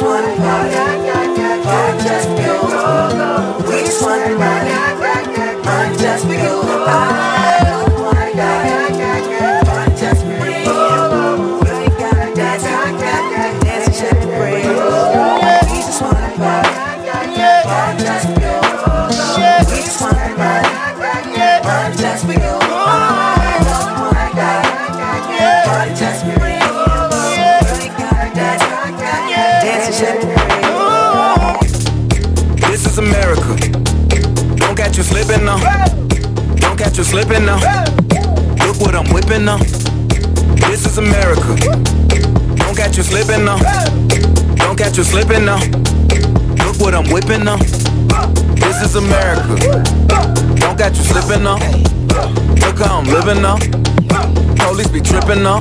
just wanna what I'm now. This is America. Don't catch you slipping now. Don't catch you slipping now. Look what I'm whipping now. This is America. Don't catch you slipping now. Look how I'm living now. Police be tripping now.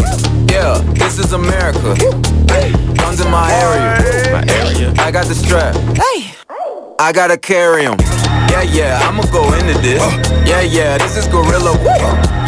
Yeah, this is America. Guns in my area. My area. I got the strap. Hey. I gotta carry 'em. Yeah, yeah, I'ma go into this. Uh. Yeah, yeah, this is Gorilla.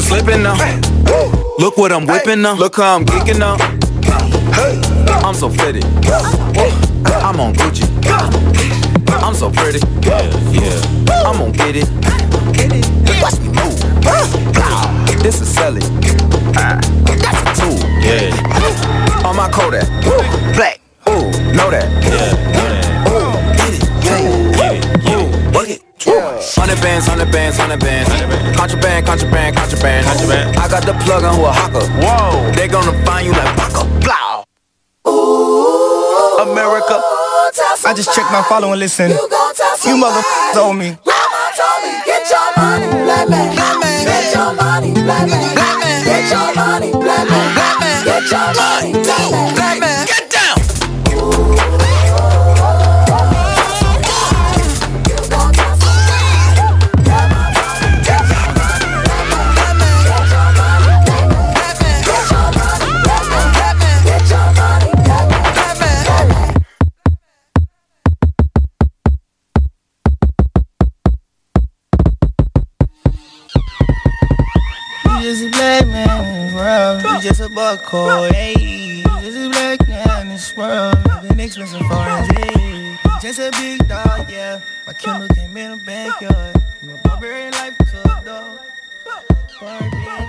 You slipping now. Look what I'm whipping now. Look how I'm geeking now. I'm so pretty. I'm on Gucci. I'm so pretty. Yeah, yeah. I'm gonna get it. Watch me move. This is Sally. That's a tool. Yeah. On my Kodak. Black. Ooh, know that. Yeah. Bands, hundred bands, hundred bands. Contraband, contraband, contraband, contraband. I got the plug on who a hawker. Whoa. They gonna find you like Baka. Blah. America. I just checked my follow and listen. You motherfuckers owe me. Grandma told me, get your money, black man. Get your money, black man. Get your money, black man. Get your money, black man. Just a buckhole, hey. You just a black man in this world. Been expensive foreign, hey. Just a big dog, yeah. My Kindle came in the backyard. My barbarian life to a dog. Barbarian life.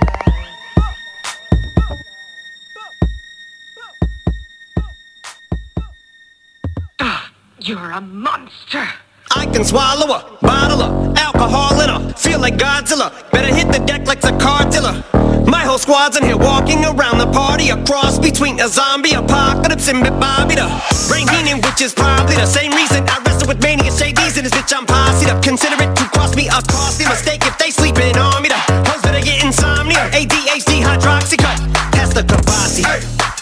Ah, you're a monster. I can swallow a bottle of alcohol in her. Feel like Godzilla. Better hit the deck like a car dealer. My whole squad's in here walking around the party. A cross between a zombie apocalypse and Bobby the Brain Heenan, which is probably the same reason I wrestle with mania shades in this bitch. I'm posse up. Consider it to cost me a costly mistake if they sleeping on me. The hoes better get insomnia. ADHD hydroxy cut. Pass the Kavasi.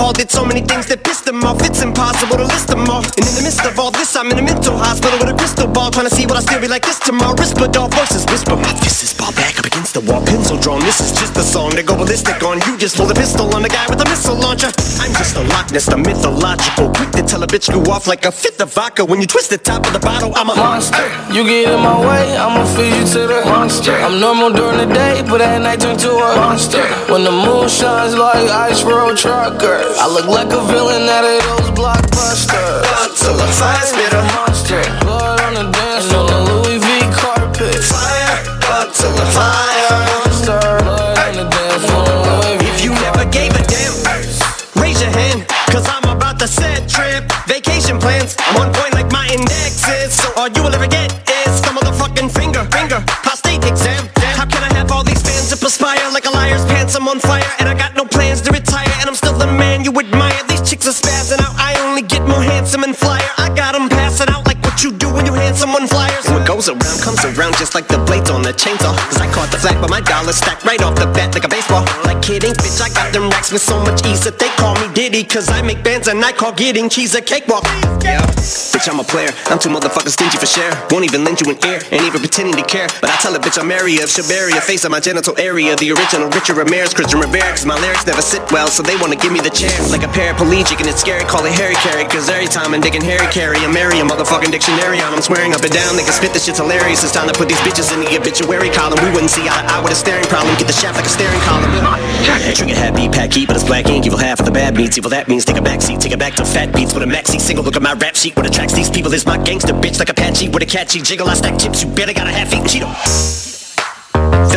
Just. Did so many things that pissed him off. It's impossible to list them all. And in the midst of all this, I'm in a mental hospital with a crystal ball, trying to see what I still be like this tomorrow. Whisper dog voices whisper. My fist is ball back up against the wall, pencil drawn. This is just a song to go ballistic on. You just pull a pistol on the guy with a missile launcher. I'm just a Loch Ness, the mythological. Quick to tell a bitch go off like a fifth of vodka. When you twist the top of the bottle, I'm a monster. You get in my way, I'ma feed you to the monster. I'm normal during the day, but at night turn to a monster. When the moon shines like ice road truckers, I look like a villain out of those blockbusters. Godzilla, fire spitter, monster. Blood on the dance floor, the Louis V carpet. fire, Godzilla, fire. Monster. Blood on the dance floor, Louis V If you never gave a damn, raise your hand. Cause I'm about to set trip. Vacation plans, I'm on point like my index is. So all you will ever get is the motherfucking finger, finger, prostate exam. How can I have all these fans that perspire like a liar's pants? I'm on fire are spazzing out. I only get more handsome and flyer. I got 'em passing out like what you do when you hand someone flyers. Around comes around just like the blades on the chainsaw. Cause I caught the flag, but my dollar stacked right off the bat like a baseball. Like kidding, bitch, I got them racks with so much ease that they call me Diddy. Cause I make bands and I call getting cheese a cakewalk. Yeah, bitch, I'm a player. I'm too motherfucking stingy for share. Won't even lend you an ear, ain't even pretending to care. But I tell a bitch I'm area of Shabaria, face of my genital area. The original Richard Ramirez, Christian Rivera. Cause my lyrics never sit well, so they wanna give me the chair. Like a paraplegic and it's scary, call it Harry Carry. Cause every time I'm digging Harry Carry, I'm marry a motherfucking dictionary on. I'm swearing up and down, they can spit this shit's hilarious. It's time to put these bitches in the obituary column. We wouldn't see eye to eye with a staring problem. Get the shaft like a staring column. Drink Trigger happy, pack heat, but it's black ink. Evil half of the bad meats. Evil that means take a back seat, take it back to fat beats with a maxi single. Look at my rap sheet. What attracts these people is my gangster bitch like a Apache with a catchy jiggle. I stack chips. You better got a half eaten Cheeto.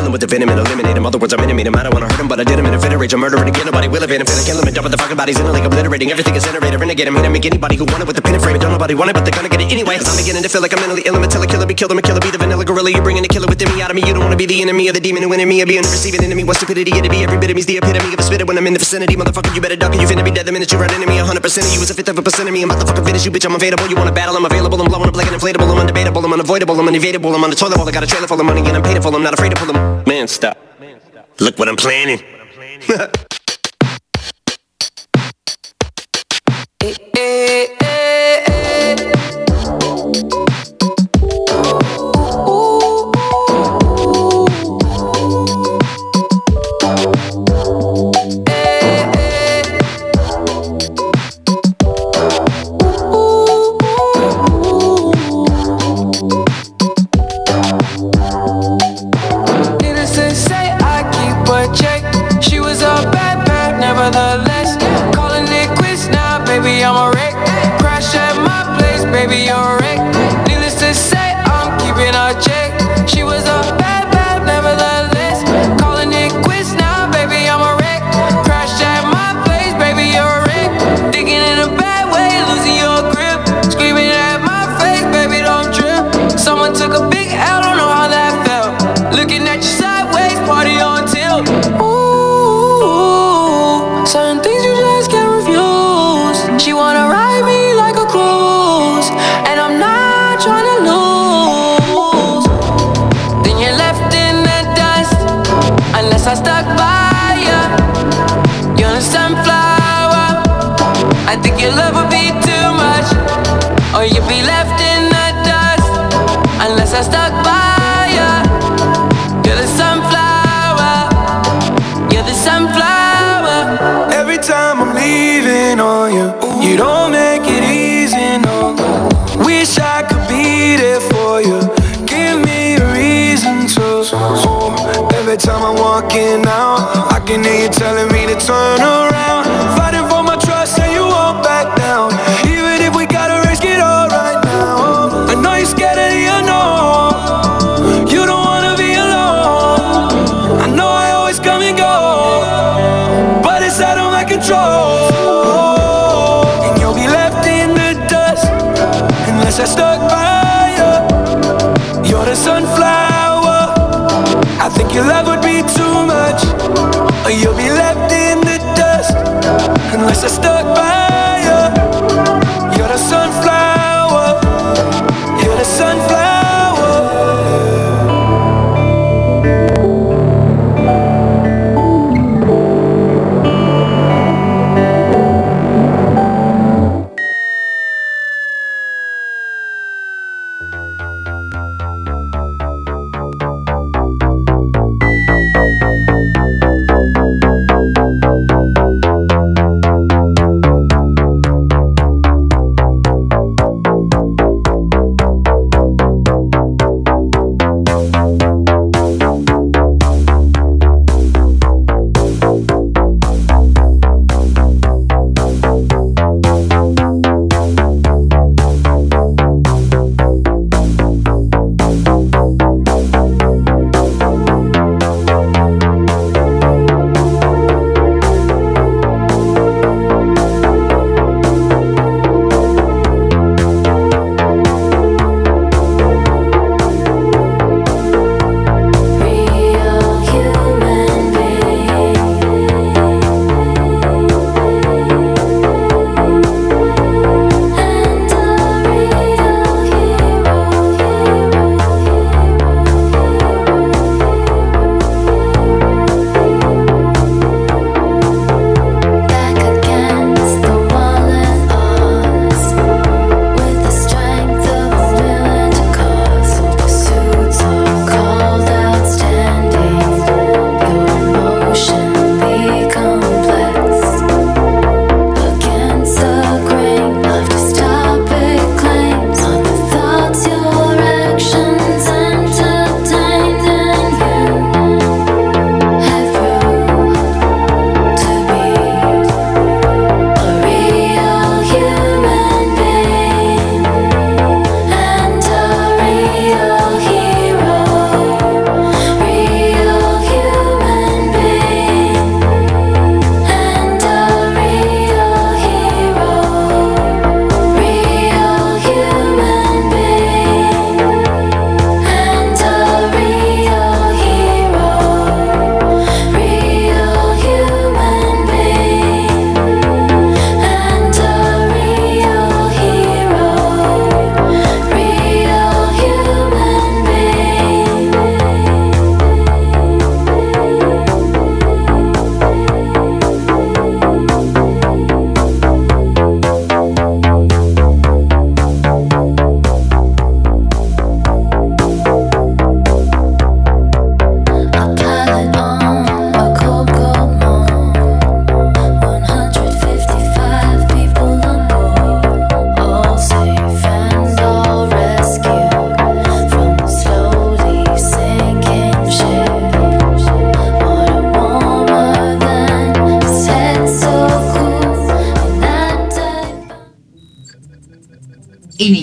Him with the venom and eliminate him. Other words, I'm intimate him. I don't wanna hurt him, but I did him in a fit of rage. I'm murdering again. Nobody will evade him. Finna kill him and dump the fucking bodies in a lake, obliterating everything is iterator. Renegade him, hit him, make anybody who want it with the pin and frame. it. Don't nobody want it, but they're gonna get it anyway. Cause I'm beginning to feel like I'm mentally ill. I'm a killer, killer, be killed. I'm a killer, be the vanilla gorilla. You're bringing the killer within me out of me. You don't wanna be the enemy of the demon who in me. Or be a receiving enemy. What stupidity it'd be. Every bit of me's the epitome of a spitter when I'm in the vicinity. Motherfucker, you better duck or you finna be dead the minute you run into me. 100% of you is a fifth of a percent of me. I'm about to fucking finish you, bitch. I'm available. You wanna battle? I'm available. I'm blowing up like an inflatable. I'm undebatable. I'm unavoidable. I'm unevadable. I'm on the toilet bowl. I got a trailer full of money and I'm paid for. I'm not afraid to pull them. Man, stop. Look what I'm planning. Needless eh, eh, eh, now.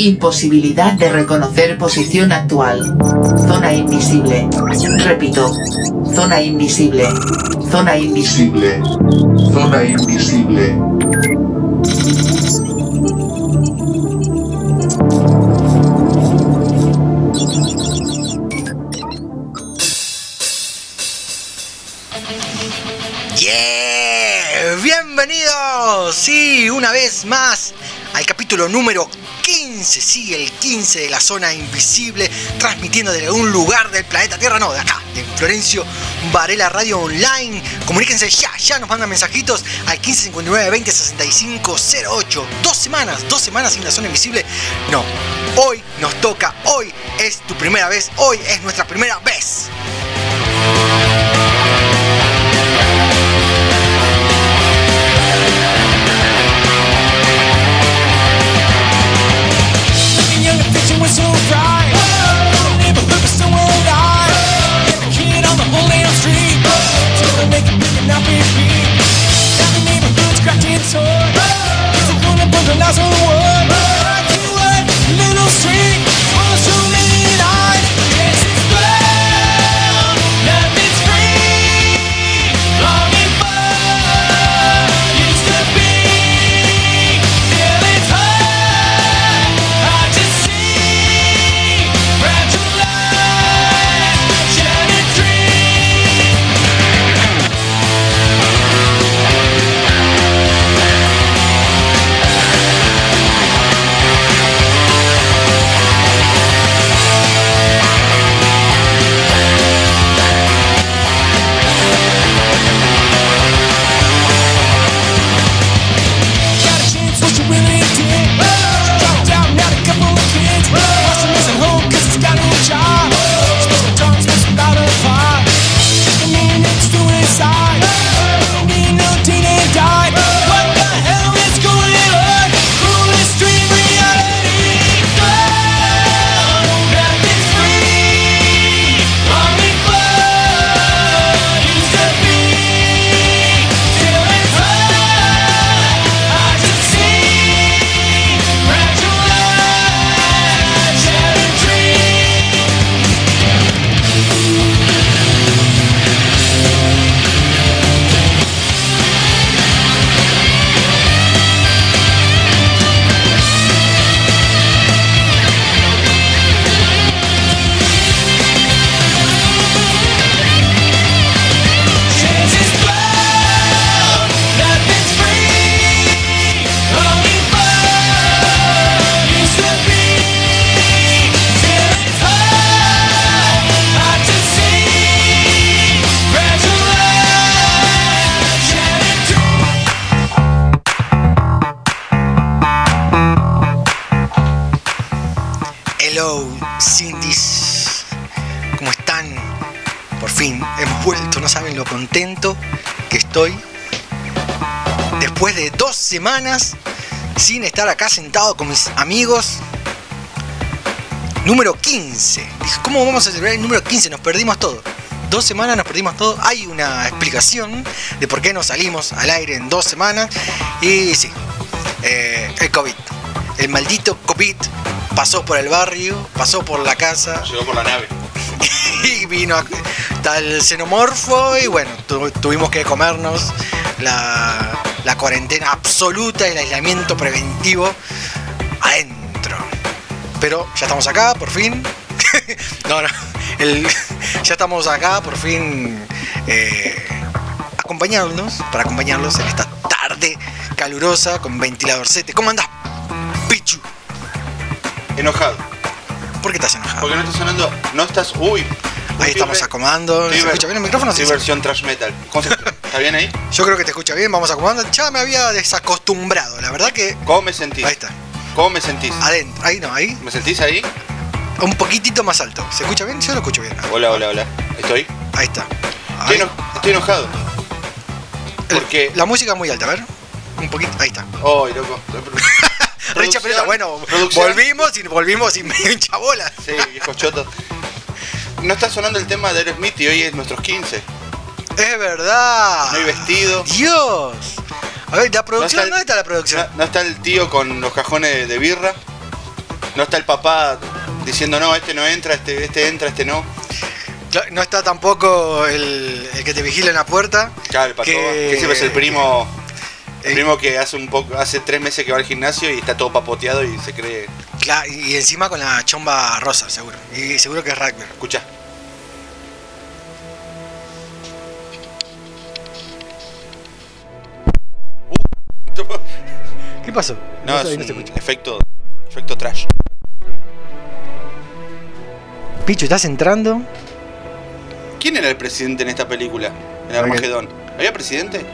Imposibilidad de reconocer posición actual. Zona invisible. Repito. Zona invisible. Zona invisible. Zona invisible. ¡Yeah! Bienvenidos, sí, una vez más al capítulo número 15, sí, el 15 de la zona invisible, transmitiendo desde un lugar del planeta Tierra, no, de acá, de Florencio Varela Radio Online. Comuníquense ya, ya nos mandan mensajitos al 1559 20 65 08. Dos semanas, dos semanas sin la zona invisible. No, hoy nos toca, hoy es tu primera vez, hoy es nuestra primera vez. Semanas sin estar acá sentado con mis amigos. Número 15. Dije, ¿cómo vamos a celebrar el número 15? Nos perdimos todo. Dos semanas nos perdimos todo. Hay una explicación de por qué nos salimos al aire en dos semanas. Y sí, eh, el COVID. El maldito COVID pasó por el barrio, pasó por la casa. Llegó por la nave. y vino a- tal xenomorfo y bueno, tu- tuvimos que comernos la, la cuarentena absoluta, el aislamiento preventivo adentro. Pero ya estamos acá, por fin. no, no. el- ya estamos acá, por fin. eh, acompañándonos, para acompañarlos en esta tarde calurosa con ventiladorcete. ¿Cómo andás, Pichu? Enojado. ¿Por qué estás enojado? Porque no estás sonando. No estás. Uy. Ahí estamos acomodando. ¿Se escucha bien el micrófono? Sí, versión trash metal. ¿Cómo se escucha? ¿Está bien ahí? Yo creo que te escucha bien, vamos acomodando. Ya me había desacostumbrado, la verdad que. ¿Cómo me sentís? Ahí está. ¿Cómo me sentís? Adentro. Ahí no, ahí. ¿Me sentís ahí? Un poquitito más alto. ¿Se escucha bien? Yo lo escucho bien. Hola, hola, hola. ¿Estoy? Ahí está. Estoy, Ahí. eno- estoy enojado. Porque. La música es muy alta, a ver. Un poquito. Ahí está. ¡Ay, loco! Richa Pelota, bueno, producción. volvimos y volvimos y me hincha bola. Sí, viejo choto. No está sonando el tema de Aerosmith y hoy es nuestros 15. Es verdad. No hay vestido. Dios. A ver, la producción, el- ¿dónde está la producción? No, no está el tío con los cajones de, de birra. No está el papá diciendo no, este no entra, este, este entra, este no. No está tampoco el, el que te vigila en la puerta. Claro, el patoba, Que- que siempre es el primo. El Eh. primo que hace un poco, hace tres meses que va al gimnasio y está todo papoteado y se cree. Cla- y encima con la chomba rosa, seguro. Y seguro que es rugby. Escucha. ¿Qué pasó? No, es no se un efecto, efecto trash. Picho, ¿estás entrando? ¿Quién era el presidente en esta película? En Armagedón. ¿Había presidente?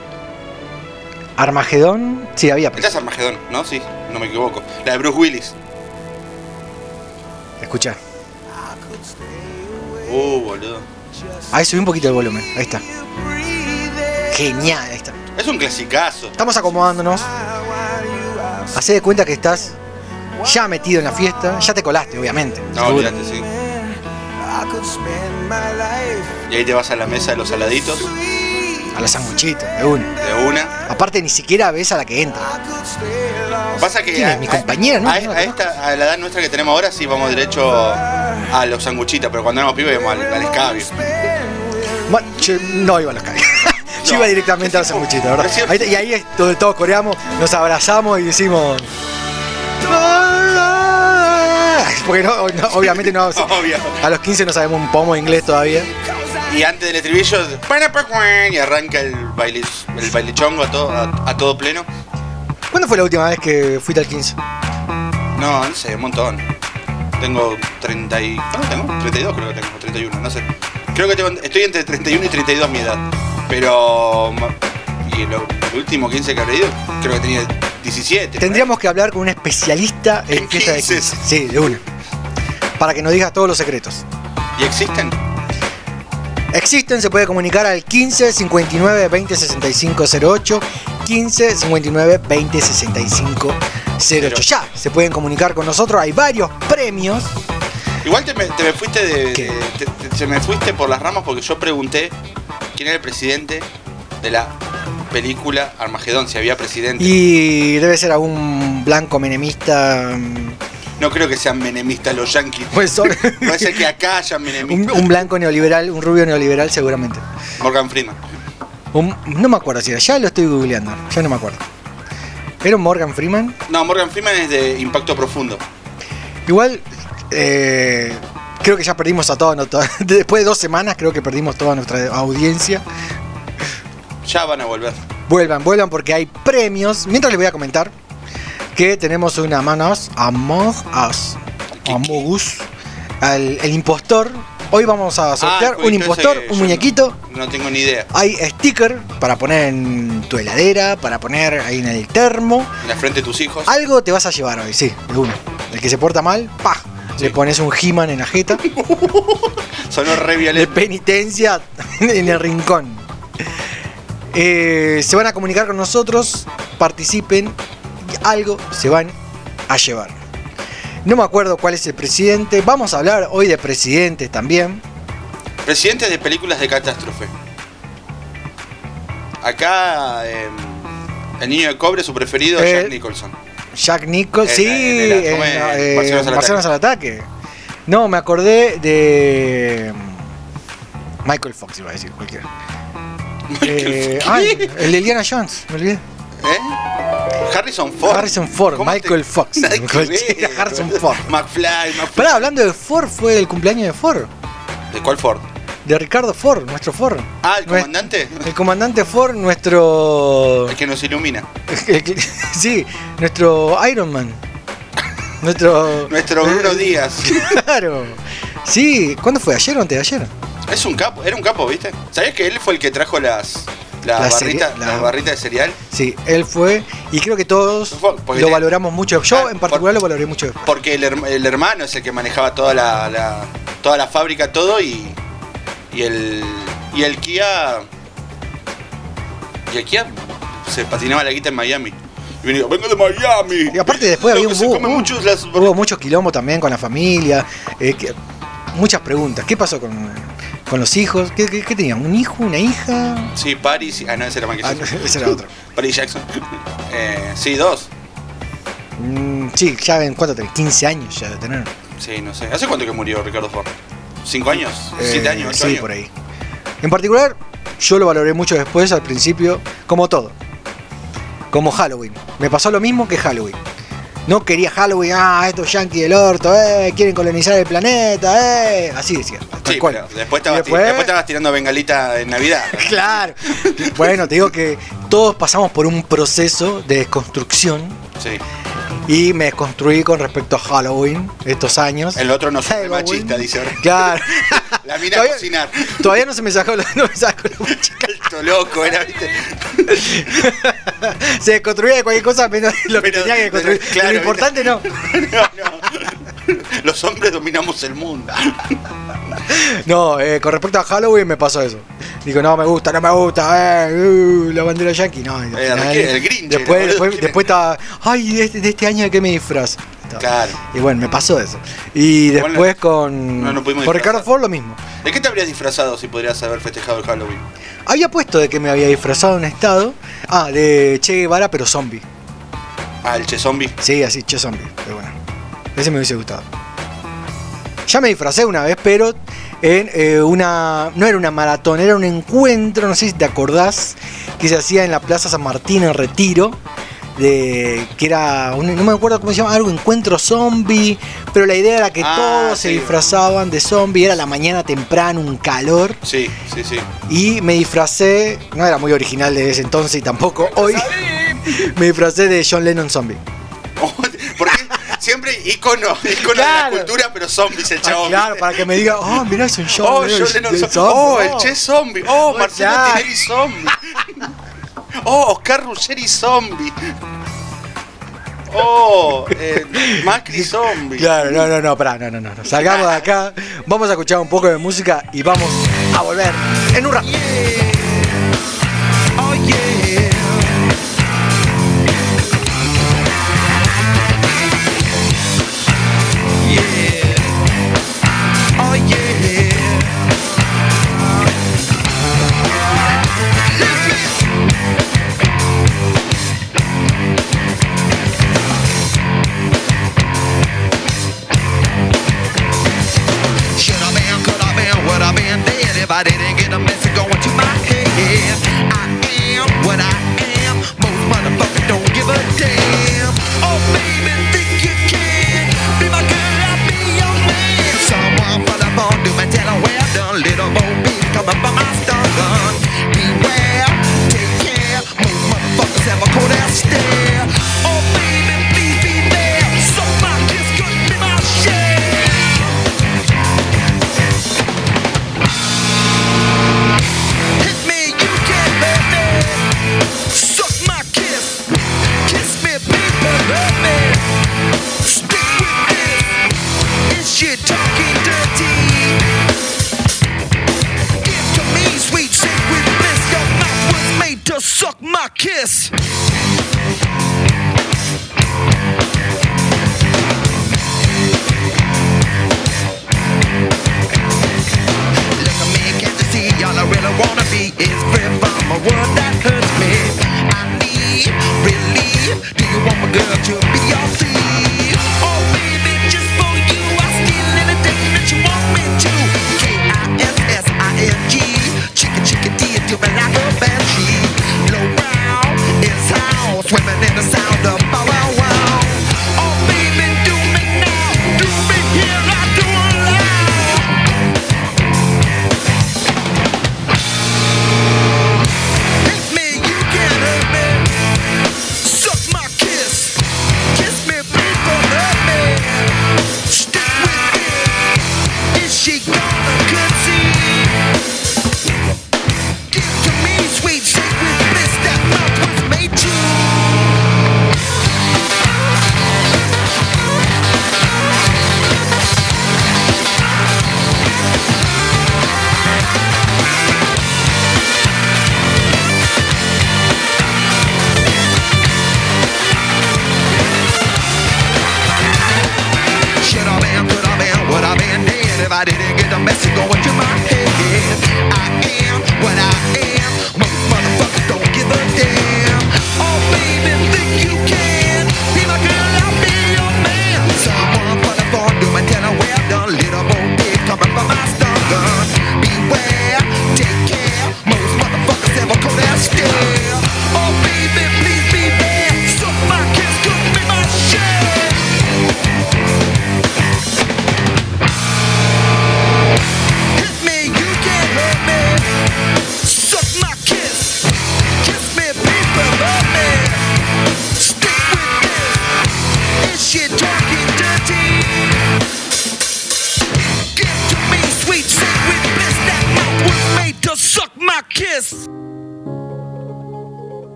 Armagedón. Sí, había. Esta es Armagedón, ¿no? Sí, no me equivoco. La de Bruce Willis. Escucha. Uh, boludo. Ahí subí un poquito el volumen. Ahí está. Genial, ahí está. Es un clasicazo. Estamos acomodándonos. Hacé de cuenta que estás ya metido en la fiesta. Ya te colaste, obviamente. No, seguro. olvídate, sí. Y ahí te vas a la mesa de los saladitos, A la sanguchita, de una. de una. Aparte, ni siquiera ves a la que entra. Pasa que ¿Quién es? a, ¿Mi compañera? No, a, no la a esta, a la edad nuestra que tenemos ahora sí vamos derecho a los sanguchitas, pero cuando éramos pibes íbamos al, al escabio. Yo no iba a los cabos. Yo No. iba directamente a la sanguchita, ¿verdad? Ahí- y ahí es donde todos coreamos, nos abrazamos y decimos. Porque no, no, obviamente no. Obvio. A los 15 no sabemos un pomo de inglés todavía. Y antes del estribillo, y arranca el baile, el baile chongo a todo, a, a todo pleno. ¿Cuándo fue la última vez que fuiste al 15? No, no sé, un montón. Tengo 30 y... ¿Cuánto tengo? 32 creo que tengo, 31, no sé. Creo que tengo, estoy entre 31 y 32 mi edad. Pero... Y lo, el último 15 que habré ido, creo que tenía 17. Tendríamos que hablar con un especialista en, En fiesta de 15s. 15. Sí, de una. Para que nos diga todos los secretos. ¿Y existen? Existen, se puede comunicar al 15 59 20 65 08. 15 59 20 65 08. Ya, se pueden comunicar con nosotros. Hay varios premios. Igual te me, te me fuiste de, de- te, te- se me fuiste por las ramas porque yo pregunté quién era el presidente de la película Armagedón, si había presidente. Y debe ser algún blanco menemista. mm, No creo que sean menemistas los yankees. Pues son- Puede ser que acá hayan un, menemistas. un blanco neoliberal, un rubio neoliberal seguramente. Morgan Freeman. Un- no me acuerdo si era, ya lo estoy googleando, ya no me acuerdo. ¿Era un Morgan Freeman? No, Morgan Freeman es de impacto profundo. Igual, eh, creo que ya perdimos a toda nuestra. Después de dos semanas, creo que perdimos toda nuestra audiencia. Ya van a volver. Vuelvan, vuelvan porque hay premios. Mientras les voy a comentar que tenemos una Us. Among Us. ¿Qué- Among Us. el impostor. Hoy vamos a sortear Ah, el un impostor, un muñequito. No, no tengo ni idea. Hay sticker para poner en tu heladera, para poner ahí en el termo. En la frente de tus hijos. Algo te vas a llevar hoy, sí, de uno. El que se porta mal, pa. Le pones un He-Man en la jeta. Sonó re de violento. penitencia en el rincón. Eh, se van a comunicar con nosotros, participen y algo se van a llevar. No me acuerdo cuál es el presidente. Vamos a hablar hoy de presidentes también. Presidentes de películas de catástrofe. Acá, eh, el niño de cobre, su preferido, Eh, Jack Nicholson. Jack Nicholson. Sí, en la- ¿cómo en, eh, Marcianos al Marcianos al ataque. No, me acordé de. mm, Michael Fox, iba a decir cualquiera. Eh, ay, el de Indiana Jones, me olvidé. ¿Eh? Harrison Ford. Harrison Ford, ¿Cómo Michael te- Fox. Harrison Ford. McFly, McFly. Pará, hablando de Ford, fue el cumpleaños de Ford. ¿De cuál Ford? De Ricardo Ford, nuestro Ford. Ah, ¿el comandante? El comandante Ford, nuestro. El que nos ilumina. sí, nuestro Iron Man. Nuestro. Nuestro Bruno Díaz. Claro. Sí, ¿cuándo fue? ¿Ayer o antes de ayer? Es un capo, era un capo, ¿viste? ¿Sabías que él fue el que trajo las, Las La la- las barritas de cereal. Sí, él fue y creo que todos porque lo valoramos mucho. Yo Ah, en particular lo valoré mucho. Porque el, el hermano es el que manejaba toda la, la- toda la fábrica, todo y. Y el. Y el Kia. Y el Kia se patinaba la guita en Miami. Y venía, vengo de Miami. Y aparte después había un hubo, come mucho es las- hubo muchos quilombos también con la familia. eh, que- muchas preguntas. ¿Qué pasó con, con los hijos? ¿Qué, qué, qué tenían? ¿Un hijo? ¿Una hija? Sí, Paris. Ah, no, ese era Michael Ah, no, ese era otro. Paris Jackson. Eh, sí, dos. Mm, sí, ya en cuánto tenés, 15 años ya de tener. Sí, no sé. ¿Hace cuánto que murió Ricardo Ford? ¿Cinco años? ¿Siete Eh, años? ¿Ocho Sí, años? por ahí. En particular, yo lo valoré mucho después, al principio, como todo. Como Halloween. Me pasó lo mismo que Halloween. No quería Halloween, ah, estos yankees del orto, eh, quieren colonizar el planeta, eh. Así decía, Sí, cual. pero después estabas, después estabas tirando bengalita en Navidad. Claro. Bueno, te digo que todos pasamos por un proceso de desconstrucción Sí. y me desconstruí con respecto a Halloween estos años. El otro no Halloween. machista, dice. Claro. La mina a Todavía- cocinar. Todavía no se me sacó la, no me sacó la Esto loco era, ¿viste? Se desconstruía de cualquier cosa menos lo que Pero- tenía que construir. pero, claro, lo importante no. No, no. Los hombres dominamos el mundo. No, eh, con respecto a Halloween me pasó eso. Digo, no me gusta, no me gusta, eh, uh, la bandera yankee. No, Eh, final, el Grinch Después, boludo. después, después estaba, ay, de este, de este año de qué me disfraz. Claro. Y bueno, me pasó eso. Y Igual después no- con, no nos pudimos disfrazar. Ricardo Ford lo mismo. ¿De qué te habrías disfrazado si podrías haber festejado el Halloween? Había puesto de que me había disfrazado en un estado. Ah, de Che Guevara, pero zombie. Ah, el Che Zombie. Sí, así, Che Zombie. Pero bueno, ese me hubiese gustado. Ya me disfracé una vez, pero en eh, una. No era una maratón, era un encuentro, no sé si te acordás, que se hacía en la Plaza San Martín en Retiro. De, que era, un- no me acuerdo cómo se llama, algo encuentro zombie, pero la idea era que Ah, todos se disfrazaban de zombie, era la mañana temprano, un calor, Sí, sí, sí. y me disfracé, no era muy original de ese entonces y tampoco hoy, me disfracé de John Lennon zombie. Siempre icono, icono Claro. de la cultura, pero zombies el Ah, chabón. claro, para que me diga, oh, mirá, es un John Oh, John Lennon de zombie. Oh, el Che Zombie. Oh, Oh, Marcelo ya. Tinelli Zombie. Oh, Oscar Ruggeri Zombie. Oh, eh, Macri Zombie. Claro, no, no, no, pará, no, no, no. Salgamos de acá, vamos a escuchar un poco de música y vamos a volver en un rato. Oh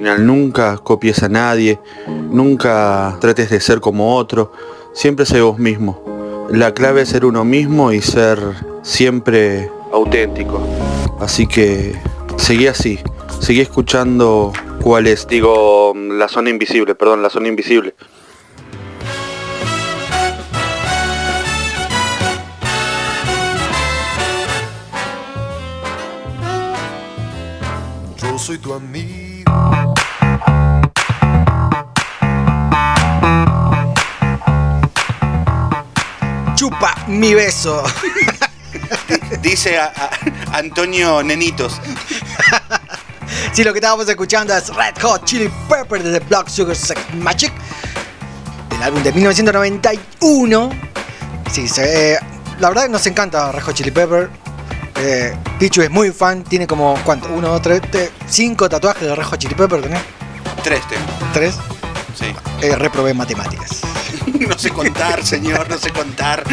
nunca copies a nadie, nunca trates de ser como otro, siempre sé vos mismo. La clave es ser uno mismo y ser siempre auténtico. Así que seguí así, seguí escuchando cuál es, digo, la zona invisible, perdón, la zona invisible. A- a- Antonio Nenitos. Sí, lo que estábamos escuchando es Red Hot Chili Pepper de The Block Sugar Sex Magic. Del álbum de 1991. Sí, se- la verdad que nos encanta Red Hot Chili Pepper. Eh, Pichu es muy fan, tiene como, ¿cuánto? Uno, dos, tres, te- cinco tatuajes de Red Hot Chili Pepper, ¿tenés? Tres tengo. ¿Tres? Sí. Eh, reprobé matemáticas. No sé contar, señor, no sé contar.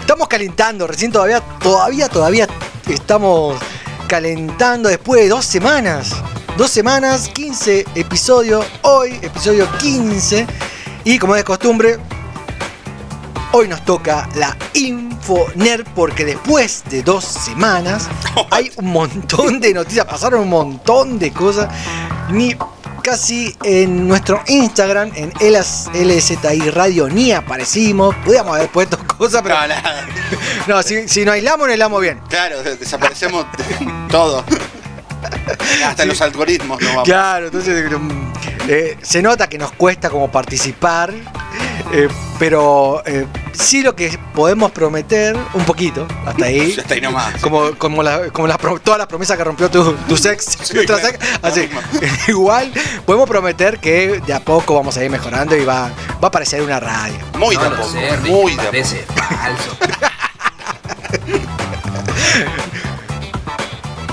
Estamos calentando, recién todavía, todavía, todavía estamos calentando después de dos semanas. Dos semanas, 15 episodios, hoy episodio 15. Y como es de costumbre, hoy nos toca la Infoner porque después de dos semanas hay un montón de noticias, pasaron un montón de cosas. Ni casi en nuestro Instagram, en LSTI Radio, ni aparecimos. Podíamos haber puesto cosas, pero. No, nada. No, si, si nos aislamos, nos aislamos bien. Claro, de- desaparecemos todo. Hasta los algoritmos no vamos. Claro, entonces eh, se nota que nos cuesta como participar, eh, pero eh, sí lo que podemos prometer, un poquito, hasta ahí. Hasta ahí nomás. Como, como, la- como las pro- todas las promesas que rompió tu, tu sex, Sí, claro, sex. la Así, igual podemos prometer que de a poco vamos a ir mejorando y va, va a aparecer una radio. Muy no de a lo poco. sé, Ricky, muy de parece falso.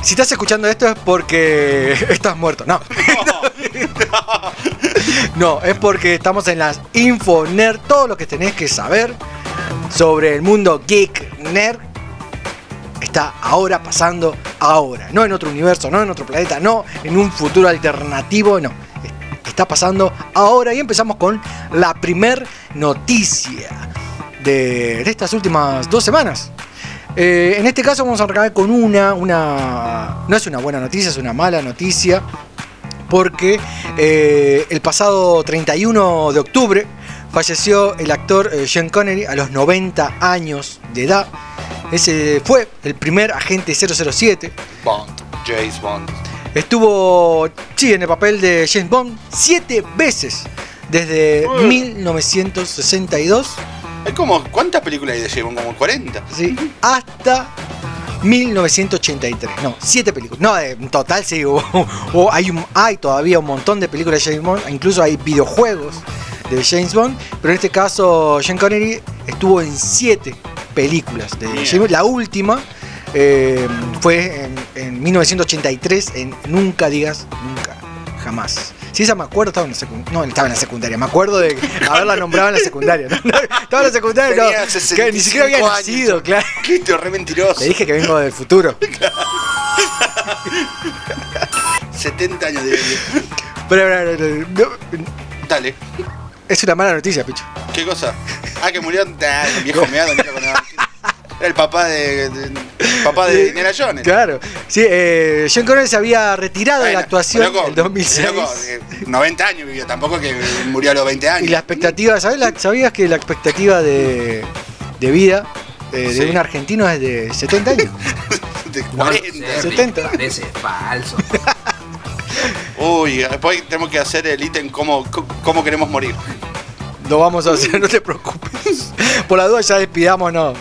Si estás escuchando esto es porque estás muerto. No. No, es porque estamos en las Info Nerd. Todo lo que tenés que saber sobre el mundo geek nerd está ahora pasando ahora. No en otro universo, no en otro planeta, no en un futuro alternativo, no. Está pasando ahora y empezamos con la primer noticia de, de estas últimas dos semanas. Eh, en este caso vamos a arrancar con una, una... No es una buena noticia, es una mala noticia. Porque eh, el pasado 31 de octubre falleció el actor eh, Sean Connery a los 90 años de edad. Ese fue el primer agente 007. Bond, James Bond. Estuvo, sí, en el papel de James Bond siete veces. Desde 1962 Hay como, ¿cuántas películas hay de James Bond? Como 40. Sí, hasta 1983. No, siete películas. No, eh, en total sí, hubo- hay, un- hay todavía un montón de películas de James Bond, incluso hay videojuegos de James Bond, pero en este caso Sean Connery estuvo en siete películas de James Bond. La última eh, fue en, en 1983 en Nunca digas nunca, jamás. Sí, esa me acuerdo, estaba en la secundaria. No, estaba en la secundaria. Me acuerdo de haberla nombrado en la secundaria. ¿no? Estaba en la secundaria, no, que ni siquiera había 65 años. nacido, claro. Qué re mentiroso. Le dije que vengo del futuro. 70 años de vida. Pero, pero, pero, no, Dale. es una mala noticia, Picho. ¿Qué cosa? Ah, que murió ah, el viejo meado. mira, cuando- Era el papá de, de- papá de Indiana Jones. Claro. Sí, eh, Sean Connery se había retirado de la actuación loco, en el 2006. loco, eh, 90 años vivió, tampoco que murió a los 20 años. Y la expectativa, ¿sabes la- ¿sabías que la expectativa de, de vida eh, de Sí. un argentino es de 70 años? De No lo 40. sé, Ricky, 70. parece falso. Uy, después tenemos que hacer el ítem cómo, cómo queremos morir. Lo vamos a hacer, no te preocupes. Por la duda ya despidámonos.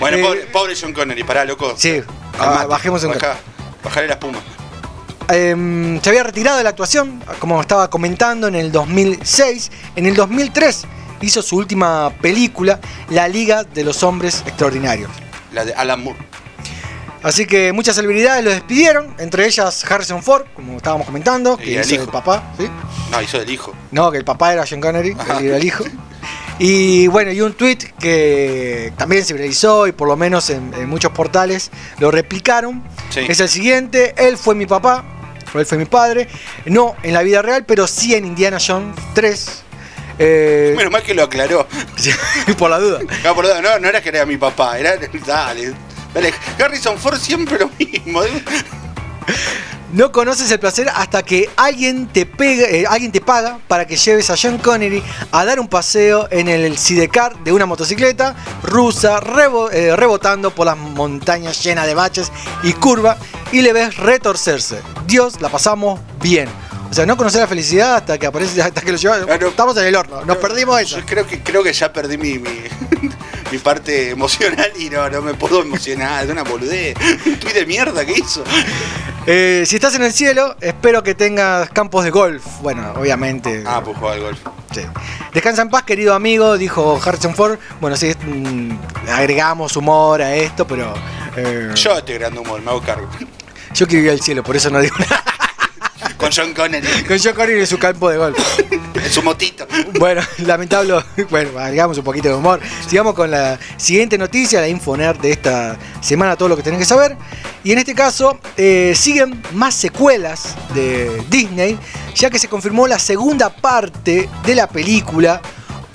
Bueno, Eh, pobre, pobre John Connery, pará, loco. Sí, ah, bajemos un bajá, Bajale la espuma. Em, se había retirado de la actuación, como estaba comentando, en el 2006. En el 2003 hizo su última película, La Liga de los Hombres Extraordinarios. La de Alan Moore. Así que muchas celebridades lo despidieron, entre ellas Harrison Ford, como estábamos comentando, Y que el hizo hijo. el papá, ¿sí? No, hizo del hijo. No, que el papá era Sean Connery, él era el hijo. Y bueno, y un tweet que también se viralizó y por lo menos en, en muchos portales lo replicaron. Sí. Es el siguiente, él fue mi papá, él fue mi padre. No en la vida real, pero sí en Indiana Jones 3. Eh, Menos mal que lo aclaró. por la duda. No, por la duda, no, no era que era mi papá, era. Dale, dale. Harrison Ford siempre lo mismo. No conoces el placer hasta que alguien te pega, eh, alguien te paga para que lleves a John Connery a dar un paseo en el sidecar de una motocicleta rusa rebo- eh, rebotando por las montañas llenas de baches y curva y le ves retorcerse. Dios, la pasamos bien. O sea, no conocer la felicidad hasta que aparece, hasta que lo llevamos. Estamos en el horno, nos perdimos eso. Yo creo que, creo que ya perdí mi, mi, mi parte emocional y no, no me puedo emocionar de una boludez. Tuit de mierda que hizo. Eh, si estás en el cielo, espero que tengas campos de golf. Bueno, obviamente. Ah, pues juega al golf. Sí. Descansa en paz, querido amigo, dijo Harrison Ford. Bueno, sí, mm, agregamos humor a esto, pero. eh, Yo estoy grande humor, me hago cargo. yo quiero ir al cielo, por eso no digo nada. Con John Connery. Con John Connery en su campo de golf. En su motito. Bueno, lamentable. Bueno, agregamos un poquito de humor. Sigamos con la siguiente noticia, la Infoner de esta semana, todo lo que tenés que saber. Y en este caso, eh, siguen más secuelas de Disney, ya que se confirmó la segunda parte de la película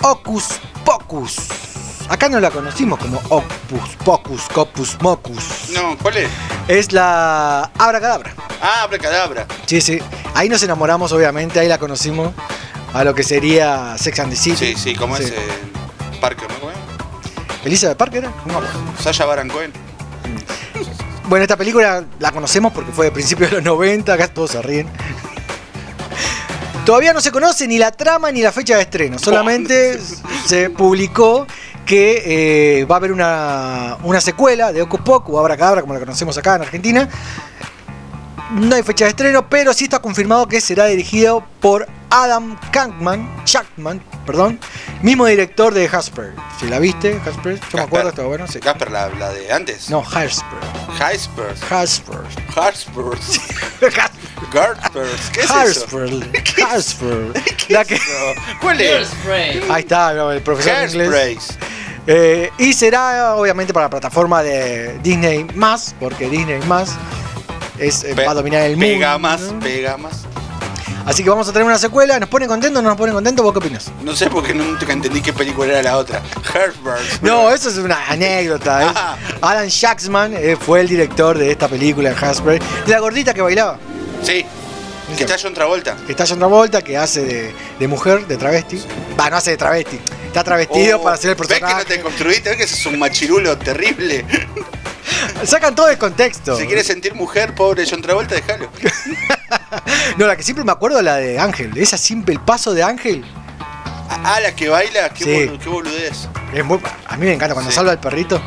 Ocus Pocus. Acá no la conocimos como Ocus Pocus, Copus Mocus. No, ¿cuál es? Es la Abracadabra. Ah, abracadabra. Sí, sí. Ahí nos enamoramos, obviamente, ahí la conocimos a lo que sería Sex and the City. Sí, sí, ¿cómo Sí. es? Eh, Parker, ¿no? ¿Elizabeth Parker era? No me acuerdo. Sasha Baron Cohen. Bueno, esta película la conocemos porque fue de principios de los 90, acá todos se ríen. Todavía no se conoce ni la trama ni la fecha de estreno, solamente se publicó que eh, va a haber una, una secuela de Ocus Pocus, o Abracadabra, como la conocemos acá en Argentina. No hay fecha de estreno, pero sí está confirmado que será dirigido por Adam Kankman, perdón, mismo director de Hasper. Si la viste, Hasper, yo me acuerdo, estaba bueno, sí. Casper, la, la de antes. No, Hasper. Hasper. Hasper. Hasper. Garper. ¿Qué es eso? Hasper. ¿Cuál es? Ahí está, el profesor de inglés. Eh, y será obviamente para la plataforma de Disney más, porque Disney más es, eh, va a dominar el Pega mundo. más, ¿no? pega más. Así que vamos a tener una secuela. ¿Nos pone contentos o no nos pone contentos? ¿Vos qué opinas? No sé porque nunca entendí qué película era la otra. Herbert. No, eso es una anécdota. ¿eh? Ah. Alan Shaxman eh, fue el director de esta película Hasper. De la gordita que bailaba. Sí. Que está John Travolta. Que está John Travolta, que hace de, de mujer, de travesti. Va, no hace de travesti. Está travestido Oh, para ser el ¿Ves que no personaje. te construiste? ¿Ves que sos un machirulo terrible? Sacan todo el contexto. Si quieres sentir mujer, pobre John Travolta, déjalo. No, la que siempre me acuerdo es la de Ángel. Esa simple, el paso de Ángel. Ah, la que baila, qué, Sí. qué boludez. Es muy- a mí me encanta cuando Sí. salva el perrito.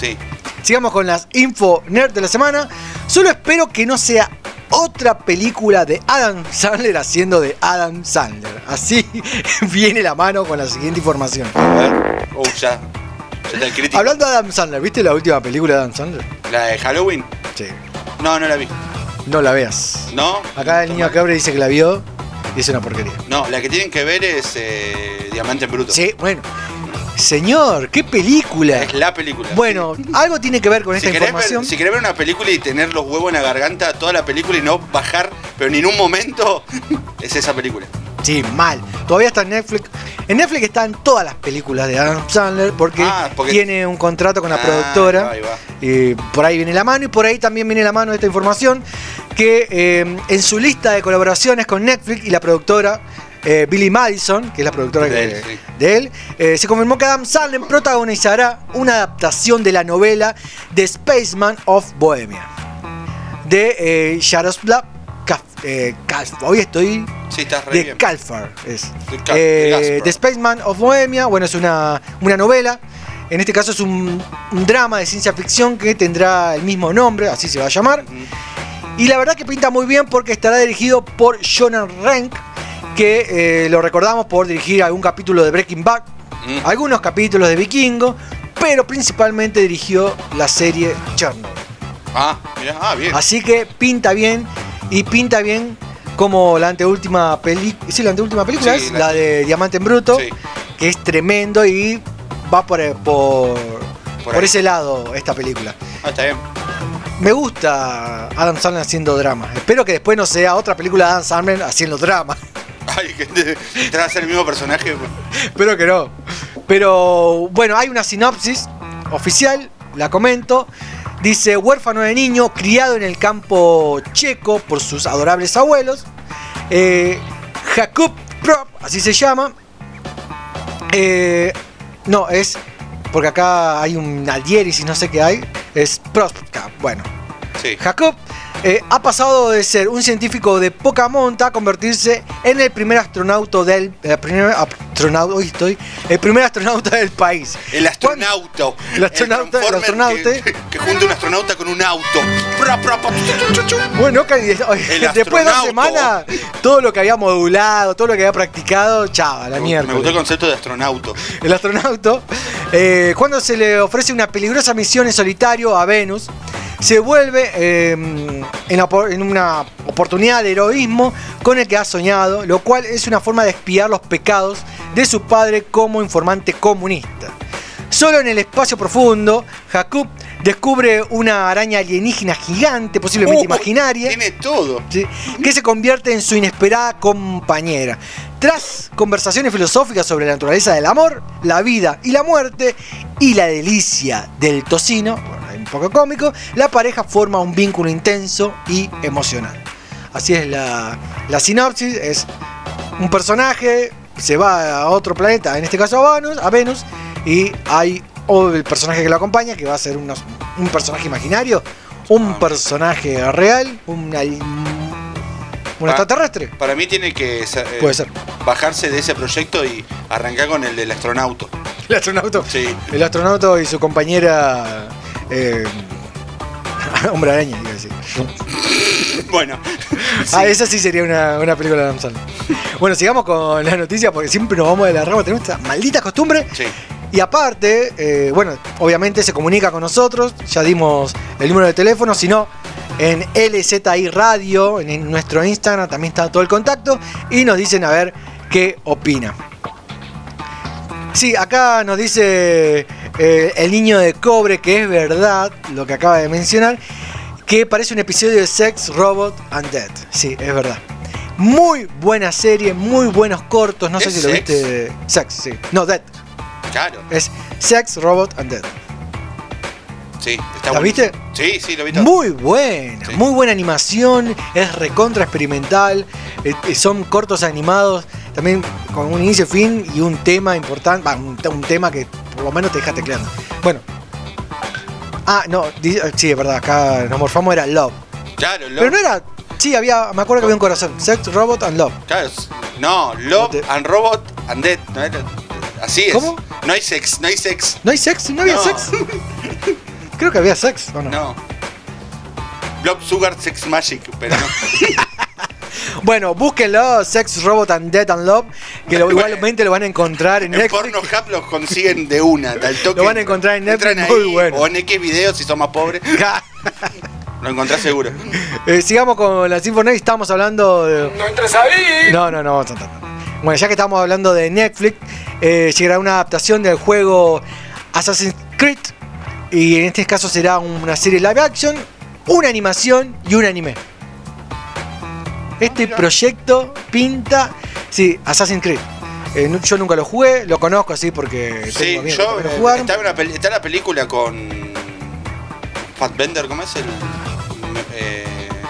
Sí. Sigamos con las info nerd de la semana. Solo espero que no sea otra película de Adam Sandler haciendo de Adam Sandler. Así viene la mano con la siguiente información. A ver. Oh, ya. Ya. Hablando de Adam Sandler, ¿viste la última película de Adam Sandler? ¿La de Halloween? Sí. No, no la vi. No la veas. ¿No? Acá el niño Cabre dice que la vio y es una porquería. No, la que tienen que ver es eh, Diamante en Bruto. Sí, bueno. Señor, qué película. Es la película. Bueno, algo tiene que ver con Si esta información. ver, si querés ver una película y tener los huevos en la garganta toda la película y no bajar, pero ni en un momento, es esa película. Sí, mal. Todavía está en Netflix. En Netflix están todas las películas de Adam Sandler porque, Ah, porque- tiene un contrato con la Ah, productora. ahí va. Y por ahí viene la mano y por ahí también viene la mano esta información que eh, en su lista de colaboraciones con Netflix y la productora eh, Billy Madison, que es la productora De que- él, sí. de él, eh, se confirmó que Adam Sandler protagonizará una adaptación de la novela The Spaceman of Bohemia de eh, Jaroslav eh, Hoy estoy Sí, estás re de bien. Calfar es. De Cal- de Gaspar. The Spaceman of Bohemia, bueno, es una, una novela. En este caso es un, un drama de ciencia ficción que tendrá el mismo nombre, así se va a llamar. Y la verdad que pinta muy bien porque estará dirigido por Jonah Rank, que eh, lo recordamos por dirigir algún capítulo de Breaking Bad, Mm. algunos capítulos de Vikingo, pero principalmente dirigió la serie Chernobyl. Ah, ah, bien. Así que pinta bien y pinta bien como la anteúltima película. Sí, la anteúltima película Sí, es la- la de Diamante en Bruto, Sí. que es tremendo y va por, por, por ese lado esta película. Ah, está bien. me gusta Adam Sandler haciendo drama. Espero que después no sea otra película de Adam Sandler haciendo drama. Ay, que te, te va a ser el mismo personaje. Espero que no. Pero bueno, hay una sinopsis oficial, la comento. Dice, huérfano de niño, criado en el campo checo por sus adorables abuelos. Eh, Jakub Prop, así se llama. Eh, no, es porque acá hay un Alieris y no sé qué hay. Es Prospka, bueno. Sí. Jacob eh, ha pasado de ser un científico de poca monta a convertirse en el primer astronauta del el primer astronauta, hoy estoy, el primer astronauta del país. El astronauta. El astronauta, el astronauta. Que, que junta un astronauta con un auto. Bueno, después de dos astronauta. semanas, todo lo que había modulado, todo lo que había practicado, chava, la Me mierda. gustó el concepto de astronauta. El astronauta, eh, cuando se le ofrece una peligrosa misión en solitario a Venus, se vuelve eh, en, una oportunidad de heroísmo con el que ha soñado, lo cual es una forma de expiar los pecados de su padre como informante comunista. Solo en el espacio profundo, Jakub descubre una araña alienígena gigante, posiblemente Uh, imaginaria. Tiene todo. ¿sí? que se convierte en su inesperada compañera. Tras conversaciones filosóficas sobre la naturaleza del amor, la vida y la muerte, y la delicia del tocino, un poco cómico, la pareja forma un vínculo intenso y emocional. Así es la, la sinopsis, es un personaje, se va a otro planeta, en este caso a Venus, a Venus y hay el personaje que lo acompaña, que va a ser unos- un personaje imaginario, un personaje real, un, al- un Ah. extraterrestre. Para mí tiene que ser- eh, Puede ser. bajarse de ese proyecto y arrancar con el del astronauta. El astronauta. Sí. El astronauta y su compañera. Eh, hombre araña, iba a decir. Bueno. Ah, esa sí sería una, una película de Adam Sandler. Bueno, sigamos con la noticia porque siempre nos vamos de la rama. Tenemos esta maldita costumbre. Sí. Y aparte, eh, bueno, obviamente se comunica con nosotros, ya dimos el número de teléfono, si no, en LZI Radio, en nuestro Instagram también está todo el contacto, y nos dicen a ver qué opina. Sí, acá nos dice eh, el niño de cobre que es verdad lo que acaba de mencionar, que parece un episodio de Sex, Robot and Dead. Sí, es verdad. Muy buena serie, muy buenos cortos, no sé ¿Es si lo viste. Sex, sí. No, Dead. Claro. Es Sex, Robot and Dead. Sí. Está ¿La buenísimo. viste? Sí, sí, lo vi todo. Muy buena, Sí. muy buena animación, es recontra experimental, eh, eh, son cortos animados, también con un inicio, fin y un tema importante, un tema que por lo menos te deja tecleando. Bueno. Ah, no, eh, sí, es verdad, acá nos morfamos era Love. Claro, lo- Pero no era, sí, había, me acuerdo que había un corazón, Sex, Robot and Love. Claro, no, Love and Robot and Dead. ¿no era? Así es. ¿Cómo? No hay sex, no hay sex. ¿No hay sex? ¿No había No. sex? Creo que había sex, ¿o no? No. Blob Sugar Sex Magic, pero no. Bueno, búsquenlo, Sex, Robot and Dead and Love, que lo- igualmente lo van a encontrar en En Netflix. Pornhub los consiguen de una, al toque. Lo van a encontrar en Netflix, muy ahí, bueno. O en X videos si son más pobres. Lo encontrás seguro. Eh, sigamos con la Symphony, estamos hablando de... ¡No entres ahí! No, no, no, vamos a entrar. Bueno, ya que estamos hablando de Netflix, eh, llegará una adaptación del juego Assassin's Creed. Y en este caso será una serie live action, una animación y un anime. Este proyecto pinta. Sí, Assassin's Creed. Eh, yo nunca lo jugué, lo conozco así porque Sí, tengo yo. que lo eh, está, una está la película con. Fassbender, ¿cómo es el. eh,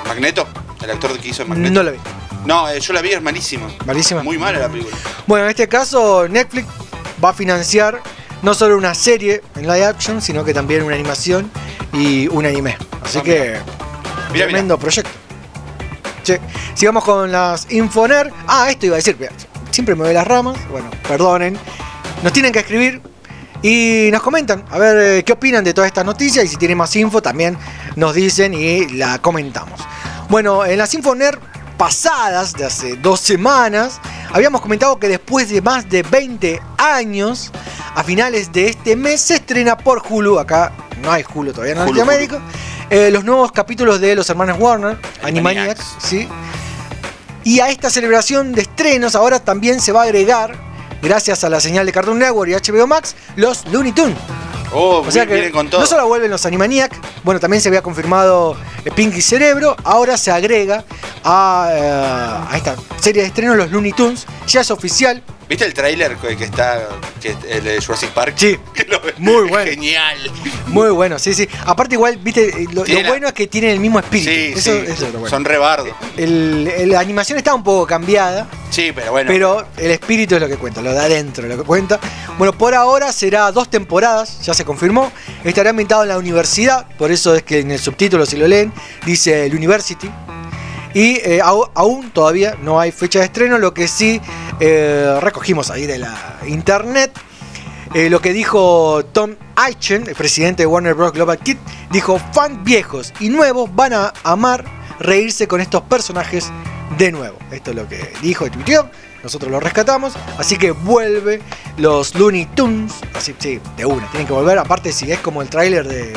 Magneto? El actor que hizo Magneto. No la vi. No, eh, yo la vi, es malísima. Malísima. Muy mala la película. Bueno, en este caso Netflix va a financiar no solo una serie en live action, sino que también una animación y un anime. Así Ah, que Mira, tremendo proyecto. Che, sigamos con las Infoner. Ah, esto iba a decir, siempre me voy las ramas. Bueno, perdonen. Nos tienen que escribir y nos comentan a ver eh, qué opinan de todas estas noticias y si tienen más info también nos dicen y la comentamos. Bueno, en las Infoner pasadas de hace dos semanas habíamos comentado que después de más de 20 años, a finales de este mes se estrena por Hulu, acá no hay Hulu todavía en Hulu, Latinoamérica, eh, los nuevos capítulos de los hermanos Warner, Animaniacs, ¿sí? Y a esta celebración de estrenos ahora también se va a agregar, gracias a la señal de Cartoon Network y HBO Max, los Looney Tunes. Oh, O sea que con todo. no solo vuelven los Animaniac, bueno, también se había confirmado eh, Pinky Cerebro, ahora se agrega a, eh, a esta serie de estreno los Looney Tunes, ya es oficial. ¿Viste el tráiler que está, que el de Jurassic Park? Sí, Lo- muy bueno. Genial. Muy bueno, sí, sí. Aparte igual, viste, eh, lo, Tiene lo la- bueno es que tienen el mismo espíritu. Sí, eso, sí. eso es lo bueno. Son rebardos. La animación está un poco cambiada, Sí, pero bueno. pero el espíritu es lo que cuenta, lo de adentro, lo que cuenta. Bueno, por ahora será dos temporadas, ya se confirmó. Estará ambientado en la universidad, por eso es que en el subtítulo, si lo leen, dice el University. Y eh, aún todavía no hay fecha de estreno, lo que sí eh, recogimos ahí de la internet. eh, lo que dijo Tom Eichen, el presidente de Warner Bros. Global Kid, dijo: fans viejos y nuevos van a amar reírse con estos personajes de nuevo. Esto es lo que dijo y tuiteó. Nosotros lo rescatamos. Así que vuelve los Looney Tunes. Así, sí, de una. Tienen que volver. Aparte, si es como el tráiler de,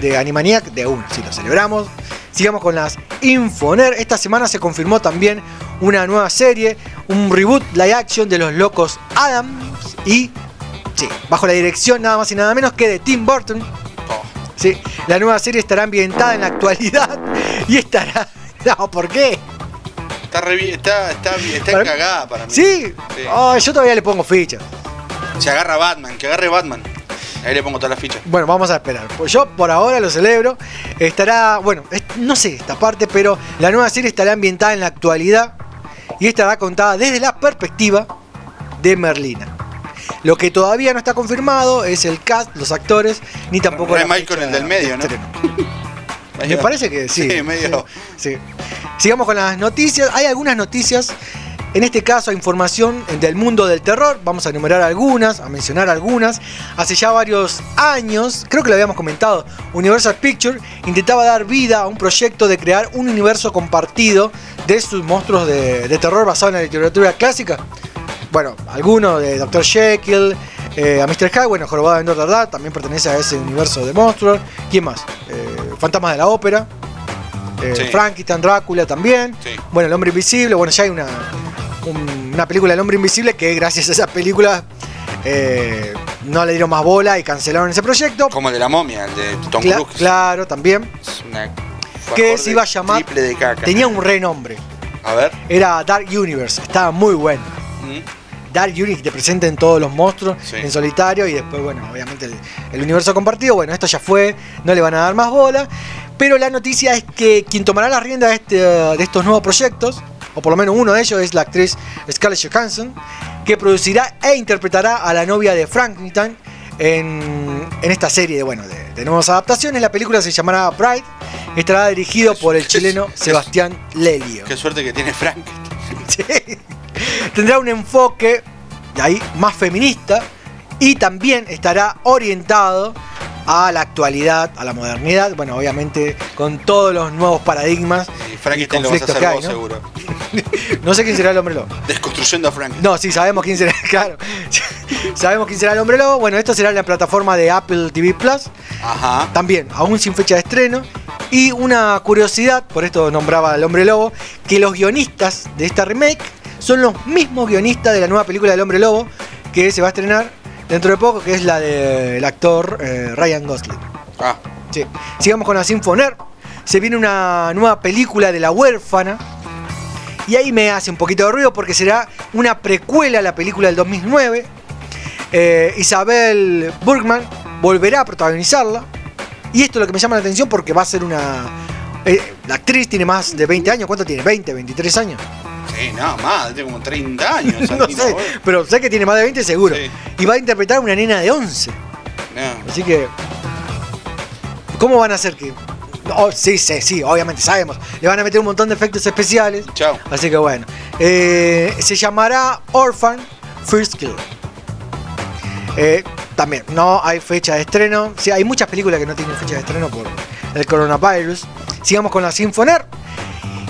de Animaniac, de una. Si lo celebramos. Sigamos con las Infoner. Esta semana se confirmó también una nueva serie. Un reboot live action de los locos Adams. Y Sí, bajo la dirección nada más y nada menos que de Tim Burton. Sí, la nueva serie estará ambientada en la actualidad y estará. No, ¿por qué? Está, re está, está, está Para- cagada para mí. Sí, Ay, yo todavía le pongo fichas. Se agarra Batman, que agarre Batman. Ahí le pongo todas las fichas. Bueno, vamos a esperar. Pues yo por ahora lo celebro. Estará, bueno, no sé esta parte, pero la nueva serie estará ambientada en la actualidad y estará contada desde la perspectiva de Merlina. Lo que todavía no está confirmado es el cast, los actores, ni tampoco fecha con el del medio, ¿no? Me parece que sí. Sí, medio. Sí. Sigamos con las noticias. Hay algunas noticias, en este caso información del mundo del terror. Vamos a enumerar algunas, a mencionar algunas. Hace ya varios años, creo que lo habíamos comentado, Universal Pictures intentaba dar vida a un proyecto de crear un universo compartido de sus monstruos de, de terror basado en la literatura clásica. Bueno, algunos de Dr. Jekyll, eh, a Mr. Hyde, bueno, Jorobado en Notre Dame también pertenece a ese universo de monstruos. ¿Quién más? Eh, Fantasmas de la Ópera. Eh, Sí. Frankenstein, Drácula también. Sí. Bueno, El Hombre Invisible. Bueno, ya hay una, un- una película del Hombre Invisible que gracias a esa película eh, no le dieron más bola y cancelaron ese proyecto. Como el de la momia, el de Tom Cla- Cruise. claro, también. Es una Que se iba a llamar. Triple de caca. Tenía un renombre. A ver. Era Dark Universe. Estaba muy bueno. Mm. Dark Universe te presenten todos los monstruos Sí. en solitario y después, bueno, obviamente el, el universo compartido. Bueno, esto ya fue, no le van a dar más bola. Pero la noticia es que quien tomará la rienda de, este, de estos nuevos proyectos, o por lo menos uno de ellos, es la actriz Scarlett Johansson, que producirá e interpretará a la novia de Frankenstein en, en esta serie de, bueno, de, de nuevas adaptaciones. La película se llamará Bride, estará dirigido por el chileno Sebastián Lelio. Qué suerte que tiene Frank. Sí. Tendrá un enfoque de ahí más feminista y también estará orientado a la actualidad, a la modernidad, bueno, obviamente con todos los nuevos paradigmas Y y Frankenstein lo vas a conflictos hacer que hay, vos, ¿no? seguro. No sé quién será el hombre lobo. Desconstruyendo a Frank. No, sí, sabemos quién será, claro. sabemos quién será el hombre lobo. Bueno, esto será en la plataforma de Apple TV Plus. Ajá. También, aún sin fecha de estreno. Y una curiosidad, por esto nombraba al hombre lobo, que los guionistas de esta remake son los mismos guionistas de la nueva película del hombre lobo que se va a estrenar dentro de poco, que es la del actor eh, Ryan Gosling. Ah, Sí. Sigamos con la Sinfoner. Se viene una nueva película de la huérfana. Y ahí me hace un poquito de ruido porque será una precuela a la película del 2009. Eh, Isabel Burgman volverá a protagonizarla. Y esto es lo que me llama la atención porque va a ser una... eh, la actriz tiene más de 20 años. ¿Cuánto tiene? ¿20, 23 años? Sí, nada más, tiene como 30 años. no sé, pero sé que tiene más de 20 seguro. Sí. Y va a interpretar a una nena de 11. No. Así que. ¿Cómo van a hacer que.? Oh, sí, sí, sí, obviamente sabemos. Le van a meter un montón de efectos especiales. Chao. Así que bueno. Eh, se llamará Orphan First Kill. Eh, también, no hay fecha de estreno. Sí, hay muchas películas que no tienen fecha de estreno por el coronavirus. Sigamos con la Sinfoner.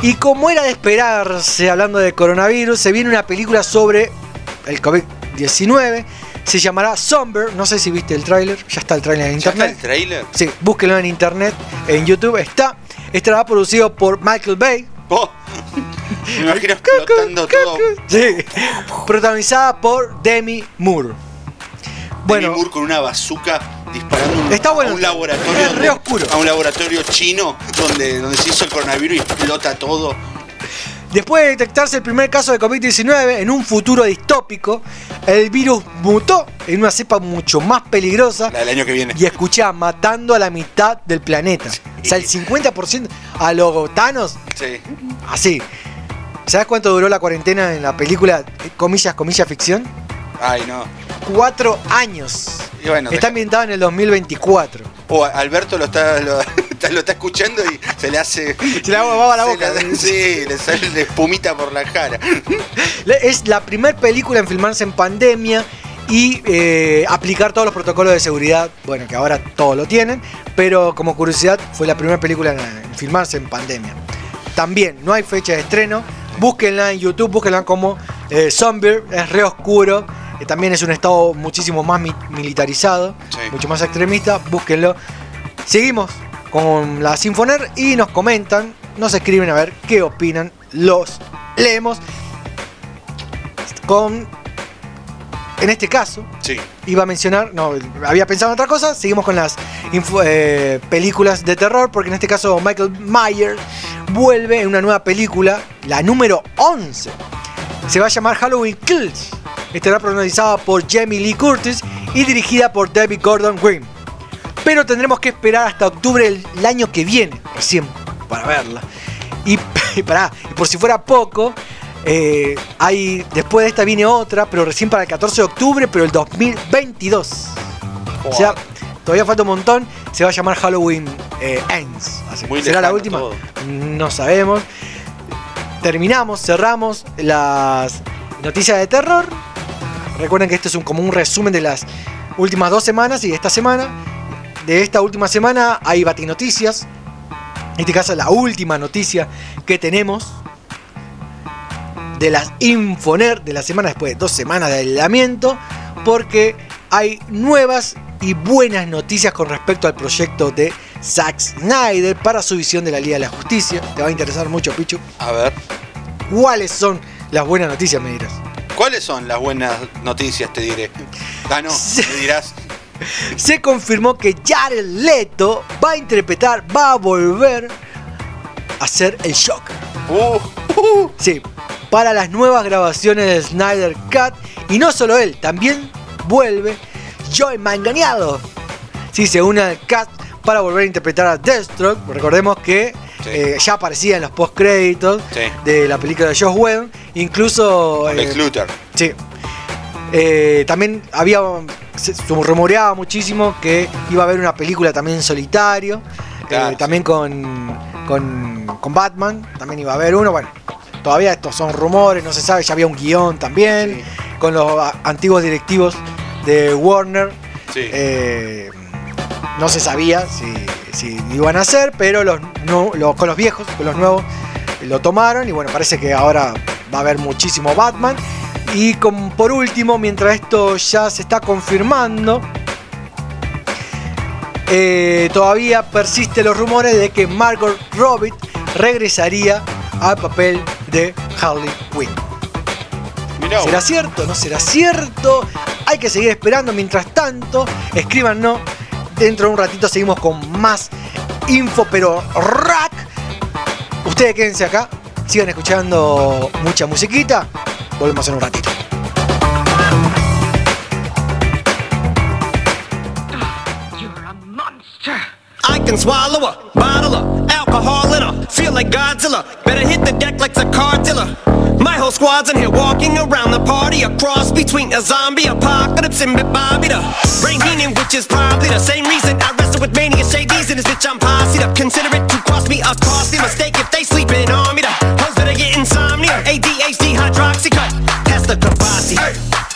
Y como era de esperarse, hablando de coronavirus, se viene una película sobre el COVID-19. Se llamará Somber. No sé si viste el tráiler. Ya está el tráiler en ¿Ya está internet. el trailer? Sí, búsquenlo en internet, en YouTube está. Estará producido por Michael Bay. Oh. Me imagino explotando todo. Sí. Protagonizada por Demi Moore. Bueno. Moore con una bazooka disparando un- Está bueno. a un laboratorio. Es re oscuro. A un laboratorio chino donde, donde se hizo el coronavirus y explota todo. Después de detectarse el primer caso de COVID-19 en un futuro distópico, el virus mutó en una cepa mucho más peligrosa La del año que viene. y escuchá, matando a la mitad del planeta. O sea, el 50% a los gotanos, Sí. así. ¿Sabes cuánto duró la cuarentena en la película, eh, comillas, comillas, ficción? Ay, no. Cuatro años. Y bueno, Está ambientada en el 2024. O Alberto lo está, lo, está- lo está escuchando y se le hace. Se le agua baba la boca. le- sí, le sale de espumita por la cara. Es la primera película en filmarse en pandemia y eh, aplicar todos los protocolos de seguridad. Bueno, que ahora todos lo tienen, pero como curiosidad, fue la primera película en, en filmarse en pandemia. También no hay fecha de estreno. Búsquenla en YouTube, búsquenla como eh, Zombie, es re oscuro. Eh, también es un estado muchísimo más mi- militarizado, Sí. mucho más extremista. Búsquenlo. Seguimos con la Sinfoner y nos comentan, nos escriben a ver qué opinan. Los leemos con en este caso Sí. iba a mencionar no había pensado en otra cosa seguimos con las info- eh, películas de terror porque en este caso Michael Myers vuelve en una nueva película la número 11 se va a llamar Halloween Kills estará protagonizada por Jamie Lee Curtis y dirigida por David Gordon Green pero tendremos que esperar hasta octubre del año que viene recién para verla y, y pará, y por si fuera poco, eh, hay, después de esta viene otra, pero recién para el 14 de octubre, pero el 2022. O sea, todavía falta un montón. Se va a llamar Halloween eh, Ends. Así, Muy ¿Será la última? todo. No sabemos. Terminamos, cerramos las noticias de terror. Recuerden que esto es un, como un resumen de las últimas dos semanas y de esta semana. De esta última semana hay batinoticias. En este caso, la última noticia que tenemos de las Infoner de la semana después de dos semanas de aislamiento, porque hay nuevas y buenas noticias con respecto al proyecto de Zack Snyder para su visión de la Liga de la Justicia. Te va a interesar mucho, Pichu. A ver. ¿Cuáles son las buenas noticias, me dirás? ¿Cuáles son las buenas noticias, te diré? Ah, no, me dirás. Se confirmó que Jared Leto va a interpretar, va a volver a ser el Joker. Uh, Sí, para las nuevas grabaciones de Snyder Cut. Y no solo él, también vuelve Joey Manganiello. Sí, se une al cast para volver a interpretar a Deathstroke. Recordemos que Sí. eh, ya aparecía en los post-créditos Sí. de la película de Josh Whedon. Incluso... Eh, Luthor. Sí. Eh, también había. Se, rumoreaba muchísimo que iba a haber una película también en solitario. eh, Claro, también con, con, con Batman. También iba a haber uno. Bueno, todavía estos son rumores, no se sabe. Ya había un guion también. Con los a- antiguos directivos de Warner. Sí. Eh, no se sabía si, si iban a hacer, pero los, no- los- con los viejos, con los nuevos, lo tomaron y bueno, parece que ahora va a haber muchísimo Batman. Y con- por último, mientras esto ya se está confirmando, eh, todavía persisten los rumores de que Margot Robbie regresaría al papel de Harley Quinn. Mirá, ¿Será cierto? ¿No será cierto? Hay que seguir esperando. Mientras tanto, escríbanos. Dentro de un ratito seguimos con más info, pero rack. Ustedes quédense acá. Sigan escuchando mucha musiquita. Volvemos en un ratito. A. I can swallow a bottle of alcohol in a feel like Godzilla. Better hit the deck like the car. My whole squad's in here walking around the party, a cross between a zombie apocalypse and Bobby the Brain Heenan, which is probably the same reason I wrestle with mania shades and this bitch I'm posse up. Consider it to cost me a costly mistake if they sleeping on me. The hoes better get insomnia, ADHD hydroxy cut, past the Kavasi.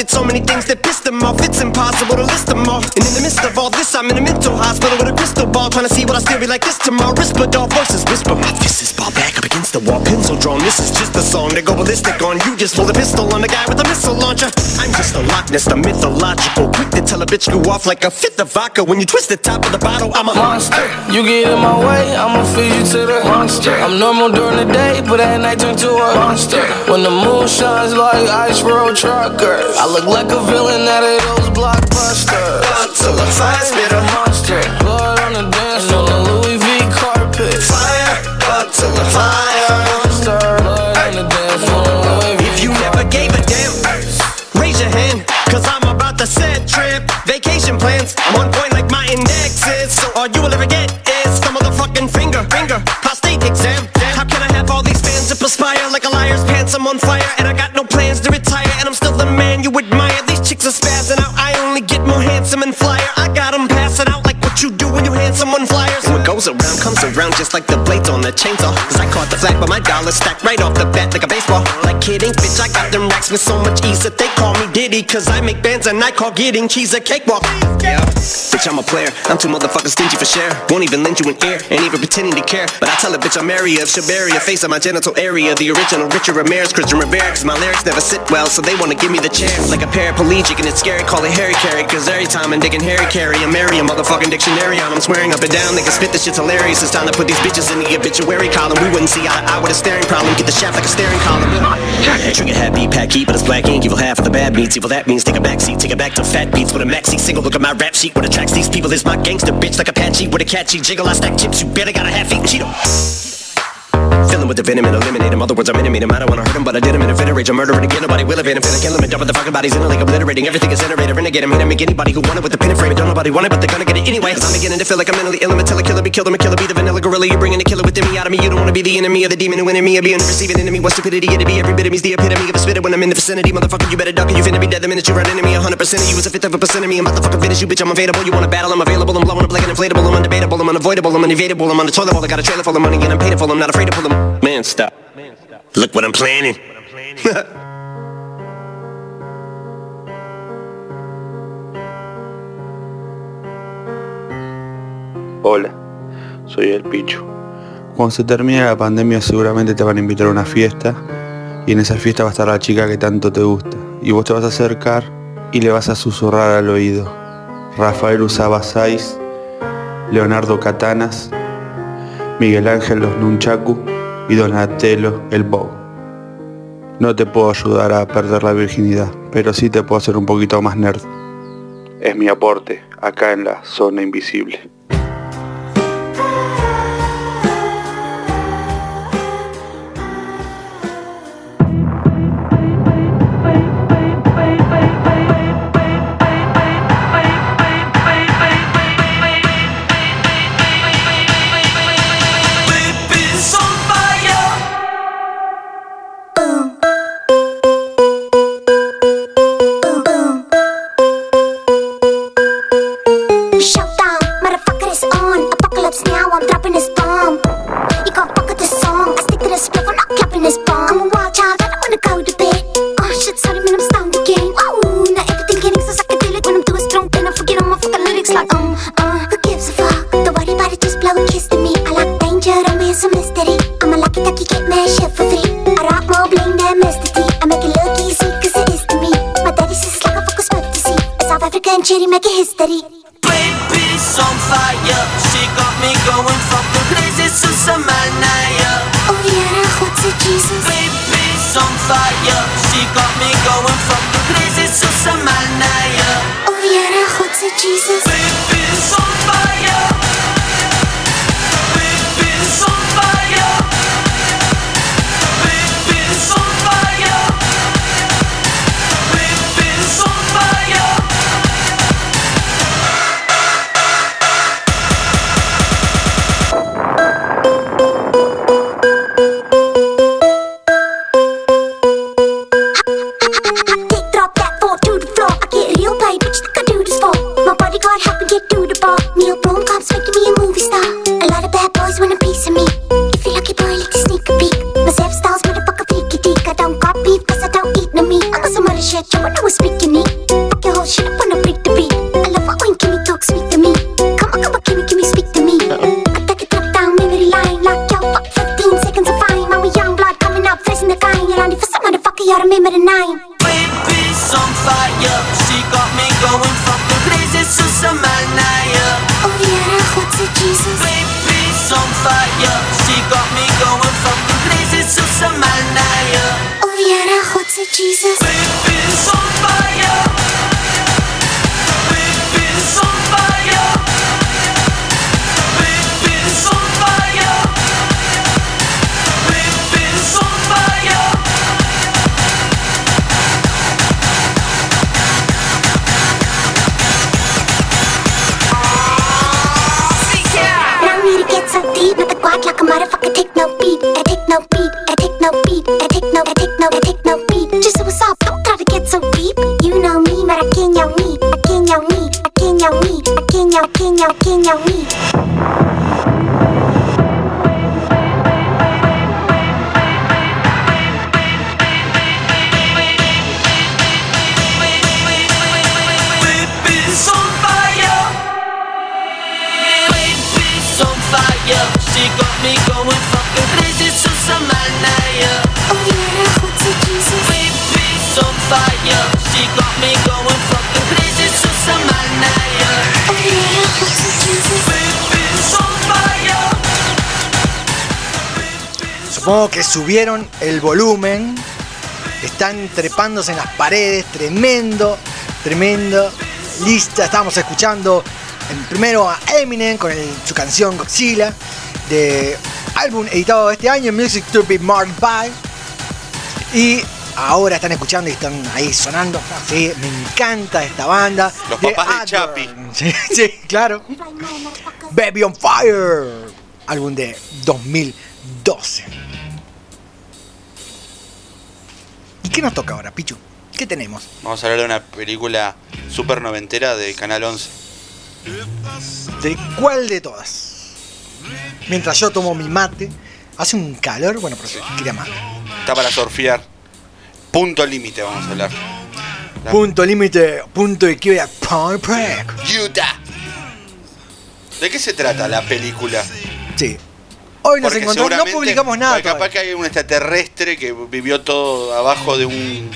Did so many things that pissed them off. It's impossible to list them all. And in the midst of all this, I'm in a mental hospital with a crystal ball, trying to see what I still be like this tomorrow. Dog voices, whisper my fist is ball back up against the wall, pencil drawn. This is just a song to go ballistic on. You just pulled a pistol on the guy with a missile launcher. I'm just a Loch Ness, the mythological, quick to tell a bitch go off like a fifth of vodka. When you twist the top of the bottle, I'm a monster. You get in my way, I'ma feed you to the monster. I'm normal during the day, but at night turn to a monster. When the moon shines like ice road truckers, I look like a villain out of those blockbusters. Till the fire spit a monster. Blood on the dance floor, the Louis V carpet. Fire up to the fire. Monster. Blood on the dance floor, the Louis V If you never gave a damn, raise your hand. Cause I'm about to set trip. Vacation plans. I'm on point like my index is. So all you will ever get chicks are spazzing out. I only get more handsome and flyer. Around comes around just like the blades on the chainsaw. Cause I caught the flag, but my dollar stacked right off the bat like a baseball. Like kidding, bitch, I got them racks with so much ease that they call me Diddy. Cause I make bands and I call getting cheese a cakewalk. Yeah, bitch, I'm a player. I'm too motherfucking stingy for share. Won't even lend you an ear, ain't even pretending to care. But I tell a bitch I'm area of Shabaria, face of my genital area. The original Richard Ramirez, Christian Rivera. Cause my lyrics never sit well, so they wanna give me the chair. Like a paraplegic and it's scary, call it Harry Carry. Cause every time I'm digging Harry Carry, I'm marry a motherfucking dictionary on. I'm swearing up and down, they can spit this shit's hilarious. It's time to put these bitches in the obituary column. We wouldn't see eye to eye with a staring problem. Get the shaft like a staring column. Trigger happy, pack heat, but it's black ink. Evil half of the bad meats. Evil that means take a back seat, take it back to fat beats with a maxi single. Look at my rap sheet. What attracts these people is my gangster bitch like a Apache with a catchy jiggle. I stack chips. You better got a half eaten Cheeto. Fill him with the venom and eliminate him. Other words, I'm intimate him. I don't wanna hurt him, but I did him in a fit of rage. I'm murdering again. Nobody will evade him. Finna kill him and dump the fucking bodies in a lake, obliterating everything is iterator. Renegade him, hit him, make anybody who want it with the pin and frame. it. Don't nobody want it, but they're gonna get it anyway. I'm beginning to feel like I'm mentally ill. I'm a killer, killer, be killed. I'm a killer, be the vanilla gorilla. You're bringing the killer within me out of me. You don't wanna be the enemy of the demon who in me. Or be an receiving enemy. What stupidity it'd be. Every bit of me's the epitome of a spitter when I'm in the vicinity. Motherfucker, you better duck or you finna be dead the minute you run into me. 100% of you is a fifth of a percent of me. I'm about to fucking finish you, bitch. I'm available. You wanna battle? I'm available. I'm blowing up like an inflatable. I'm undebatable. I'm unavoidable. I'm unevadable. I'm on the toilet bowl. I got a trailer full of money and I'm paid for. I'm not afraid to them. Man, stop. Look what I'm planning. Hola, soy el Pichu. Cuando se termine la pandemia seguramente te van a invitar a una fiesta y en esa fiesta va a estar la chica que tanto te gusta y vos te vas a acercar y le vas a susurrar al oído. Rafael usaba Sais, Leonardo Katanas, Miguel Ángel los Nunchaku y Donatello el Bow. No te puedo ayudar a perder la virginidad, pero sí te puedo hacer un poquito más nerd. Es mi aporte acá en la zona invisible. Subieron el volumen. Están trepándose en las paredes. Tremendo, tremendo. Lista. Estábamos escuchando primero a Eminem con el- su canción Godzilla. De álbum editado este año, Music to be Marked by. Y ahora están escuchando y están ahí sonando. Sí, me encanta esta banda. Los papás de. Chapi. Sí, sí, claro. Baby on Fire. Álbum de 2012. ¿Y qué nos toca ahora, Pichu? ¿Qué tenemos? Vamos a hablar de una película super noventera de Canal 11. ¿De cuál de todas? Mientras yo tomo mi mate, hace un calor, bueno, pero quería más. Está para surfear. Punto límite vamos a hablar. La- Punto límite, punto de quiebra, Point Break. Utah. ¿De qué se trata la película? Sí. Hoy nos encontramos, no publicamos nada. capaz todavía. que hay un extraterrestre que vivió todo abajo de un.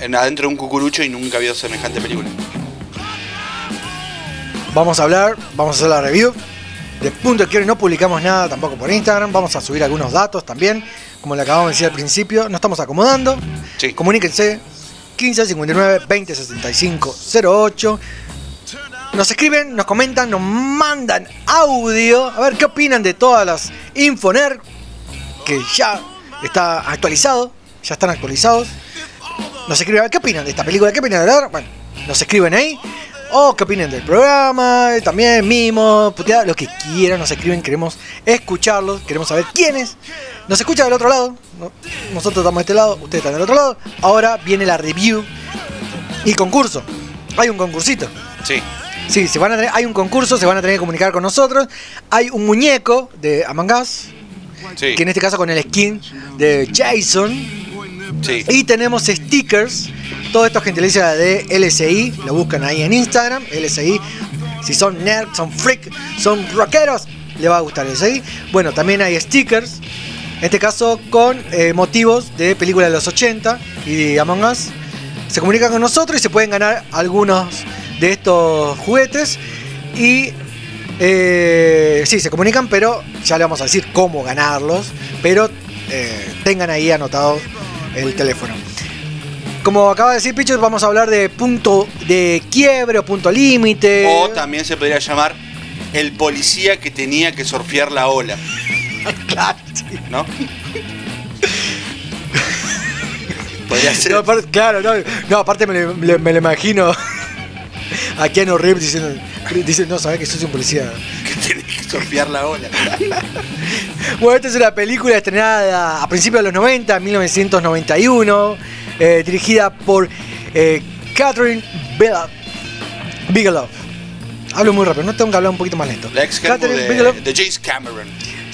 En, adentro de un cucurucho y nunca vio semejante película. Vamos a hablar, vamos a hacer la review. De punto de quiebre no publicamos nada tampoco por Instagram. Vamos a subir algunos datos también. Como le acabamos de decir al principio, nos estamos acomodando. Comuníquense 15 59 20 65 08. Nos escriben, nos comentan, nos mandan audio. A ver qué opinan de todas las Infoner. Que ya está actualizado. Ya están actualizados. Nos escriben, ¿qué opinan de esta película? ¿Qué opinan de la Bueno, nos escriben ahí. O qué opinan del programa, también mimos, puteada, lo que quieran, nos escriben, queremos escucharlos, queremos saber quiénes. Nos escucha del otro lado, ¿no? nosotros estamos de este lado, ustedes están del otro lado. Ahora viene la review y concurso. Hay un concursito. Sí. Sí, se van a tener- hay un concurso, se van a tener que comunicar con nosotros. Hay un muñeco de Among Us, Sí. que en este caso con el skin de Jason. Sí. Y tenemos stickers. Todo esto es gentilicia de LSI. Lo buscan ahí en Instagram. LSI. Si son nerds, son freak, son rockeros, le va a gustar LSI. Bueno, también hay stickers. En este caso con eh, motivos de películas de los 80 y Among Us. Se comunican con nosotros y se pueden ganar algunos de estos juguetes. Y eh, sí, se comunican, pero ya le vamos a decir cómo ganarlos. Pero eh, tengan ahí anotado el teléfono. Como acaba de decir Pichu, vamos a hablar de punto de quiebre o punto límite. O también se podría llamar el policía que tenía que surfear la ola. claro, ¿No? Podría ser. No, aparte- claro, no, no, aparte me, lo- me lo- me lo imagino a Keanu Reeves diciendo, dice, no, sabes que sos un policía. que tiene que surfear la ola. Bueno, esta es una película estrenada a principios de los 90, 1991, eh, dirigida por eh, Catherine Bella- Bigelow. Hablo muy rápido, no tengo que hablar un poquito más lento. La ex Catherine de, Bigelow. de James Cameron.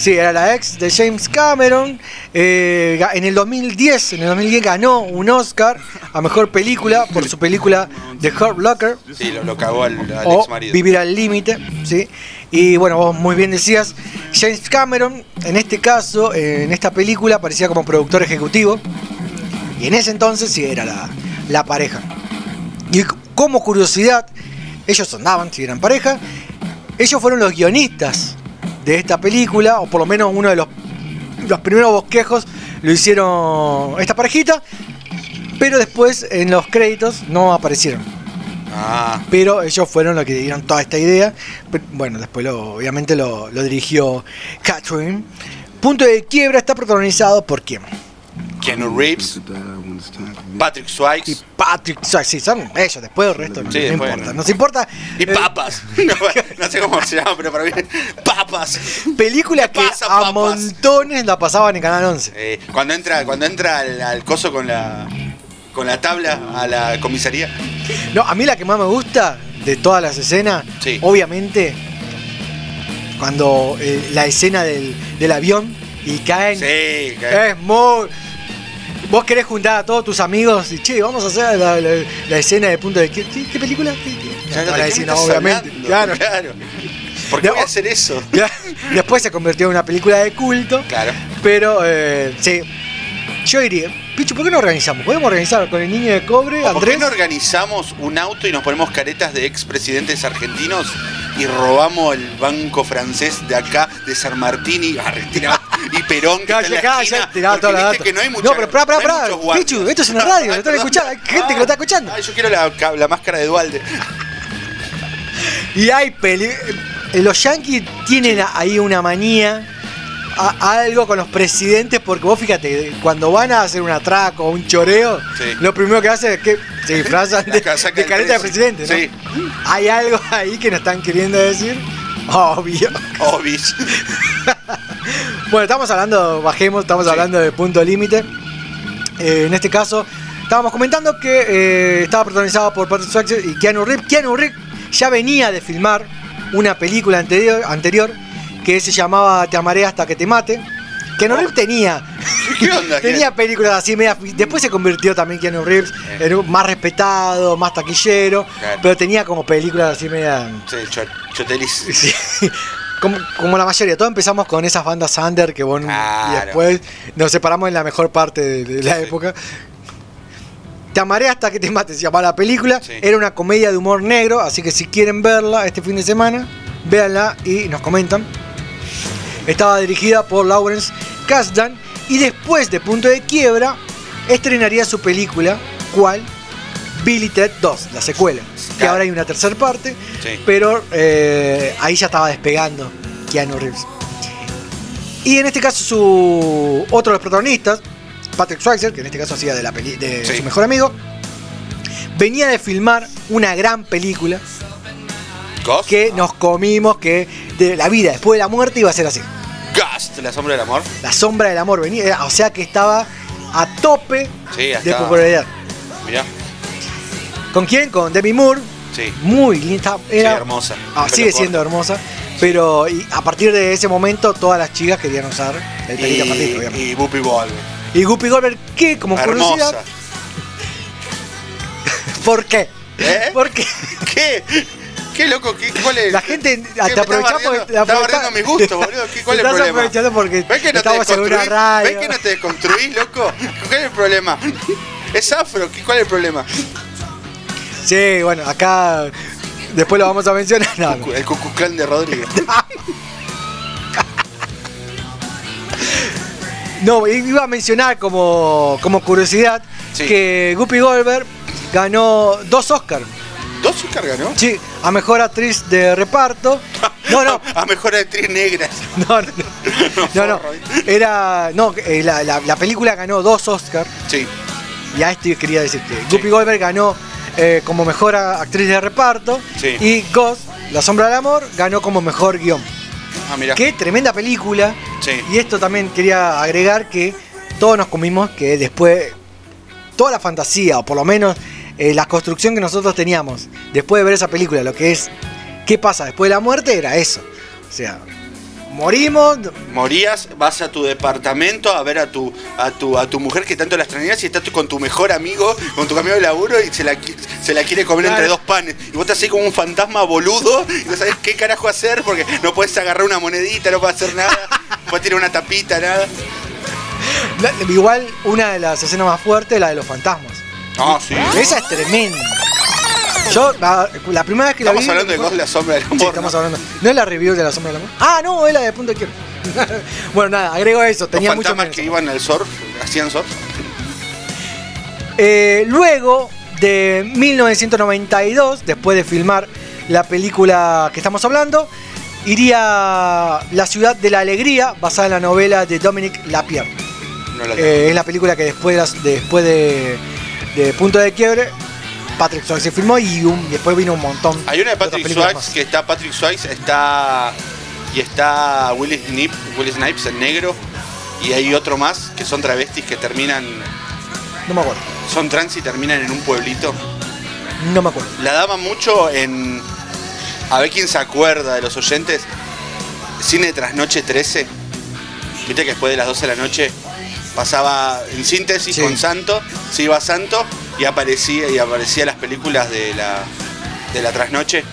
Sí, era la ex de James Cameron. Eh, en el 2010, en el 2010 ganó un Oscar a mejor película por su película The Hurt Locker Sí, lo, lo cagó al, al o ex marido. Vivir al límite, ¿sí? Y bueno, vos muy bien decías, James Cameron, en este caso, eh, en esta película, aparecía como productor ejecutivo. Y en ese entonces sí era la, la pareja. Y como curiosidad, ellos andaban, si eran pareja, ellos fueron los guionistas de esta película, o por lo menos uno de los, los primeros bosquejos lo hicieron esta parejita, pero después en los créditos no aparecieron. Ah, Pero ellos fueron los que dieron toda esta idea. Pero, Bueno, después lo- obviamente lo, lo dirigió Catherine. Punto de quiebra está protagonizado por quién? Keanu Reeves, Patrick Swayze Patrick Swayze, sí, son ellos, después el resto no, Sí, no después importa. no. Nos importa y eh, Papas. no sé cómo se llama, pero para mí. Papas. película que pasa, a papas? montones la pasaban en Canal 11. Eh, cuando entra, cuando entra al, al coso con la con la tabla a la comisaría. No, a mí la que más me gusta de todas las escenas, Sí. obviamente, cuando eh, la escena del, del avión y caen, Sí, que- es muy... Vos querés juntar a todos tus amigos y, che, vamos a hacer la, la- la escena de punto de... ¿Qué, película? ¿Qué- qué? No van a te- decir, ¿qué no, estás obviamente. hablando? Claro. claro. ¿Por qué voy a hacer eso? Después se convirtió en una película de culto, Claro. pero eh, sí. Yo diría, Pichu, ¿por qué no organizamos? ¿Podemos organizar con el niño de cobre, ¿O ¿Por Andrés? qué no organizamos un auto y nos ponemos caretas de expresidentes argentinos y robamos el banco francés de acá, de San Martín y, Argentina, y Perón, que está en la esquina? toda la data. que no hay mucha, No, pero pará, pará, no hay pará. muchos guardias. Pichu, esto es una radio, lo están escuchando, hay gente que lo está escuchando. Ay, yo quiero la, la máscara de Dualde. Y hay peli... Los yankees tienen ahí una manía, a- algo con los presidentes, porque vos fíjate, cuando van a hacer un atraco o un choreo, Sí. lo primero que hacen es que se disfrazan de, Saca de careta presidente, ¿no? Sí. Hay algo ahí que nos están queriendo decir. Obvio. Obis. Bueno, estamos hablando, bajemos, estamos Sí. hablando de punto límite. Eh, en este caso, estábamos comentando que eh, estaba protagonizado por Patrick Swayze y Keanu Reeves. Keanu Reeves ya venía de filmar una película anterior, anterior que se llamaba Te amaré hasta que te mate. Keanu Reeves tenía, ¿Qué onda? tenía películas así media. Después se convirtió también Keanu Reeves en un más respetado, más taquillero, Claro. pero tenía como películas así media. Sí, cho- chotelis. Sí. Como, como la mayoría, todos empezamos con esas bandas under que y Claro. después nos separamos en la mejor parte de, de la Sí. época. Te amaré hasta que te mates, se llama la película. Sí. Era una comedia de humor negro, así que si quieren verla este fin de semana, véanla y nos comentan. Estaba dirigida por Lawrence Kasdan y después de Punto de Quiebra estrenaría su película, ¿cuál? Billy Ted 2, la secuela. Que ahora hay una tercera parte, Sí. pero eh, ahí ya estaba despegando Keanu Reeves. Y en este caso su otro de los protagonistas, Patrick Swayze, que en este caso hacía de, la peli- de Sí. su mejor amigo, venía de filmar una gran película que nos comimos, que de la vida después de la muerte iba a ser así. La sombra del amor. La sombra del amor venía, era- o sea que estaba a tope Sí, de popularidad. Mirá. ¿Con quién? Con Demi Moore, Sí. muy linda, Sí, era, hermosa. Ah, sigue corto. siendo hermosa. Pero y a partir de ese momento todas las chicas querían usar el pelito. Y, y Whoopi Goldberg. Y Guppy Goldberg, ¿qué? Como curiosidad. Hermosa. ¿Por qué? ¿Eh? ¿Por qué? ¿Qué? ¿Qué loco? ¿Qué, ¿Cuál es? La gente ¿Qué, te la Estás aprovechás- bardeando mis gustos, boludo. ¿Qué, ¿Cuál Te es el problema? aprovechando porque ¿Ves que no te estamos una desconstruís? radio. ¿Ves que no te desconstruís, loco? ¿Cuál es el problema? Es afro, ¿qué- ¿cuál es el problema? Sí, bueno, acá después lo vamos a mencionar. No, no. El Cucuclán de Rodríguez. No, iba a mencionar como, como curiosidad Sí. que Guppy Goldberg ganó dos Oscars. ¿Dos Oscar ganó? Sí, a mejor actriz de reparto. No, no, A mejor actriz negra. no, no, no, no. Era, no, eh, la, la- la película ganó dos Oscars. Sí. Y a esto quería decir que Guppy Goldberg ganó eh, como mejor actriz de reparto. Sí. Y Ghost, La Sombra del Amor, ganó como mejor guion. Ah, mira. Qué tremenda película. Sí. Y esto también quería agregar que todos nos comimos que después, toda la fantasía, o por lo menos eh, la construcción que nosotros teníamos después de ver esa película, lo que es qué pasa después de la muerte, era eso. O sea, morimos, Morías, vas a tu departamento a ver a tu, a tu, a tu mujer que tanto la extrañas y estás con tu mejor amigo, con tu amigo de laburo y se la, se la quiere comer Claro. entre dos panes. Y vos estás ahí como un fantasma boludo y no sabes qué carajo hacer porque no puedes agarrar una monedita, no puedes hacer nada, puedes tirar una tapita, nada. La- igual una de las escenas más fuertes es la de los fantasmas. Ah, sí. Esa es tremenda. Yo, la, la primera vez que Estamos la vi. hablando de Ghost, la sombra del amor. Sí, estamos hablando. ¿No es la review de la sombra del amor? Ah, no, es la de punto de quiero. bueno, nada, agrego eso. Los Tenía mucho fantasmas menos. que iban al surf, hacían surf. Eh, luego de 1992, después de filmar la película que estamos hablando, iría La ciudad de la alegría, basada en la novela de Dominic Lapierre. No la Eh, es la película que después de, después de, de Punto de Quiebre, Patrick Swayze filmó y un- después vino un montón. Hay una de Patrick Swayze que está Patrick Swayze, está y está Will Snipes, Will Snipes en negro y hay otro más que son travestis que terminan. No me acuerdo. son trans y terminan en un pueblito. No me acuerdo. La daban mucho en a ver quién se acuerda de los oyentes. Cine tras noche 13. Viste que después de las 12 de la noche pasaba en síntesis Sí. con Santo, se iba Santo y aparecía y aparecía las películas de la de la trasnoche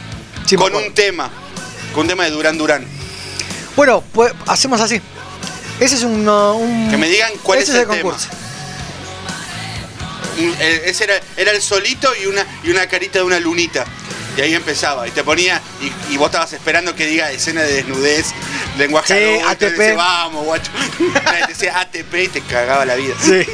Sí, con un tema, con un tema de Durán Durán. Bueno, pues hacemos así. Ese es un. un- Que me digan cuál ese es el concurso. Un- eh, Ese era, era el solito y una, y una carita de una lunita. Y ahí empezaba, y te ponía, y, y vos estabas esperando que diga escena de desnudez, lenguaje Sí, adulto, y te ATP. vamos, guacho. te decía ATP y te cagaba la vida. Sí.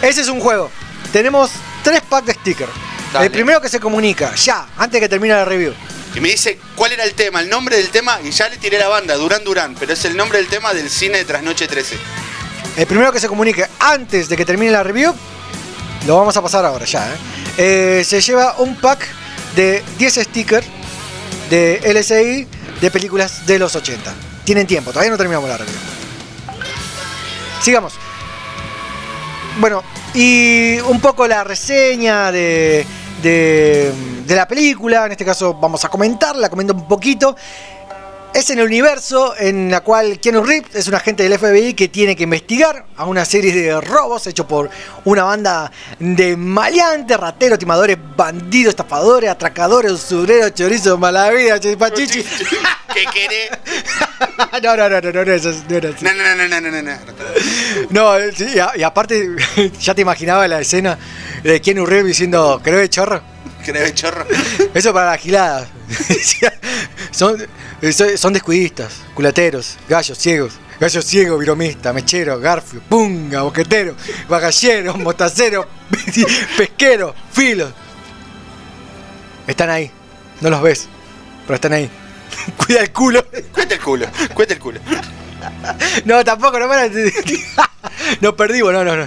Ese es un juego. Tenemos tres packs de stickers. Dale. El primero que se comunica, ya, antes que termine la review. Y me dice cuál era el tema, el nombre del tema, y ya le tiré la banda, Durán Durán, pero es el nombre del tema del cine de Trasnoche 13. El primero que se comunique antes de que termine la review, lo vamos a pasar ahora ya. ¿eh? Eh, se lleva un pack de 10 stickers de LSI de películas de los 80. Tienen tiempo, todavía no terminamos la review. Sigamos. Bueno, y un poco la reseña de, de, de la película, en este caso vamos a comentarla, comento un poquito. Es en el universo en la cual Keanu Reeves es un agente del FBI que tiene que investigar a una serie de robos hechos por una banda de maleantes, rateros, timadores, bandidos, estafadores, atracadores, usureros, chorizos, malavida, chipachichi. ¿Qué querés? no, no, no, no, no, no, eso no. No, no, no, no, no, no, no. No, eh, sí, y, a- y aparte, ya te imaginaba la escena de Keanu Reeves diciendo, ¿creo de chorro? Eso para la gilada. son, son- descuidistas, culateros, gallos ciegos. Gallo ciego, viromista, mechero, garfio, punga, boquetero, bagallero, mostacero, pesquero, filo. Están ahí. No los ves, pero están ahí. Cuida el culo. Cuenta el culo, cuenta el culo. No, tampoco, no para. Nos perdimos, no, no, no.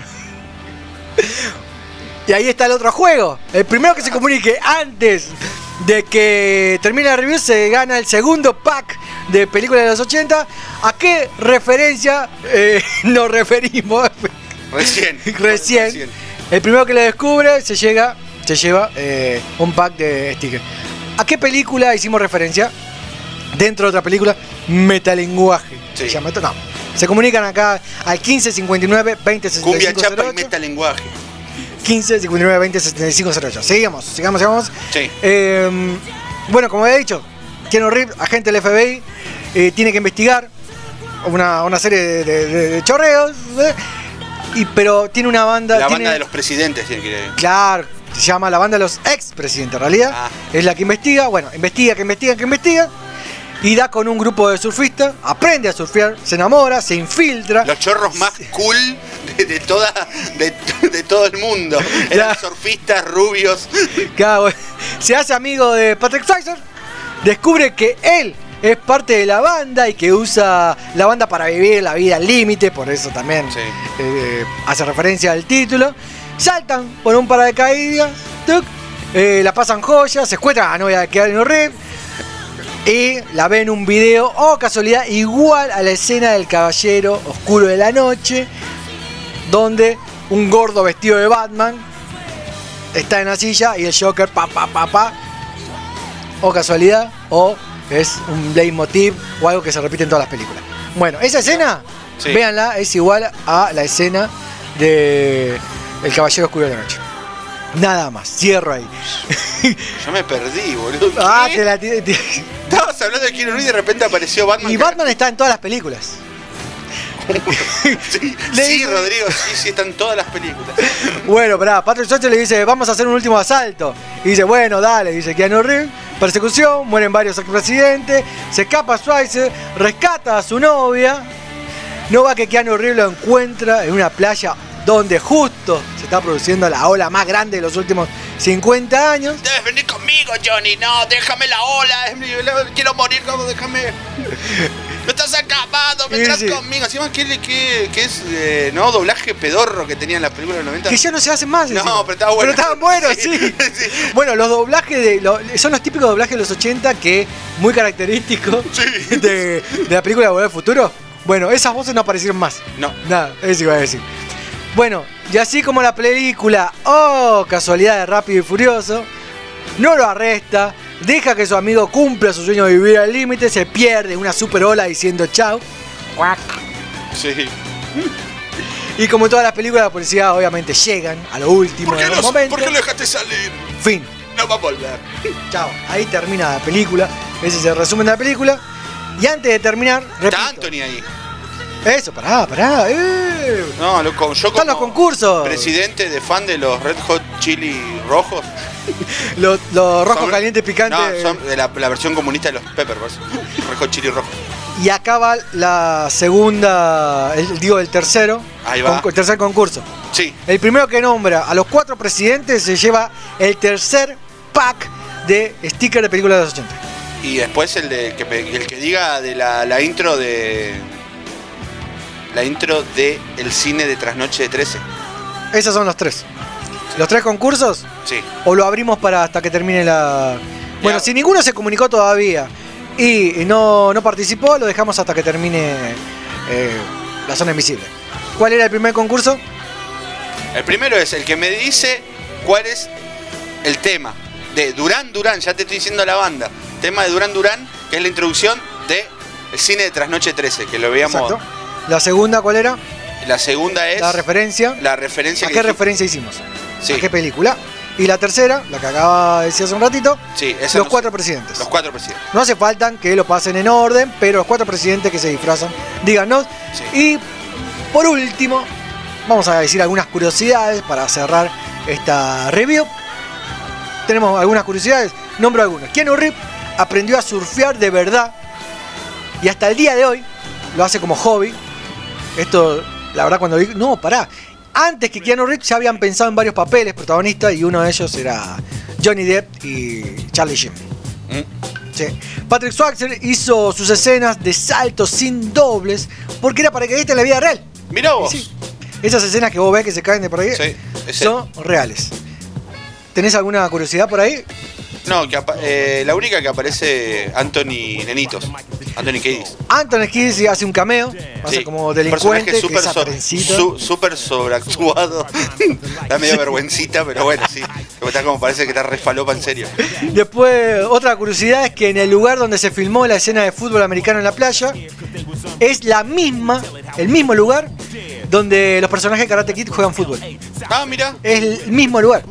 Y ahí está el otro juego. El primero que se comunique antes de que termine la review se gana el segundo pack de películas de los 80. ¿A qué referencia eh, nos referimos? Recién. Recién. El primero que lo descubre se llega, se lleva eh, un pack de stickers. ¿A qué película hicimos referencia? Dentro de otra película, Metalenguaje. Se llama esto. No. Se comunican acá al 15 59 20 Cumbia 65 chapa y 08. metalenguaje. 15 59 20 75 08. Sigamos, sigamos, sigamos. Sí. Eh, bueno, como he dicho, Keanu Reeves, agente del FBI, eh, tiene que investigar una, una serie de, de- de- de chorreos. eh, y, pero tiene una banda. La tiene- banda de los presidentes tiene que ir. Claro, se llama la banda de los ex presidentes en realidad. Ah. Es la que investiga, bueno, investiga, que investiga, que investiga. Y da con un grupo de surfistas, aprende a surfear, se enamora, se infiltra. Los chorros más cool de, de toda, de, de todo el mundo. Eran surfistas rubios. Claro, se hace amigo de Patrick Swayze, descubre que él es parte de la banda y que usa la banda para vivir la vida al límite, por eso también eh, hace referencia al título. Saltan por un par de caídas, tuc, eh, la pasan joyas, se encuentran a la novia de Keanu Reeves y la ven en un video, oh casualidad, igual a la escena del caballero oscuro de la noche, donde un gordo vestido de Batman está en la silla y el Joker pa pa pa pa o casualidad o es un leitmotiv o algo que se repite en todas las películas. Bueno, esa escena, Sí. véanla, es igual a la escena de El Caballero Oscuro de la Noche. Nada más, cierro ahí. Yo me perdí, boludo. Ah, te la Estabas hablando de Keanu Reeves y de repente apareció Batman. Y Batman está en todas las películas. sí, sí, Rodrigo, sí, sí, están todas las películas. Bueno, pará, Patrick Swayze le dice, vamos a hacer un último asalto. Y dice, bueno, dale, dice Keanu Reeves. Persecución, mueren varios expresidentes, se escapa Swayze, rescata a su novia. No va que Keanu Reeves lo encuentra en una playa donde justo se está produciendo la ola más grande de los últimos 50 años. Debes venir conmigo, Johnny. No, déjame la ola. Quiero morir, como déjame. No estás acabado, vendrás Sí, sí. conmigo. ¿qué, qué, qué es, eh, no, doblaje pedorro que tenían las películas de los 90? Que ya no se hacen más. No, encima. pero estaba bueno. Pero estaban buenos, sí. Bueno, los doblajes de. lo- son los típicos doblajes de los 80 que muy característicos de, de la película de Volver al Futuro. Bueno, esas voces no aparecieron más. No. Nada, eso iba a decir. Bueno, y así como la película, oh, casualidad de Rápido y Furioso, no lo arresta, deja que su amigo cumpla su sueño de vivir al límite, se pierde una super ola diciendo chao. Sí. Y como en todas las películas, la policía obviamente llegan a lo último ¿Por qué, de los los- momentos. ¿Por qué lo dejaste salir? Fin. No va a volver. Chao. Ahí termina la película. Ese es el resumen de la película. Y antes de terminar, repito, Está Anthony ahí. Eso, pará, pará. eh. No, loco, yo Están los como concursos. presidente de fan de los Red Hot Chili Rojos. Los, los rojos Son- calientes picantes. No, son de la, la versión comunista de los Peppers. Red Hot Chili Rojos. Y acaba la segunda, el- digo, el tercero. Ahí va. el tercer concurso. Sí. El primero que nombra a los cuatro presidentes se lleva el tercer pack de stickers de películas de los 80. Y después el de que, pe- el que diga de la, la intro de. La intro de el cine de Trasnoche de 13. Esos son los tres. Los tres concursos. Sí. o lo abrimos para hasta que termine la. Bueno, si ninguno se comunicó todavía y no, no participó, lo dejamos hasta que termine eh, la zona invisible. ¿Cuál era el primer concurso? El primero es el que me dice cuál es el tema de Durán Durán, ya te estoy diciendo la banda. Tema de Durán Durán, que es la introducción de el cine de Trasnoche 13, que lo veíamos. Exacto. La segunda, ¿cuál era? La segunda es La referencia. la referencia ¿A qué dijiste. referencia hicimos? Sí. ¿A qué película? Y la tercera, la que acaba de decir hace un ratito, Sí, los no- cuatro presidentes. Los cuatro presidentes. No hace falta que lo pasen en orden, pero los cuatro presidentes que se disfrazan, díganos. Y por último, vamos a decir algunas curiosidades para cerrar esta review. Tenemos algunas curiosidades, nombro algunas. Keanu Reeves aprendió a surfear de verdad y hasta el día de hoy lo hace como hobby. Esto, la verdad, cuando vi, no, pará. Antes que Keanu Reeves ya habían pensado en varios papeles protagonistas y uno de ellos era Johnny Depp y Charlie Sheen. Sí. Patrick Swayze hizo sus escenas de saltos sin dobles porque era para que en la vida real. Mirá vos. Sí. Esas escenas que vos ves que se caen de por ahí es son reales. ¿Tenés alguna curiosidad por ahí? No, que eh, la única que aparece Anthony Nenitos. Anthony Kiedis. Anthony Kiedis hace un cameo, pasa Sí, como un delincuente, personaje que súper es so- aprencito. su- súper sobreactuado. da medio vergüencita, pero bueno, sí. Como Está como parece que está re falopa en serio. Después, otra curiosidad es que en el lugar donde se filmó la escena de fútbol americano en la playa, es la misma, el mismo lugar donde los personajes de Karate Kid juegan fútbol. Ah, mira. Es el mismo lugar.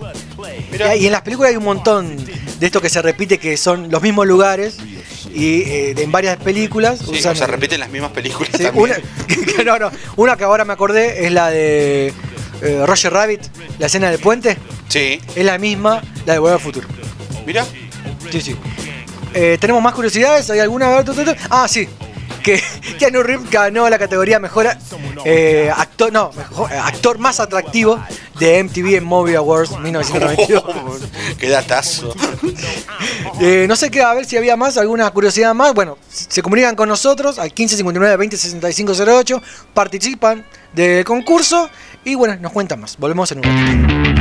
Y en las películas hay un montón de esto que se repite, que son los mismos lugares. Y eh, en varias películas Sí, usan- o se repiten las mismas películas Sí, también. una, no, no, una que ahora me acordé es la de eh, Roger Rabbit, la escena del puente. Sí. Es la misma, la de Volver al Futuro. Mira. Sí, sí. Eh, ¿Tenemos más curiosidades? ¿Hay alguna? Ah, sí. Que Keanu Reeves ganó la categoría mejor eh, actor, no, mejor, eh, actor más atractivo de MTV en Movie Awards 1992. Qué datazo. Eh, no sé qué, a ver si había más, alguna curiosidad más. Bueno, se comunican con nosotros al 1559 20 65 08, participan del concurso y bueno, nos cuentan más. Volvemos en un ratito.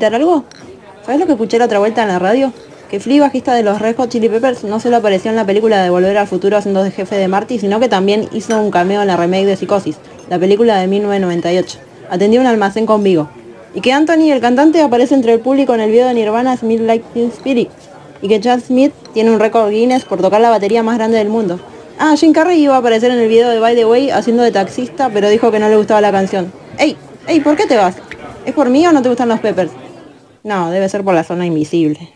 Algo? ¿Sabes lo que escuché la otra vuelta en la radio? Que Flea, bajista de los Red Chili Peppers, no solo apareció en la película de Volver al Futuro haciendo de jefe de Marty, sino que también hizo un cameo en la remake de Psicosis, la película de 1998. Atendió un almacén con Vigo. Y que Anthony, el cantante, aparece entre el público en el video de Nirvana Smith Teen Spirit. y que Chad Smith tiene un récord Guinness por tocar la batería más grande del mundo. Ah, Jim Carrey iba a aparecer en el video de By the Way haciendo de taxista, pero dijo que no le gustaba la canción. ¡Ey! ¡Ey! ¿Por qué te vas? ¿Es por mí o no te gustan los Peppers? No, debe ser por la zona invisible.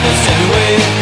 This anyway.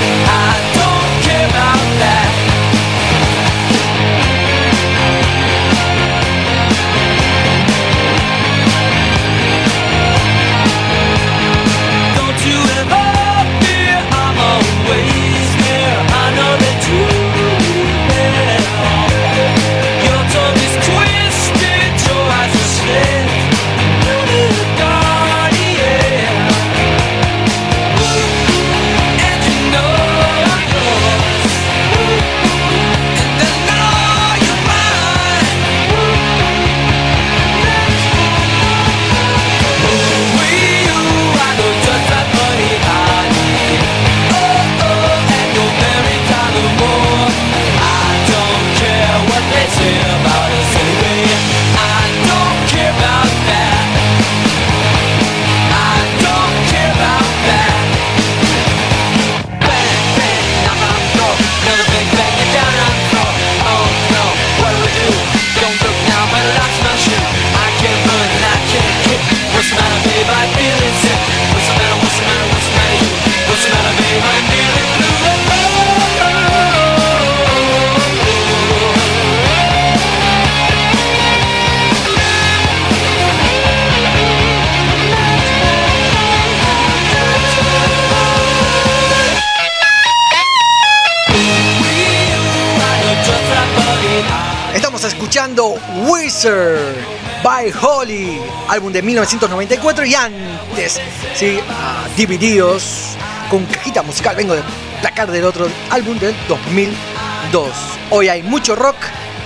Álbum de 1994 y antes, sí, a DVDs con cajita musical. Vengo de placar del otro álbum del 2002. Hoy hay mucho rock,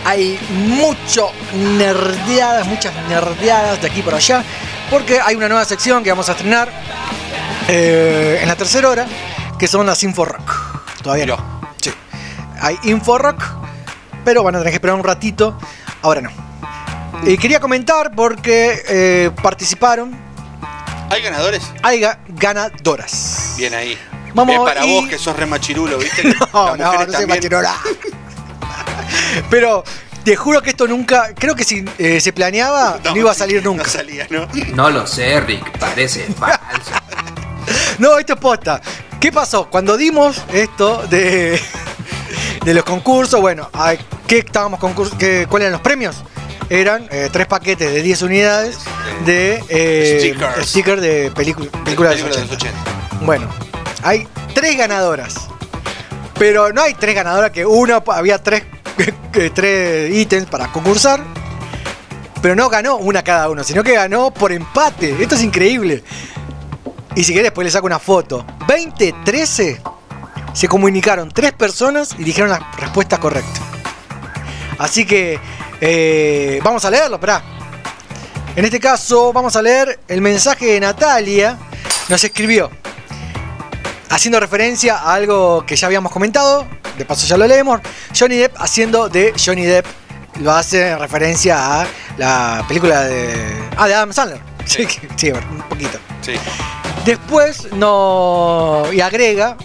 hay mucho nerdeadas, muchas nerdeadas de aquí por allá, porque hay una nueva sección que vamos a estrenar eh, en la tercera hora, que son las Info Rock. Todavía no. Sí. Hay Info Rock, pero van a tener que esperar un ratito. Ahora no. Y quería comentar porque eh, participaron. ¿Hay ganadores? Hay ga- ganadoras. Bien ahí. Vamos, Bien para y- vos que sos re machirulo, ¿viste? No, Las no, mujeres no soy también. machirulo. Pero te juro que esto nunca. Creo que si eh, se planeaba, no, iba a salir nunca. No salía, ¿no? No lo sé, Rick, parece falso. No, esto es posta. ¿Qué pasó? Cuando dimos esto de, de los concursos, bueno, ¿a ¿qué estábamos concurs qué- ¿Cuáles eran los premios? Eran eh, tres paquetes de 10 unidades de eh, Stickers. sticker de película, películas de los Películas 80. de los 80. Bueno, hay tres ganadoras. Pero no hay tres ganadoras que una había tres, tres ítems para concursar. Pero no ganó una cada uno, sino que ganó por empate. Esto es increíble. Y si querés, después le saco una foto. 2013 se comunicaron tres personas y dijeron la respuesta correcta. Así que eh, vamos a leerlo, esperá. En este caso, vamos a leer el mensaje de Natalia. Nos escribió haciendo referencia a algo que ya habíamos comentado. De paso, ya lo leemos. Johnny Depp haciendo de Johnny Depp. Lo hace en referencia a la película de. Ah, de Adam Sandler. Sí, sí, un poquito. Sí. Después no. Y agrega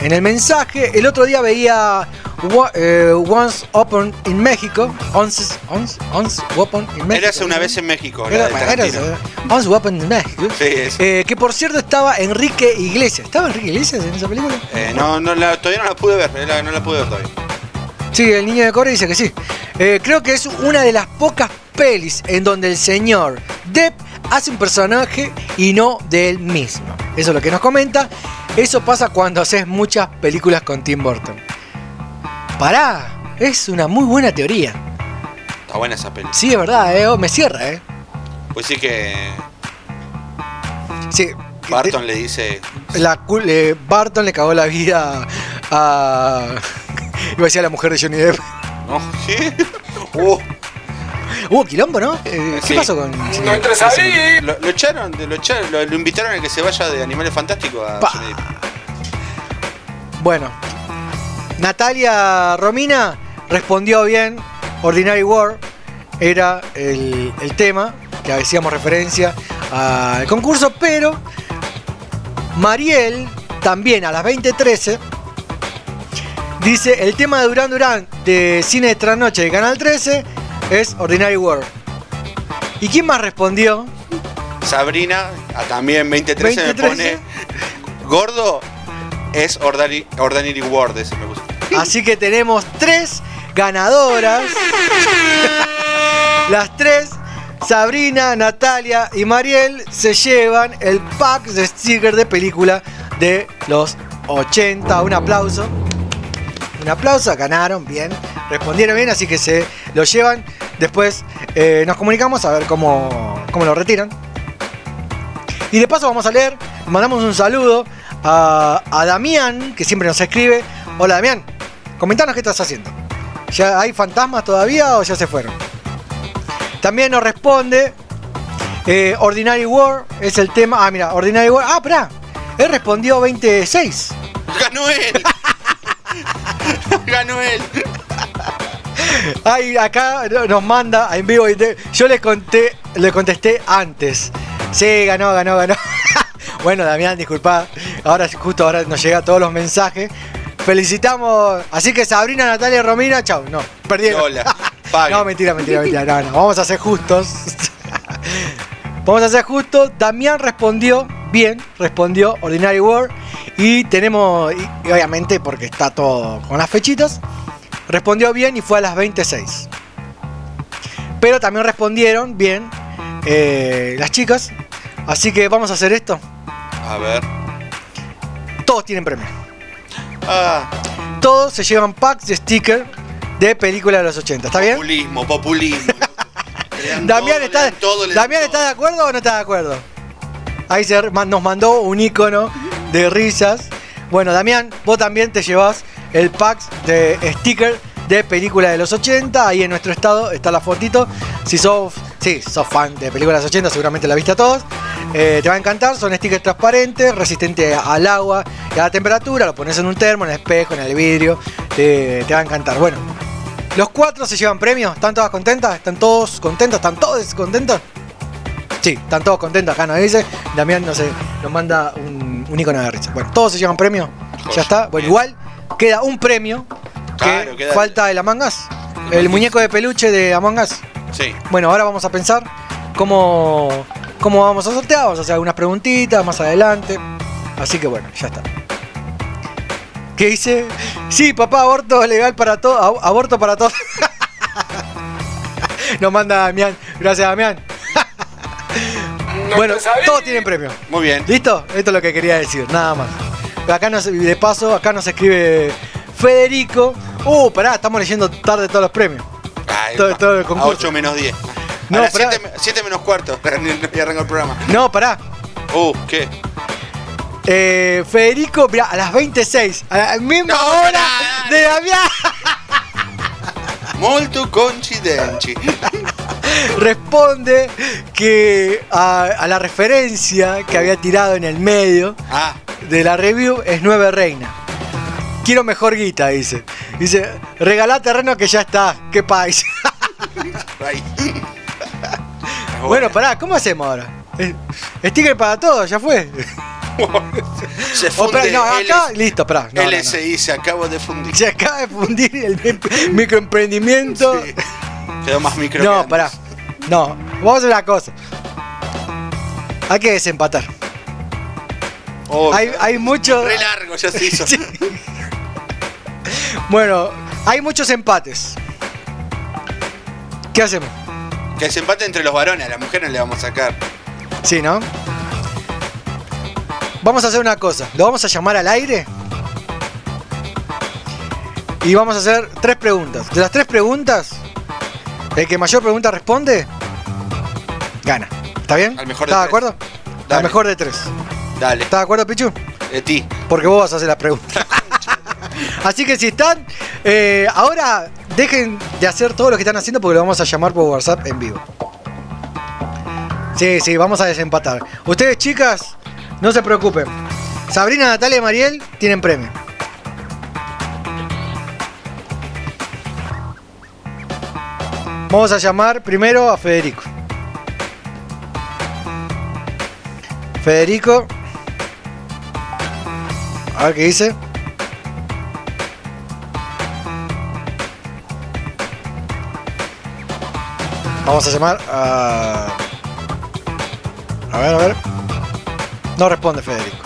en el mensaje. El otro día veía Once Open in México. Once, once, once Open in México. Eras una vez en México. Era- era- Tarantino. Once Open in México. Sí, es. Eh, que por cierto estaba Enrique Iglesias. ¿Estaba Enrique Iglesias en esa película? Eh, no, no la- todavía no la pude ver, eh, la- no la pude ver todavía. Sí, el niño de Core dice que sí. Eh, creo que es una de las pocas pelis en donde el señor Depp hace un personaje y no de él mismo. Eso es lo que nos comenta. Eso pasa cuando haces muchas películas con Tim Burton. Pará, es una muy buena teoría. Está buena esa peli. Sí, es verdad, eh, oh, me cierra, ¿eh? Pues sí que Sí. Barton le dice. La, eh, Barton le cagó la vida a. Iba a decir a la mujer de Johnny Depp. No, ¿qué? Uh, Hubo quilombo, ¿no? Eh, ¿Qué Sí. pasó con.? Lo, lo echaron, lo, echaron, lo, lo invitaron a que se vaya de Animales Fantásticos a. Johnny Depp. Bueno, Natalia Romina respondió bien. Ordinary War era el, el tema que hacíamos referencia al concurso, pero Mariel también a las 20.13 dice el tema de Durán Durán de Cine de Trasnoche de Canal 13 es Ordinary War. ¿Y quién más respondió? Sabrina, a también 2013 me 2013. pone. Gordo es Ordinary, Ordinary Word, ese me puso. Así que tenemos tres ganadoras. Las tres, Sabrina, Natalia y Mariel, se llevan el pack de stickers de película de los 80. Un aplauso. Un aplauso, ganaron bien, respondieron bien, así que se lo llevan. Después eh, nos comunicamos a ver cómo, cómo lo retiran. Y de paso vamos a leer, mandamos un saludo a, a Damián, que siempre nos escribe. Hola Damián, comentanos qué estás haciendo. ¿Ya hay fantasmas todavía o ya se fueron? También nos responde eh, Ordinary War, es el tema. Ah, mira, Ordinary War. Ah, espera, él respondió 26. ¡Ganó él! ¡Ganó él! Ay, acá nos manda en vivo. Yo le conté, le contesté antes. Sí, ganó, ganó, ganó. bueno, Damián, disculpa. Ahora justo ahora nos llega todos los mensajes. Felicitamos. Así que Sabrina, Natalia Romina, chau. No, perdieron. Hola. No, mentira, mentira, mentira. No, no. Vamos a ser justos. Vamos a ser justos. Damián respondió bien, respondió Ordinary War. Y tenemos, y obviamente porque está todo con las fechitas, respondió bien y fue a las 26. Pero también respondieron bien eh, las chicas. Así que vamos a hacer esto. A ver. Todos tienen premio. Ah, Todos se llevan packs de sticker de películas de los 80. ¿Está bien? populismo, populismo. Damián, está, todo, Damián ¿está de acuerdo o no está de acuerdo? Ahí se nos mandó un icono de risas. Bueno, Damián, vos también te llevas el pack de sticker de películas de los 80. Ahí en nuestro estado está la fotito. Si sos, sí, sos fan de películas de los 80, seguramente la viste a todos. Eh, te va a encantar, son stickers transparentes, resistentes al agua y a la temperatura. Lo pones en un termo, en el espejo, en el vidrio. Te, te va a encantar. Bueno, los cuatro se llevan premios. ¿Están todas contentas? ¿Están todos contentos? ¿Están todos contentos? Sí, están todos contentos. Acá nos dice. Damián no sé, nos manda un, un icono de risa. Bueno, todos se llevan premio. Ya está. Bueno, igual queda un premio que Claro, queda- falta el Among Us. El muñeco de peluche de Among Us. Sí. Bueno, ahora vamos a pensar cómo, cómo vamos a sortear. Vamos a hacer algunas preguntitas más adelante. Así que bueno, ya está. ¿Qué dice? Sí, papá, aborto legal para todos. Aborto para todos. Nos manda Damián. Gracias, Damián. bueno, todos tienen premio. Muy bien. ¿Listo? Esto es lo que quería decir, nada más. Acá nos, de paso, acá nos escribe Federico. Uh, pará, estamos leyendo tarde todos los premios. Ay, Todo- todo el a concurso. 8 menos 10. No, a las pará. 7, menos cuarto. Y arranca el programa. No, pará. Uh, ¿qué? Eh, Federico, mirá, a las 26, a la misma No, hora pará. de Damián, Molto coincidenci. responde que a, a la referencia que había tirado en el medio Ah, de la review es Nueve Reina. Quiero mejor guita, dice. Dice, regalá terreno que ya está. ¿Qué país? bueno, pará, ¿cómo hacemos ahora? Sticker para todos, ya fue. Se O, funde no, acá, listo, pará. no. LSI se acaba de fundir. Se acaba de fundir el mi- microemprendimiento. Sí. Quedó más micro que No, antes. pará. No, vamos a hacer una cosa. Hay que desempatar. Oh, Hay, hay muchos. Re largo ya se hizo. Sí. Bueno, hay muchos empates. ¿Qué hacemos? Que se empate entre los varones, a las mujeres le vamos a sacar. Sí, ¿no? Vamos a hacer una cosa. Lo vamos a llamar al aire. Y vamos a hacer tres preguntas. De las tres preguntas, el que mayor pregunta responde, gana. ¿Está bien? Al mejor de ¿Estás de acuerdo? Al mejor de tres. Dale. ¿Estás de acuerdo, Pichu? De ti. Porque vos vas a hacer las preguntas. Así que si están, eh, ahora dejen de hacer todo lo que están haciendo porque lo vamos a llamar por WhatsApp en vivo. Sí, sí, vamos a desempatar. Ustedes, chicas, no se preocupen. Sabrina, Natalia y Mariel tienen premio. Vamos a llamar primero a Federico. Federico. A ver qué dice. Vamos a llamar a. A ver, a ver. No responde Federico.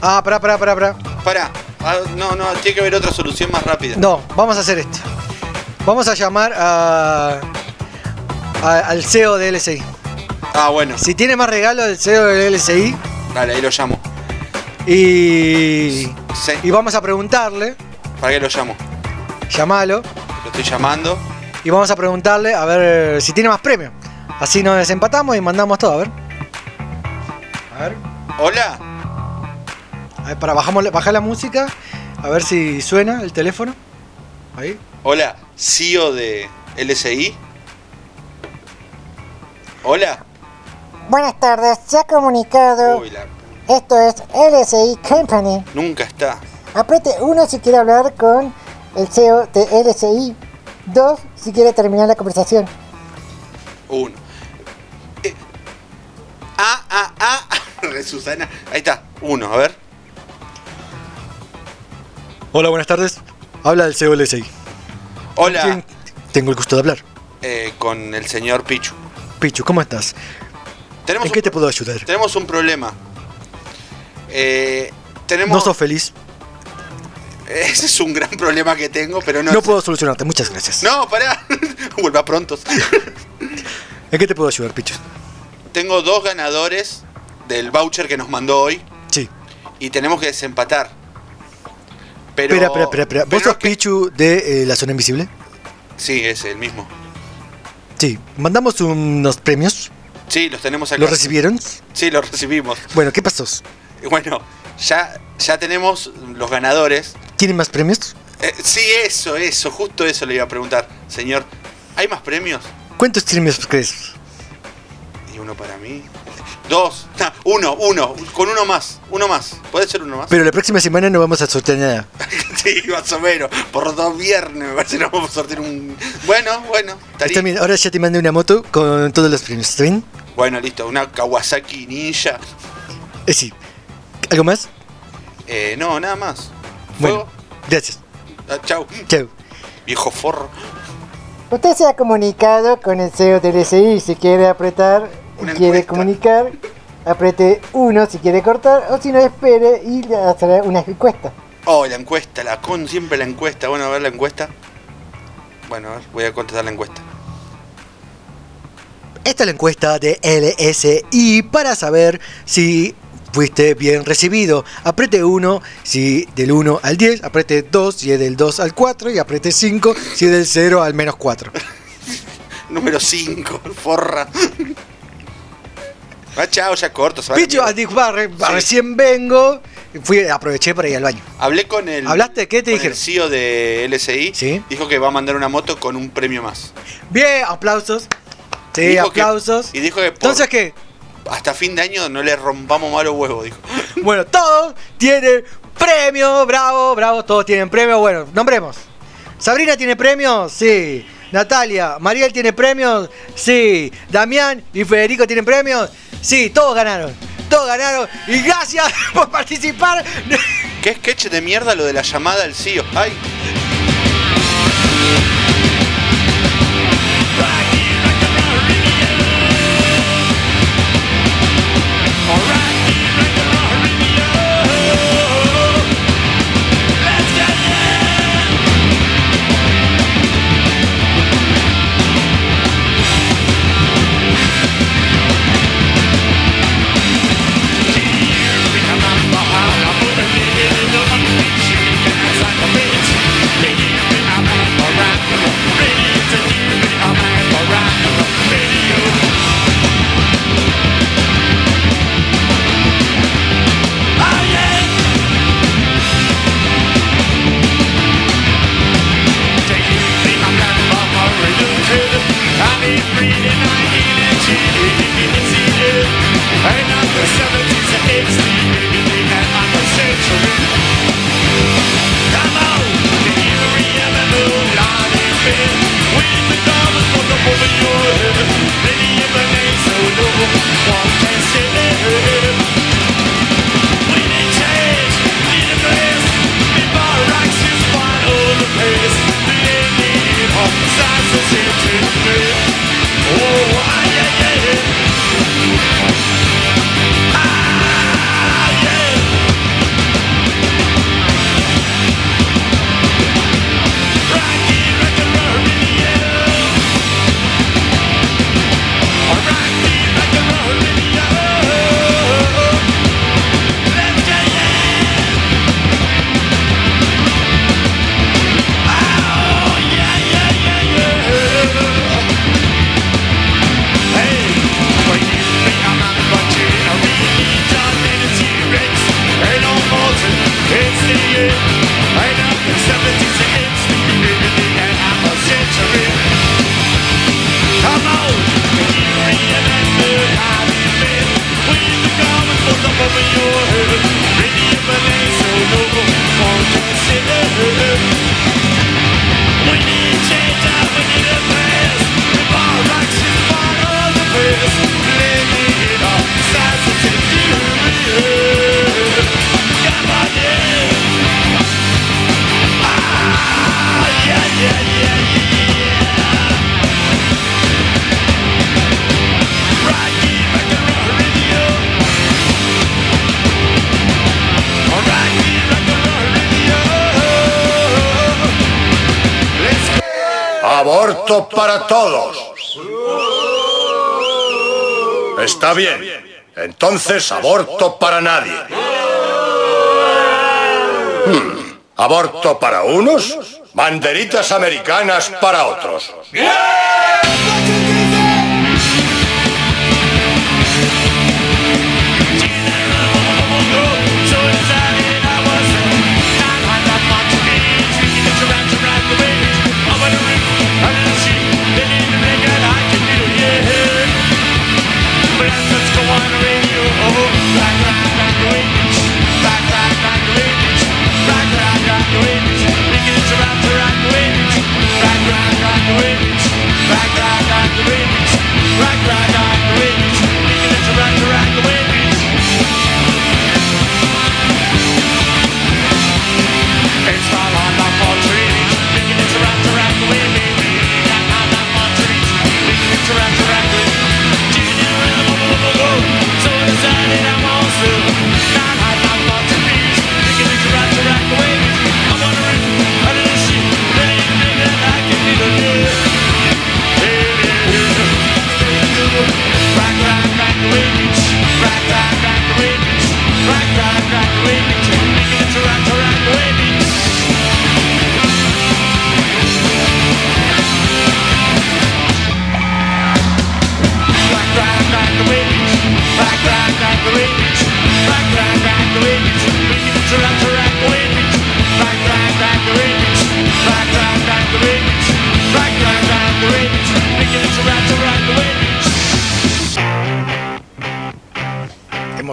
Ah, pará, pará, pará, pará. Pará. Ah, no, no, tiene que haber otra solución más rápida. No, vamos a hacer esto. Vamos a llamar a, a- al CEO de LSI. Ah, bueno. Si tiene más regalo del CEO de LSI Dale, ahí lo llamo. y, y vamos a preguntarle, ¿Para qué lo llamo? Llamalo, Lo estoy llamando. y vamos a preguntarle a ver si tiene más premio. Así nos desempatamos y mandamos todo, a ver. A ver. Hola. A ver, para bajamos, bajar la música, a ver si suena el teléfono. Ahí. Hola, CEO de LSI. Hola. Buenas tardes, se ha comunicado. Uy, la- Esto es LSI Company. nunca está. Apriete 1 si quiere hablar con el CEO de LSI. 2 si quiere terminar la conversación. Uno. Eh. Ah, ah, ah. Susana. Ahí está. Uno, a ver. Hola, buenas tardes. Habla el CEO de LSI. Hola. ¿Quién tengo el gusto de hablar? Eh, con el señor Pichu. Pichu, ¿cómo estás? Tenemos ¿En qué te puedo ayudar? Tenemos un problema. Eh, tenemos. No sos feliz. Ese es un gran problema que tengo, pero no. No puedo solucionarte, muchas gracias. No, pará. Vuelva pronto. ¿En qué te puedo ayudar, Pichu? tengo dos ganadores del voucher que nos mandó hoy. Sí. Y tenemos que desempatar. Pero. espera, espera, espera, espera. ¿Vos sos Pichu de eh, la zona invisible? Sí, es el mismo. Sí. ¿Mandamos unos premios? Sí, los tenemos acá. ¿Los recibieron? Sí, los recibimos. Bueno, ¿qué pasó? Bueno, ya, ya tenemos los ganadores. ¿Tienen más premios? Eh, sí, eso, eso, justo eso le iba a preguntar. Señor, ¿hay más premios? ¿Cuántos premios crees? Y uno para mí. Dos. Ah, uno, uno. Con uno más. Uno más. ¿Puede ser uno más? Pero la próxima semana no vamos a sortear nada. Sí, más o menos. Por dos viernes me parece que nos vamos a sortear un. Bueno, bueno. estaría- Está bien, ahora ya te mandé una moto con todos los premios. ¿Está bien? Bueno, listo. Una Kawasaki Ninja. Eh, sí. ¿Algo más? Eh, no, nada más. Bueno, gracias. Ah, chau. Chau. Viejo forro. Usted se ha comunicado con el CEO del LSI. Si quiere apretar Una quiere encuesta. comunicar, apriete 1 si quiere cortar. O si no, espere y le hará una encuesta. Oh, la encuesta, la con siempre la encuesta. Bueno, a ver la encuesta. Bueno, a ver, voy a contestar la encuesta. Esta es la encuesta de LSI para saber si fuiste bien recibido. Aprete 1 si del 1 al 10, aprete 2 si es del 2 al 4 y aprete 5 si es del 0 al menos 4. Número 5, forra. Ah, chao, ya corto. se va a la Picho, mierda. ah, dijo, "Va, re- va, Sí. recién vengo. Fui, aproveché para ir al baño. Hablé con el. ¿Hablaste? ¿Qué te dijeron? El CEO de LSI. Sí. Dijo que va a mandar una moto con un premio más. Bien, aplausos. Sí, Dijo que- aplausos. y dijo que por- Entonces, ¿qué? Hasta fin de año no le rompamos malos huevos, dijo. Bueno, todos tienen premio, bravo, bravo, todos tienen premio. Bueno, nombremos. Sabrina tiene premios, sí. Natalia, Mariel tiene premios, sí. Damián y Federico tienen premios, sí. Todos ganaron, todos ganaron. Y gracias por participar. ¿Qué sketch de mierda lo de la llamada al CEO? ¡Ay! Aborto para todos. Está bien. Entonces aborto para nadie. Hmm, Aborto para unos, banderitas americanas para otros.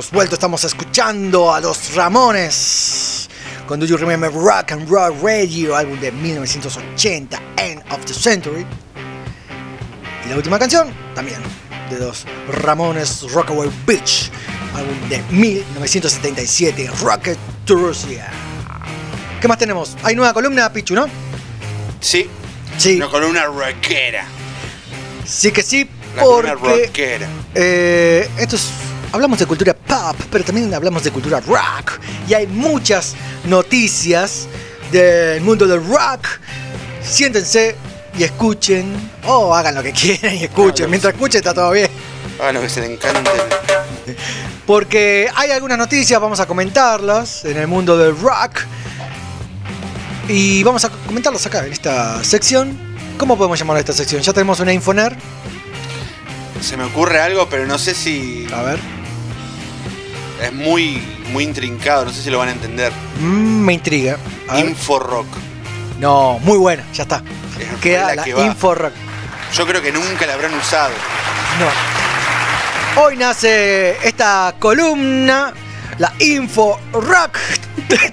Hemos vuelto, estamos escuchando a los Ramones con Do You Remember Rock and Roll Radio, álbum de 1980, End of the Century. Y la última canción, también, de los Ramones Rockaway Beach, álbum de 1977, Rocket to Russia. ¿Qué más tenemos? Hay nueva columna, Pichu, ¿no? Sí. Sí. Una columna rockera. Sí que sí, La columna porque rockera. eh, esto es- hablamos de cultura pop, pero también hablamos de cultura rock. Y hay muchas noticias del mundo del rock. Siéntense y escuchen, o hagan lo que quieran y escuchen. Mientras escuchen está todo bien. Ah, lo que se le encanta. Porque hay algunas noticias, vamos a comentarlas en el mundo del rock. Y vamos a comentarlas acá en esta sección. ¿Cómo podemos llamar a esta sección? Ya tenemos una Infoner. Se me ocurre algo, pero no sé si. A ver. Es muy, muy intrincado, no sé si lo van a entender. Mm, me intriga. A ver. Inforock. No, muy buena, ya está. Queda la la que va. Inforock. Yo creo que nunca la habrán usado. No. Hoy nace esta columna, la Info Rock.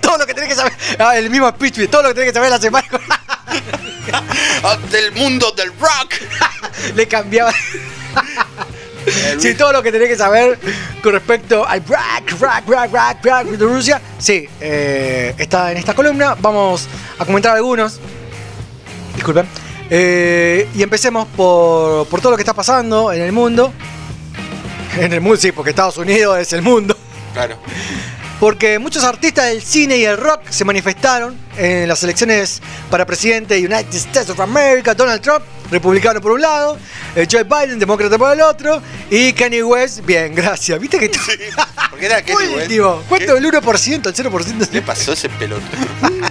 todo lo que tenés que saber. Ah, el mismo speech, todo lo que tenés que saber la semana. Del mundo del rock. Le cambiaba. Sí, todo lo que tenés que saber con respecto al rock, rock, rock, rock, rock de Rusia. Sí, eh, está en esta columna. Vamos a comentar algunos. Disculpen. Eh, y empecemos por, por todo lo que está pasando en el mundo. En el mundo, sí, porque Estados Unidos es el mundo. Claro. Porque muchos artistas del cine y el rock se manifestaron en las elecciones para presidente de United States of America, Donald Trump, republicano por un lado, eh, Joe Biden, demócrata por el otro, y Kanye West, bien, gracias. ¿Viste que Porque era Kenny West. último? ¿Cuánto? ¿El 1%? ¿El 0%? ¿Qué pasó ese pelotón?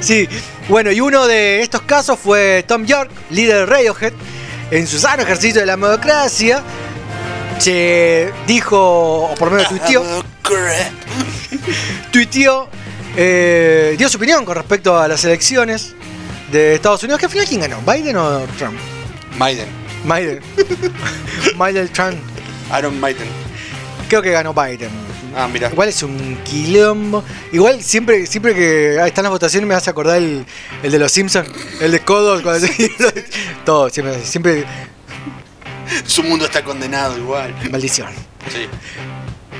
Sí, bueno, y uno de estos casos fue Tom York, líder de Radiohead, en su sano ejercicio de la democracia, se dijo, o por lo menos tuiteó, tuiteó, eh, dio su opinión con respecto a las elecciones de Estados Unidos. ¿Qué al final quién ganó? ¿Biden o Trump? Maiden. Biden. Biden Trump. Aaron Maiden. Creo que ganó Biden. Ah, mira. Igual es un quilombo. Igual siempre, siempre que están las votaciones me hace acordar el, el de los Simpsons, el de Codo. cuando- Todo, siempre, siempre. Su mundo está condenado igual. Maldición. Sí.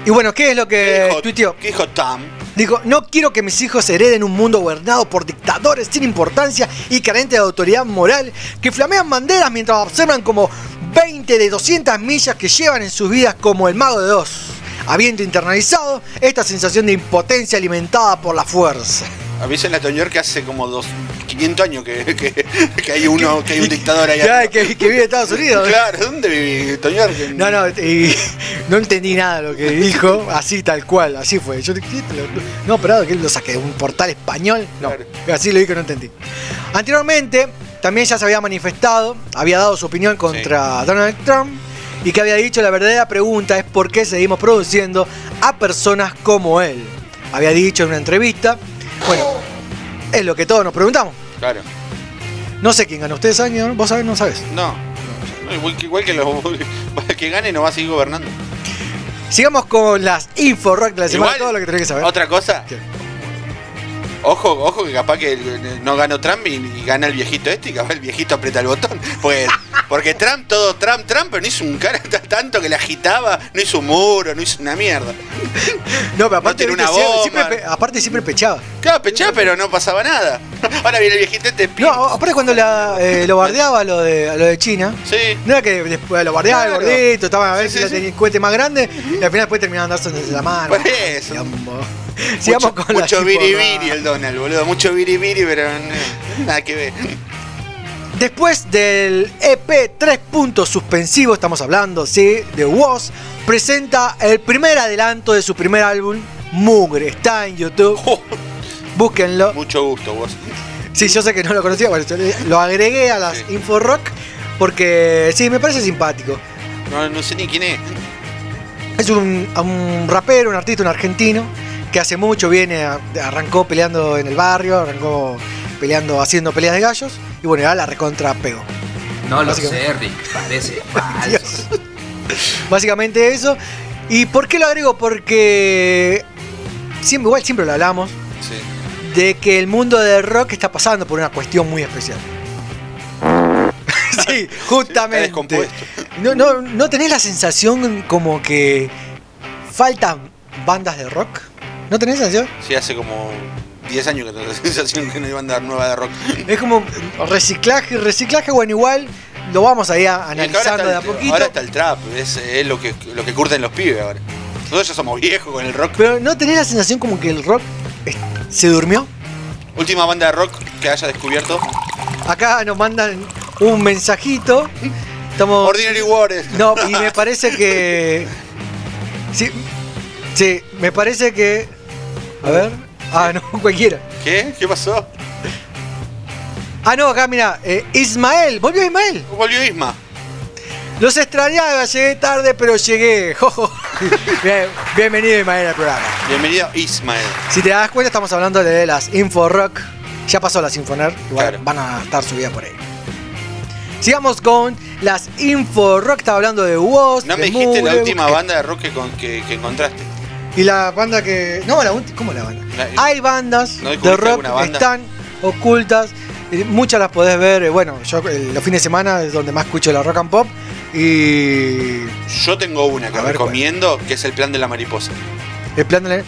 Y bueno, ¿qué es lo que tuiteó? ¿Qué dijo Tom? Dijo, no quiero que mis hijos hereden un mundo gobernado por dictadores sin importancia y carente de autoridad moral que flamean banderas mientras observan como 20 de 200 millas que llevan en sus vidas como el mago de dos. Habiendo internalizado esta sensación de impotencia alimentada por la fuerza. Avisen a Toñor que hace como dos, 500 años que, que- que hay uno, que hay un dictador arriba. que, que vive en Estados Unidos. Claro, ¿dónde vive Toñor? No, no, y no entendí nada de lo que dijo, así tal cual, así fue. Yo dije, ¿qué te lo- no, pero que lo saqué de un portal español. No, así lo dije, no entendí. Anteriormente, también ya se había manifestado, había dado su opinión contra Donald Trump y que había dicho la verdadera pregunta es por qué seguimos produciendo a personas como él. Había dicho en una entrevista, bueno, es lo que todos nos preguntamos. Claro. No sé quién ganó. ¿Ustedes saben? ¿Vos sabés? No sabes. No. no, Igual que, igual que los que gane no va a seguir gobernando. Sigamos con las info rock de la semana, Igual, todo lo que tenés que saber. Otra cosa. Ojo, ojo que capaz que no ganó Trump y, y gana el viejito este y capaz el viejito aprieta el botón. Pues, porque Trump, todo Trump, Trump, pero no hizo un cara tanto que le agitaba, no hizo un muro, no hizo una mierda. No, pero aparte, viste, una bomba. siempre aparte siempre pechaba. Claro, pechaba, pero no pasaba nada. Ahora viene el viejito este No, aparte cuando la, eh, lo bardeaba lo de, lo de China, Sí. no era que después lo bardeaba Claro. el gordito, estaba a ver Sí, si sí, tenía el cohete más grande y al final después terminaban dándose la mano. Por eso. Sigamos mucho con mucho biribiri el Donald, boludo. Mucho biribiri, pero nada que ver. Después del EP 3 puntos suspensivos, estamos hablando, sí, de Woz, presenta el primer adelanto de su primer álbum, Mugre. Está en YouTube. Búsquenlo. Mucho gusto, vos. Sí, yo sé que no lo conocía, bueno, yo lo agregué a las Info Rock porque sí, me parece simpático. No, no sé ni quién es. Es un, un rapero, un artista, un argentino que hace mucho viene, arrancó peleando en el barrio, arrancó peleando, haciendo peleas de gallos y bueno, ya la recontra pegó. No lo sé, Rick, parece falso. Básicamente eso. ¿Y por qué lo agrego? Porque siempre, igual siempre lo hablamos Sí. de que el mundo del rock está pasando por una cuestión muy especial. sí, justamente. descompuesto. No, no, ¿No tenés la sensación como que faltan bandas de rock? ¿No tenés sensación? Sí, hace como 10 años que tengo la sensación que no iban a dar nueva de rock. Es como reciclaje, reciclaje, bueno, igual lo vamos ahí a- analizando de a poquito. Ahora está el trap, es, es lo que lo que curten los pibes ahora. Nosotros ya somos viejos con el rock. Pero ¿no tenés la sensación como que el rock se durmió? Última banda de rock que haya descubierto. Acá nos mandan un mensajito. Estamos. Ordinary Warriors. No, y me parece que. Sí, sí, me parece que. A ver. Ah, no, cualquiera. ¿Qué? ¿Qué pasó? Ah, no, acá mira, eh, Ismael, volvió Ismael. Volvió Isma. Los extrañaba, llegué tarde, pero llegué. Jojo. Bien, bienvenido Ismael al programa. Bienvenido Ismael. Si te das cuenta, estamos hablando de las Info Rock. Ya pasó las Infoner, igual van a estar subidas por ahí. Sigamos con las Info Rock. Estaba hablando de Woz. No de me dijiste la última banda de rock que, con- que, que encontraste. Y la banda que. No, la última. ¿Cómo la banda? La- Hay bandas ¿No de rock que están ocultas. Muchas las podés ver. eh, Bueno, yo eh, los fines de semana es donde más escucho la rock and pop. Y. Yo tengo una que ver, recomiendo, que es el plan de la mariposa. El plan de la-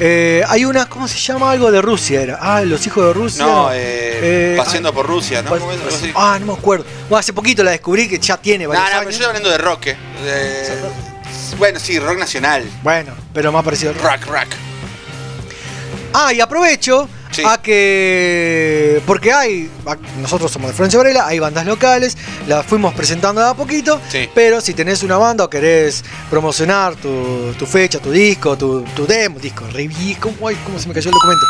eh, hay una, ¿cómo se llama? Algo de Rusia era. Ah, los hijos de Rusia. No, eh, Eh, paseando por Rusia, ¿no? Ah, no me acuerdo. Bueno, hace poquito la descubrí que ya tiene No, no, pero años. yo estoy hablando de rock. eh. Eh, bueno, sí, rock nacional. Bueno, pero más parecido. al rock. Rock, rock. Ah, y aprovecho Sí. a que. Porque hay. Nosotros somos de Florencia Varela, hay bandas locales, las fuimos presentando de a poquito. Sí. Pero si tenés una banda o querés promocionar tu, tu fecha, tu disco, tu, tu demo, disco, re viejo, ay, ¿cómo se me cayó el documento?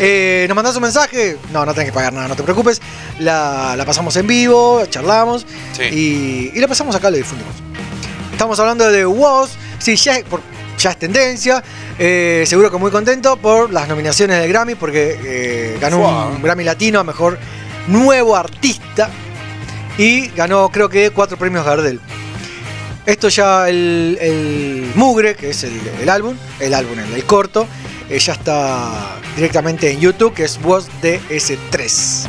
Eh, ¿Nos mandás un mensaje? No, no tenés que pagar nada, no te preocupes. La, la pasamos en vivo, charlamos Sí. y, y la pasamos acá, lo difundimos. Estamos hablando de Woz, sí, ya, es- por- ya es tendencia. eh, seguro que muy contento por las nominaciones del Grammy, porque eh, ganó un Grammy Latino a mejor nuevo artista y ganó, creo que, cuatro premios Gardel. Esto ya, el, el Mugre, que es el, el álbum, el álbum, el, el corto, eh, ya está directamente en YouTube, que es Woz DS3.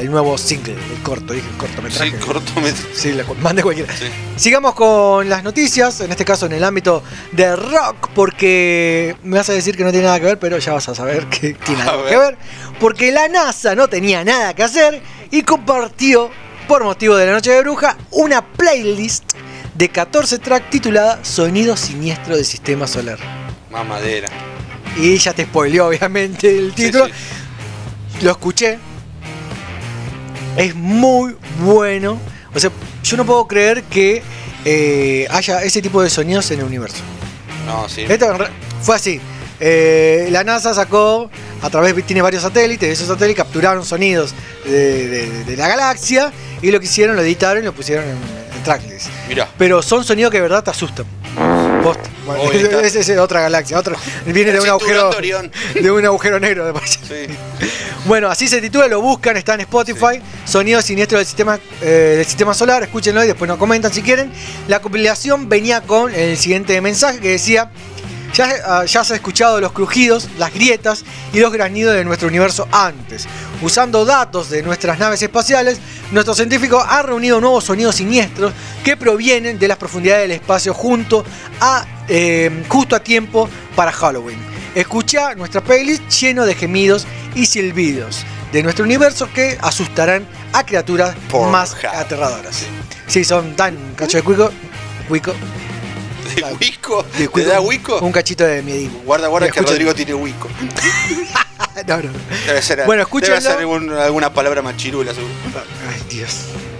El nuevo single, el corto, dije el cortometraje. Sí, cortometraje. Sí, la mandé cualquiera. Sigamos con las noticias, en este caso en el ámbito de rock, porque me vas a decir que no tiene nada que ver, pero ya vas a saber que tiene algo ver. que ver. Porque la NASA no tenía nada que hacer y compartió, por motivo de la Noche de Bruja, una playlist de 14 tracks titulada Sonido Siniestro del Sistema Solar. Más madera. Y ya te spoileó, obviamente, el título. Lo escuché. Es muy bueno. O sea, yo no puedo creer que eh, haya ese tipo de sonidos en el universo. No, sí. Esto fue así. Eh, la NASA sacó, a través, tiene varios satélites, esos satélites capturaron sonidos de, de- de la galaxia y lo que hicieron, lo editaron y lo pusieron en, en tracklist. Mirá. Pero son sonidos que de verdad te asustan. Bueno, está. es, es otra galaxia, otro, viene de un agujero de un agujero negro de paso. Bueno, así se titula, lo buscan, está en Spotify. Sonidos siniestros del sistema, eh, del sistema solar, escúchenlo y después nos comentan si quieren. La compilación venía con el siguiente mensaje que decía. Ya, ah, ya has escuchado los crujidos, las grietas y los granidos de nuestro universo antes. Usando datos de nuestras naves espaciales, nuestros científicos han reunido nuevos sonidos siniestros que provienen de las profundidades del espacio junto a, eh, justo a tiempo para Halloween. Escucha nuestra playlist lleno de gemidos y silbidos de nuestro universo que asustarán a criaturas más aterradoras. Sí, son tan cacho de cuico. cuico ¿De Wico? de ¿Te da Wico? Un cachito de miedismo. Guarda, guarda que escuchen- Rodrigo tiene Wico. No, no. Debe ser, Bueno, debe escúchenlo. ser algún- alguna palabra machirula, seguro. Ay, Dios.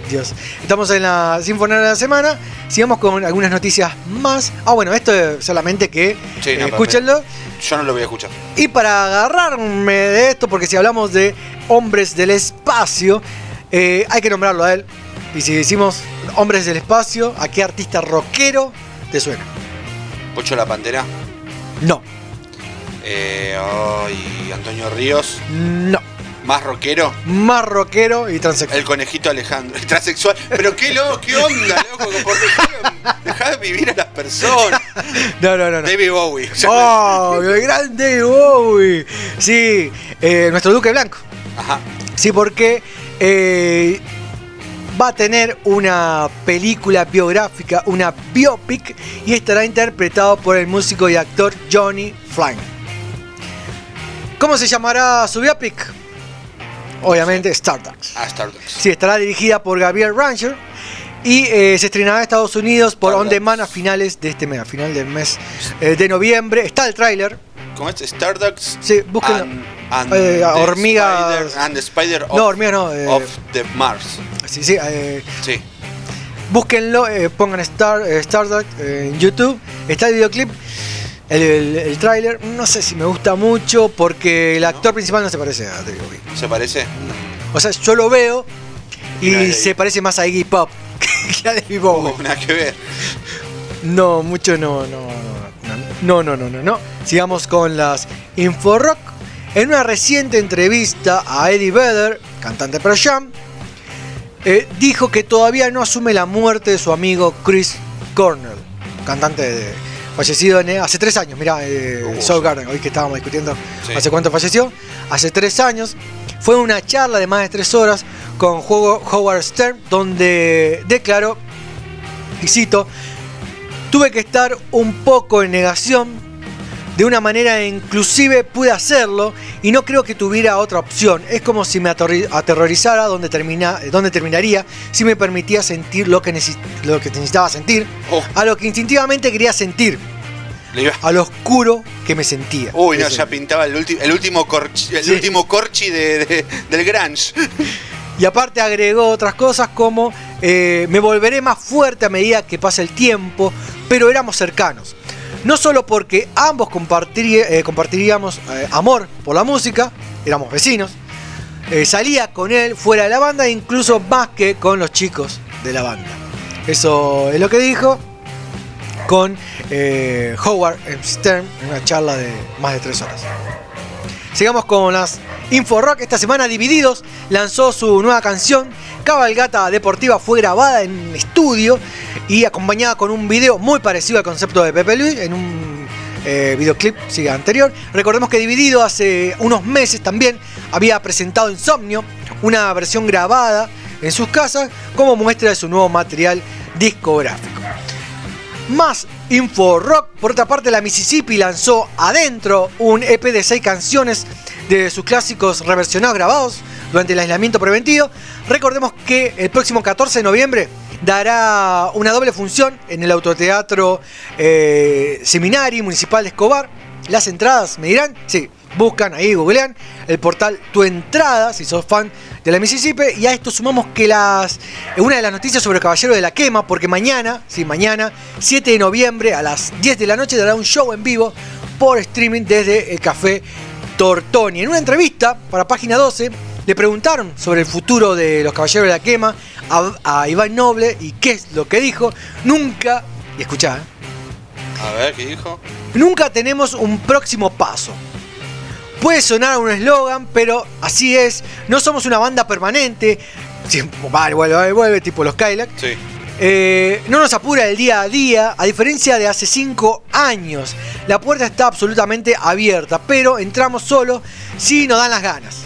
Dios. Estamos en la Sinfonía de la Semana. Sigamos con algunas noticias más. Ah, bueno, esto es solamente que Sí, no, eh, escúchenlo. Yo no lo voy a escuchar. Y para agarrarme de esto, porque si hablamos de hombres del espacio, eh, hay que nombrarlo a él. Y si decimos hombres del espacio, ¿a qué artista rockero te suena? Pocho la Pantera. No. Eh, ay, Antonio Ríos. No. Más rockero. Más rockero y transexual. El conejito Alejandro. Transexual. Pero qué loco, qué onda, loco. Por dejar, dejar de vivir a las personas. No, no, no. no. David Bowie. ¡Oh! ¡El gran David Bowie! Sí, eh, nuestro Duque Blanco. Ajá. Sí, porque eh, va a tener una película biográfica, una biopic, y estará interpretado por el músico y actor Johnny Flynn. ¿Cómo se llamará su biopic? Obviamente Stardust. Ah, Stardust. Sí, estará dirigida por Gabriel Ranger y eh, se estrenará en Estados Unidos por On Demand a finales de este mes, a final del mes eh, de noviembre. Está el tráiler. ¿Cómo es? Stardust. Sí, búsquenlo. And, and Eh, the Spider, and the Spider of, No, hormigas no, eh, of the Mars. Sí, sí, eh, Sí. Búsquenlo, eh, pongan Star, Stardust en YouTube. Está el videoclip, el, el, el tráiler. No sé si me gusta mucho porque el actor principal no se parece a David Bowie. ¿Se parece? O sea, yo lo veo y se parece más a Iggy Pop que a David Bowie. Nada que ver. No, mucho no, no, no, no, no, no, no, no. Sigamos con las Inforock. En una reciente entrevista a Eddie Vedder, cantante de Pearl Jam, eh, dijo que todavía no asume la muerte de su amigo Chris Cornell, cantante de- fallecido en- hace tres años. Mirá, eh, Soul Garden, hoy que estábamos discutiendo Sí. hace cuánto falleció. Hace tres años. Fue una charla de más de tres horas con Ho- Howard Stern, donde declaró, y cito, Tuve que estar un poco en negación. De una manera inclusive pude hacerlo y no creo que tuviera otra opción. Es como si me aterrorizara donde, termina, donde terminaría si me permitía sentir lo que, necesi- lo que necesitaba sentir, Oh. a lo que instintivamente quería sentir, a lo oscuro que me sentía. Uy, no, ya pintaba el, último corchi, el Sí. último corchi de, de- del Grange. Y aparte agregó otras cosas como eh, me volveré más fuerte a medida que pase el tiempo, pero éramos cercanos. No solo porque ambos eh, compartiríamos eh, amor por la música, éramos vecinos, eh, salía con él fuera de la banda, incluso más que con los chicos de la banda. Eso es lo que dijo con Howard. Stern en una charla de más de tres horas. Sigamos con las Info Rock. Esta semana Divididos lanzó su nueva canción. Cabalgata Deportiva fue grabada en estudio y acompañada con un video muy parecido al concepto de Pepe Luis en un eh, videoclip anterior. Recordemos que Dividido hace unos meses también había presentado Insomnio, una versión grabada en sus casas como muestra de su nuevo material discográfico. Más Info Rock. Por otra parte, la Mississippi lanzó Adentro, un EP de 6 canciones de sus clásicos reversionados grabados durante el aislamiento preventivo. Recordemos que el próximo 14 de noviembre dará una doble función en el autoteatro eh, Seminari Municipal de Escobar. las entradas? Me dirán, sí, buscan ahí, googlean el portal Tu Entrada, si sos fan de la Mississippi, y a esto sumamos que las una de las noticias sobre el Caballero de la Quema, porque mañana, sí, mañana, 7 de noviembre a las 10 de la noche dará un show en vivo por streaming desde el Café Tortoni. En una entrevista para Página 12 le preguntaron sobre el futuro de los Caballeros de la Quema a, a Iván Noble y qué es lo que dijo. Nunca, y escuchá, ¿eh? A ver, ¿qué dijo? Nunca tenemos un próximo paso. Puede sonar un eslogan, pero así es. No somos una banda permanente. Siempre, vale, vuelve, vuelve, vuelve, tipo los Kylac. Sí. Eh, no nos apura el día a día, a diferencia de hace 5 años. La puerta está absolutamente abierta, pero entramos solo si nos dan las ganas.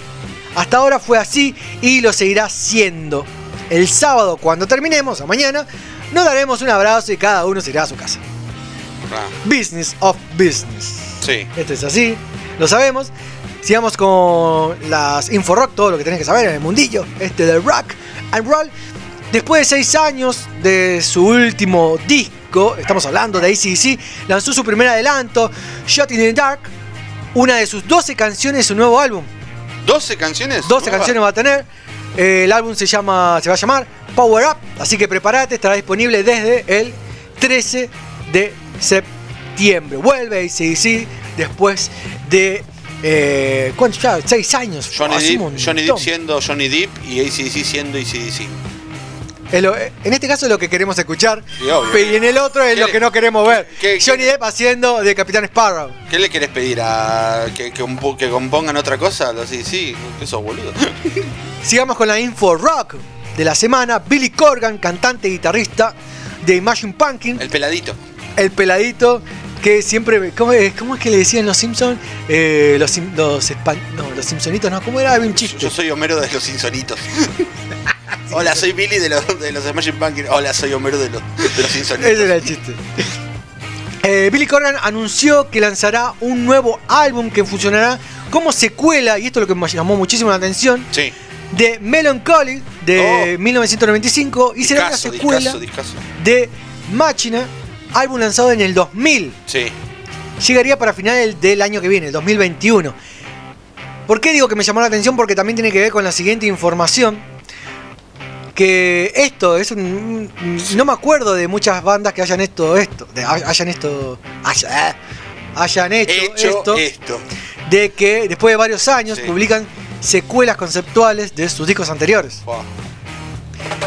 Hasta ahora fue así y lo seguirá siendo. El sábado, cuando terminemos, o mañana, nos daremos un abrazo y cada uno se irá a su casa. Ah, Business of business. sí. Esto es así, lo sabemos. Sigamos con las Inforock, todo lo que tenés que saber en el mundillo este del rock and roll. Después de seis años de su último disco, estamos hablando de ACDC, lanzó su primer adelanto, Shot in the Dark, una de sus 12 canciones su nuevo álbum. ¿12 canciones? 12 nuevas? canciones va a tener. El álbum se llama, se va a llamar Power Up, así que prepárate, estará disponible desde el 13 de septiembre. Vuelve ACDC después de eh, ¿cuánto ya? 6 años. Johnny Depp, Johnny Depp siendo Johnny Depp y ACDC siendo ACDC. Es lo- en este caso es lo que queremos escuchar. Sí, obvio. pe- y en el otro es ¿Qué lo le- que no queremos ver. qué- Johnny Depp haciendo de Capitán Sparrow. ¿Qué le querés pedir? ¿A que, que, compo- que compongan otra cosa? Sí, sí, que sos boludo. Sigamos con la info rock de la semana. Billy Corgan, cantante y guitarrista de Imagine Pumpkin. El peladito. el peladito que siempre. ¿Cómo es, cómo es que le decían los Simpsons? Eh, los, los, no, los Simpsonitos, ¿no? ¿Cómo era? Había un chiste. Yo soy Homero de los Insonitos. Hola, soy Billy de los, de los Imagine Pumpkins. Hola, soy Homero de los, de los Insonitos. Ese era el chiste. Eh, Billy Corgan anunció que lanzará un nuevo álbum que funcionará como secuela, y esto es lo que me llamó muchísimo la atención, Sí. de Melancholy de 1995 y será una Discaso, secuela discaso, discaso. de Machina, álbum lanzado en el 2000. Sí. llegaría para finales del año que viene, el 2021. ¿Por qué digo que me llamó la atención? Porque también tiene que ver con la siguiente información. Que esto es un. No me acuerdo de muchas bandas que hayan esto, esto, de- hayan esto. haya- eh, hayan hecho, Hecho esto, esto. De que después de varios años Sí. publican secuelas conceptuales de sus discos anteriores. Wow.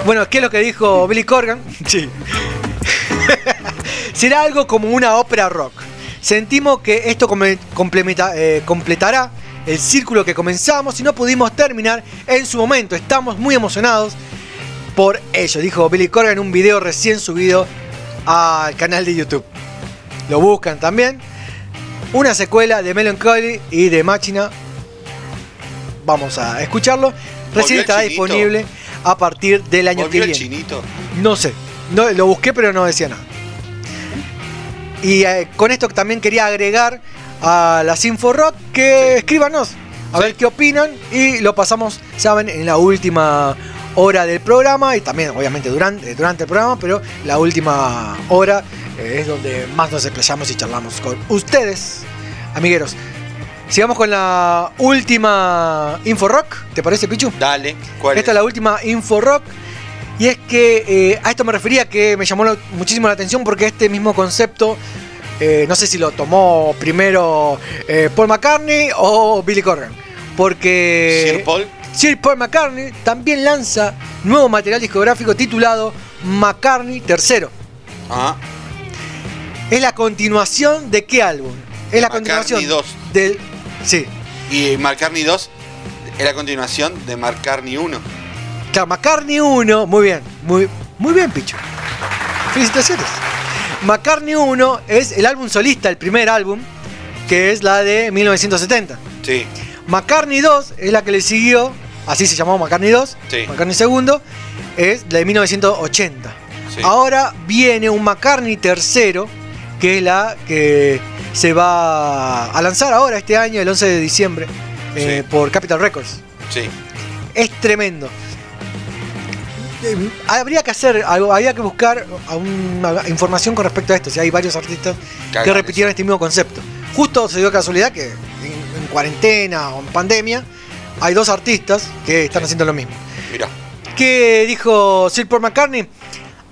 Bueno, ¿qué es lo que dijo Billy Corgan? Sí. Será algo como una ópera rock. Sentimos que esto eh, completará el círculo que comenzamos y no pudimos terminar en su momento. Estamos muy emocionados por ello, dijo Billy Corgan en un video recién subido al canal de YouTube. Lo buscan también. Una secuela de Melancholy y de Machina. Vamos a escucharlo. Recién estará disponible a partir del año que ¿Volvió el viene. chinito? No sé, no, lo busqué pero no decía nada. Y eh, con esto también quería agregar a las Inforock que escríbanos a ver qué opinan y lo pasamos, saben, en la última hora del programa y también obviamente durante, durante el programa, pero la última hora eh, es donde más nos explayamos y charlamos con ustedes, amigueros. Sigamos con la última Inforock, ¿te parece Pichu? Dale, ¿cuál Esta es la última Inforock. Y es que eh, a esto me refería que me llamó muchísimo la atención porque este mismo concepto, eh, no sé si lo tomó primero eh, Paul McCartney o Billy Corgan. Porque Sir Paul. Sir Paul McCartney también lanza nuevo material discográfico titulado McCartney III. Ah, Es la continuación de qué álbum? Es la McCartney continuación 2. del... Sí, y McCartney 2 es la continuación de McCartney 1. McCartney 1, muy bien, muy, muy bien, Picho. Felicitaciones. McCartney 1 es el álbum solista, el primer álbum, que es la de 1970. Sí. McCartney 2 es la que le siguió, así se llamó McCartney 2, Sí. McCartney 2 es la de 1980. Sí. Ahora viene un McCartney tercero, que es la que se va a lanzar ahora este año, el 11 de diciembre, eh, Sí. por Capital Records. Sí. Es tremendo. Eh, Habría que hacer algo, habría que buscar información con respecto a esto. Si hay varios artistas que repitieron este mismo concepto. justo se dio casualidad que en, en cuarentena o en pandemia hay dos artistas que están haciendo lo mismo. Mira. que dijo Sir Paul McCartney.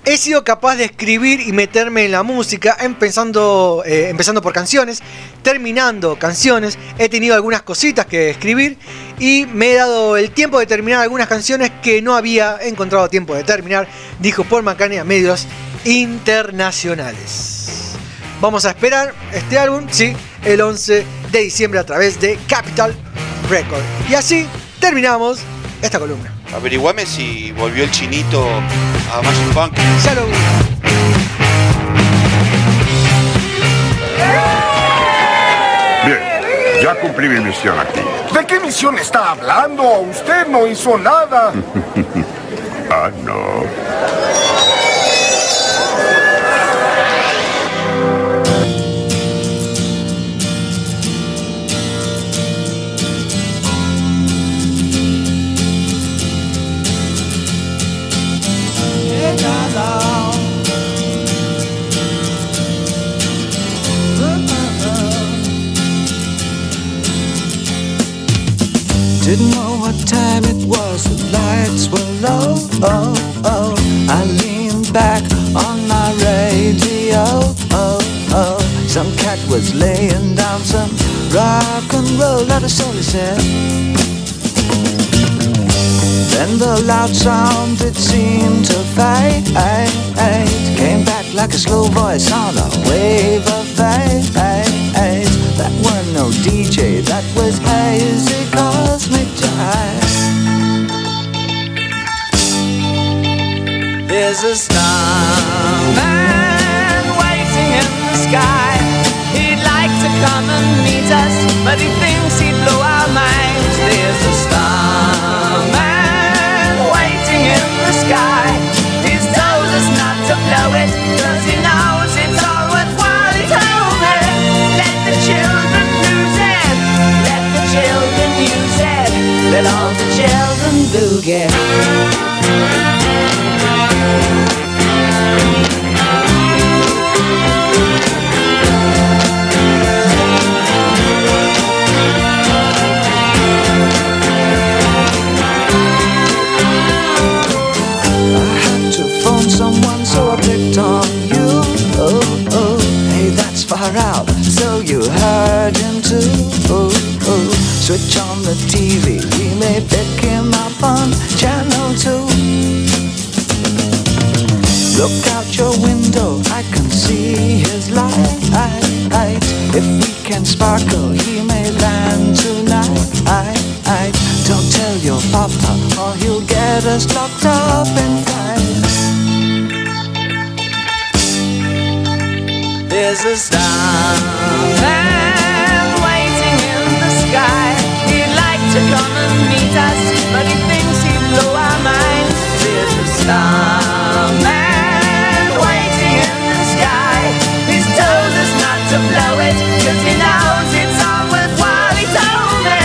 He sido capaz de escribir y meterme en la música, empezando, eh, empezando por canciones, terminando canciones. He tenido algunas cositas que escribir y me he dado el tiempo de terminar algunas canciones que no había encontrado tiempo de terminar, dijo Paul McCartney a medios internacionales. Vamos a esperar este álbum, sí, el 11 de diciembre a través de Capital Record. Y así terminamos esta columna. Averiguame si volvió el chinito a Magic Punk. Ya lo Bien, ya cumplí mi misión aquí. ¿De qué misión está hablando? Usted no hizo nada. ah, no. Didn't know what time it was, the lights were low. Oh, oh. I leaned back on my radio. Oh, oh. Some cat was laying down some rock and roll, not a soul he said. Then the loud sound it seemed to fade Came back like a slow voice on a wave of fate. That was no DJ, that was hazy cosmic jive There's a starman waiting in the sky. He'd like to come and meet us But he thinks he'd blow our to blow it Cause he knows it's all worthwhile. Told me Let the children lose it Let the children use it Let all the children boogie heard him too. Oh, oh, switch on the TV. We may pick him up on channel two. Look out your window, I can see his light. If we can sparkle, he may land tonight. Don't tell your papa, or he'll get us locked up in fight. There's a in He'd like to come and meet us, but he thinks he'd blow our minds. There's a starman waiting in the sky. He's told us not to blow it, cause he knows it's all. He told me,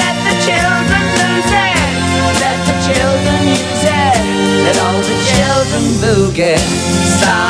let the children lose it, let the children use it, let all the children boogie.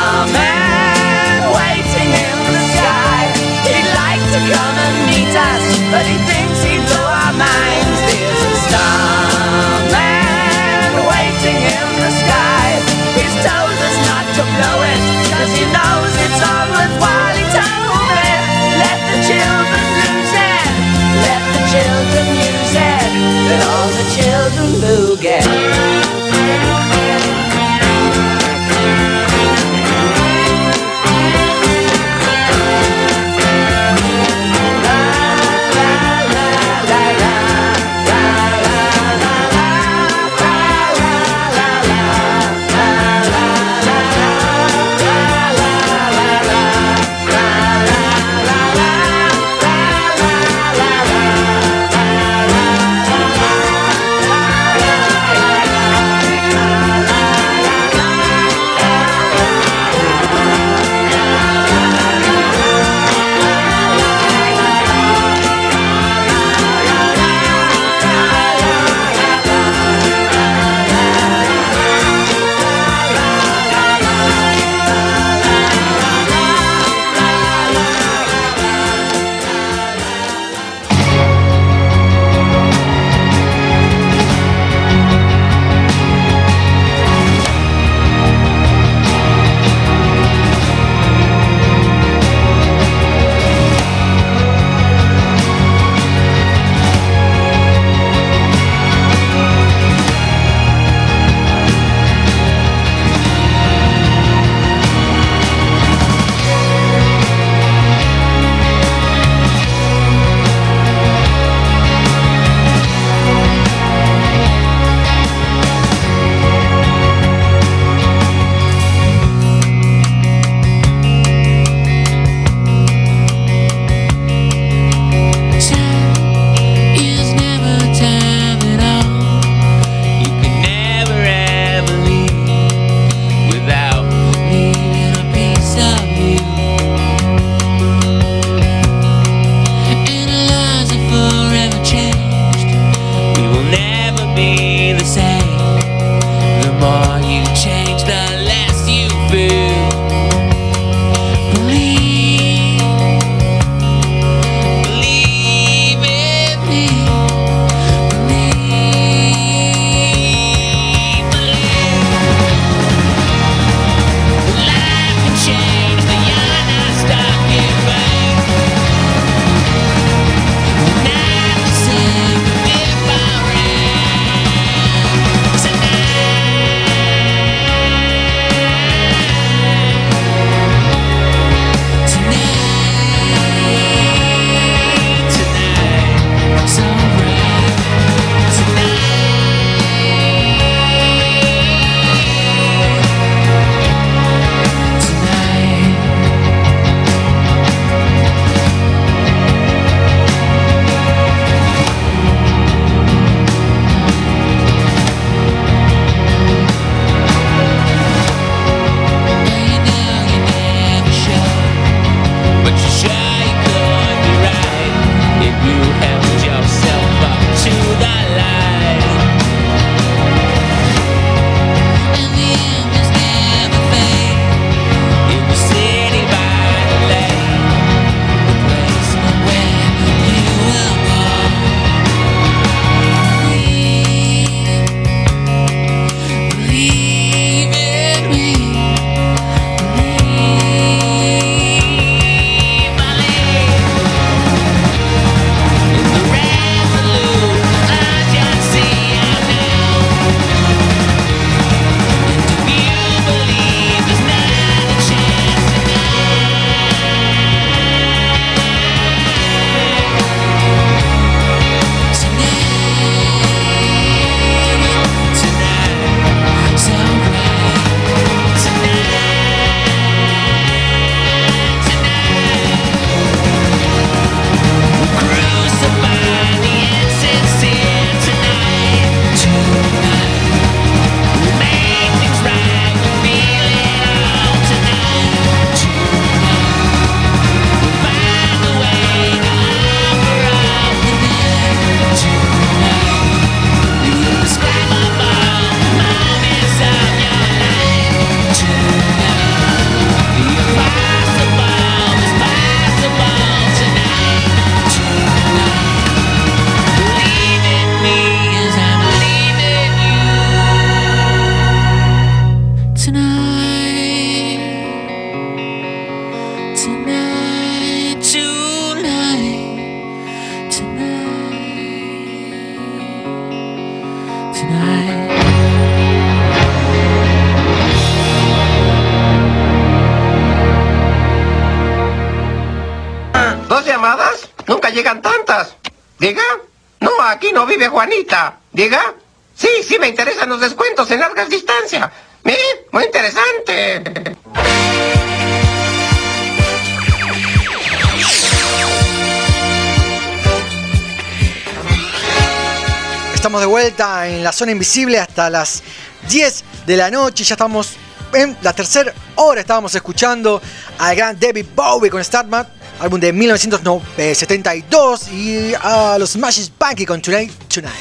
Vuelta en la zona invisible hasta las 10 de la noche. Ya estamos en la tercera hora. Estábamos escuchando al gran David Bowie con Starman, álbum de 1972. Y a los Smashes Punky con Tonight Tonight.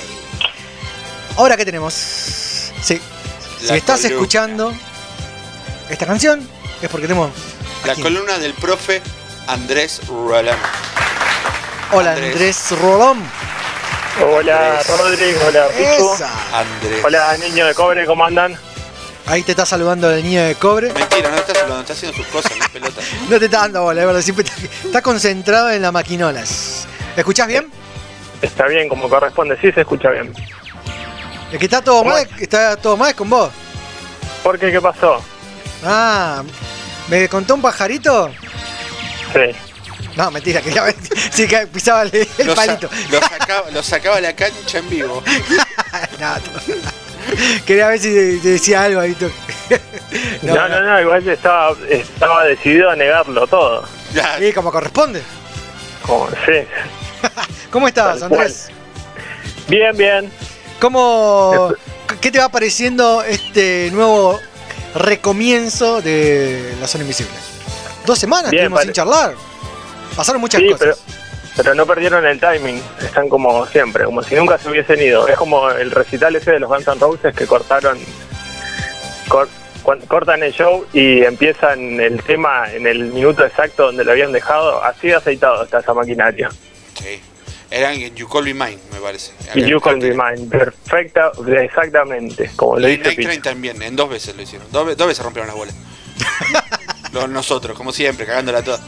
Ahora, ¿qué tenemos? Sí. Si La estás columna. escuchando esta canción, es porque tenemos. La columna del profe Andrés Roland. Hola, Andrés. Andrés Rolón. Hola Rodrigo, hola. Esa. Andrés. Hola niño de cobre, ¿cómo andan? Ahí te está saludando el niño de cobre. Mentira, no está saludando, está haciendo sus cosas, no pelota. No te está dando bola, es verdad. Siempre está, está concentrado en las maquinolas. ¿Me escuchás bien? Está bien, como corresponde, sí se escucha bien. El que está todo mal, está todo mal es con vos. ¿Por qué? ¿Qué pasó? Ah, ¿me contó un pajarito? Sí. No, mentira, quería ver si que pisaba el, el Lo, sa- palito. lo sacaba, lo sacaba a la cancha en vivo. No, tú- quería ver si te- decía algo ahí. tú. No, no, no, igual estaba, estaba decidido a negarlo todo. Sí, como corresponde. Como, sí. ¿Cómo estás, Tal cual. Andrés? Bien, bien. ¿Cómo, ¿Qué te va pareciendo este nuevo recomienzo de La Zona Invisible? Dos semanas Bien, pare- sin charlar. Pasaron muchas Sí, cosas. pero, pero no perdieron el timing. Están como siempre, como si nunca se hubiesen ido. Es como el recital ese de los Guns N' Roses que cortaron cor- cortan el show y empiezan el tema en el minuto exacto donde lo habían dejado. Así de aceitado está esa maquinaria. Sí. Eran You Call Me Mine, me parece. Y You Call Me Mine, perfecta, exactamente, como lo Lo dice Night Pichu. Train también, en dos veces lo hicieron. Dos, dos veces rompieron las bolas. Los- nosotros, como siempre, cagándola toda.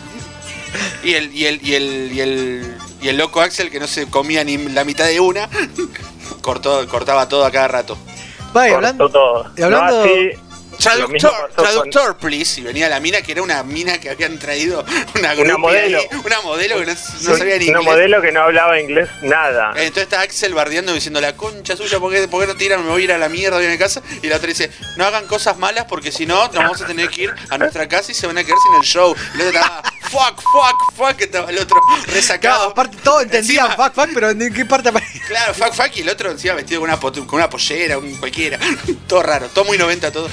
Y el, y el, y el, y el, y el loco Axel que no se comía ni la mitad de una, cortó, cortaba todo a cada rato. Vaya, hablando, todo. y hablando- No, así, Traductor, con- traductor, please. Y venía la mina que era una mina que habían traído una, Una modelo. ahí, una modelo que no, sabía ni una inglés. modelo que no hablaba inglés nada. Entonces está Axel bardeando diciendo la concha suya, ¿por qué, por qué no tiran? Me voy a ir a la mierda voy a mi casa. Y la otra dice, no hagan cosas malas porque si no, nos vamos a tener que ir a nuestra casa y se van a quedar sin el show. Y el otro estaba, fuck, fuck, fuck, estaba el otro resacado. aparte todos entendían fuck, fuck, pero ¿en qué parte aparece? Claro, fuck, fuck, y el otro encima vestido con una, con una pollera, un cualquiera. todo raro, todo muy 90, todo.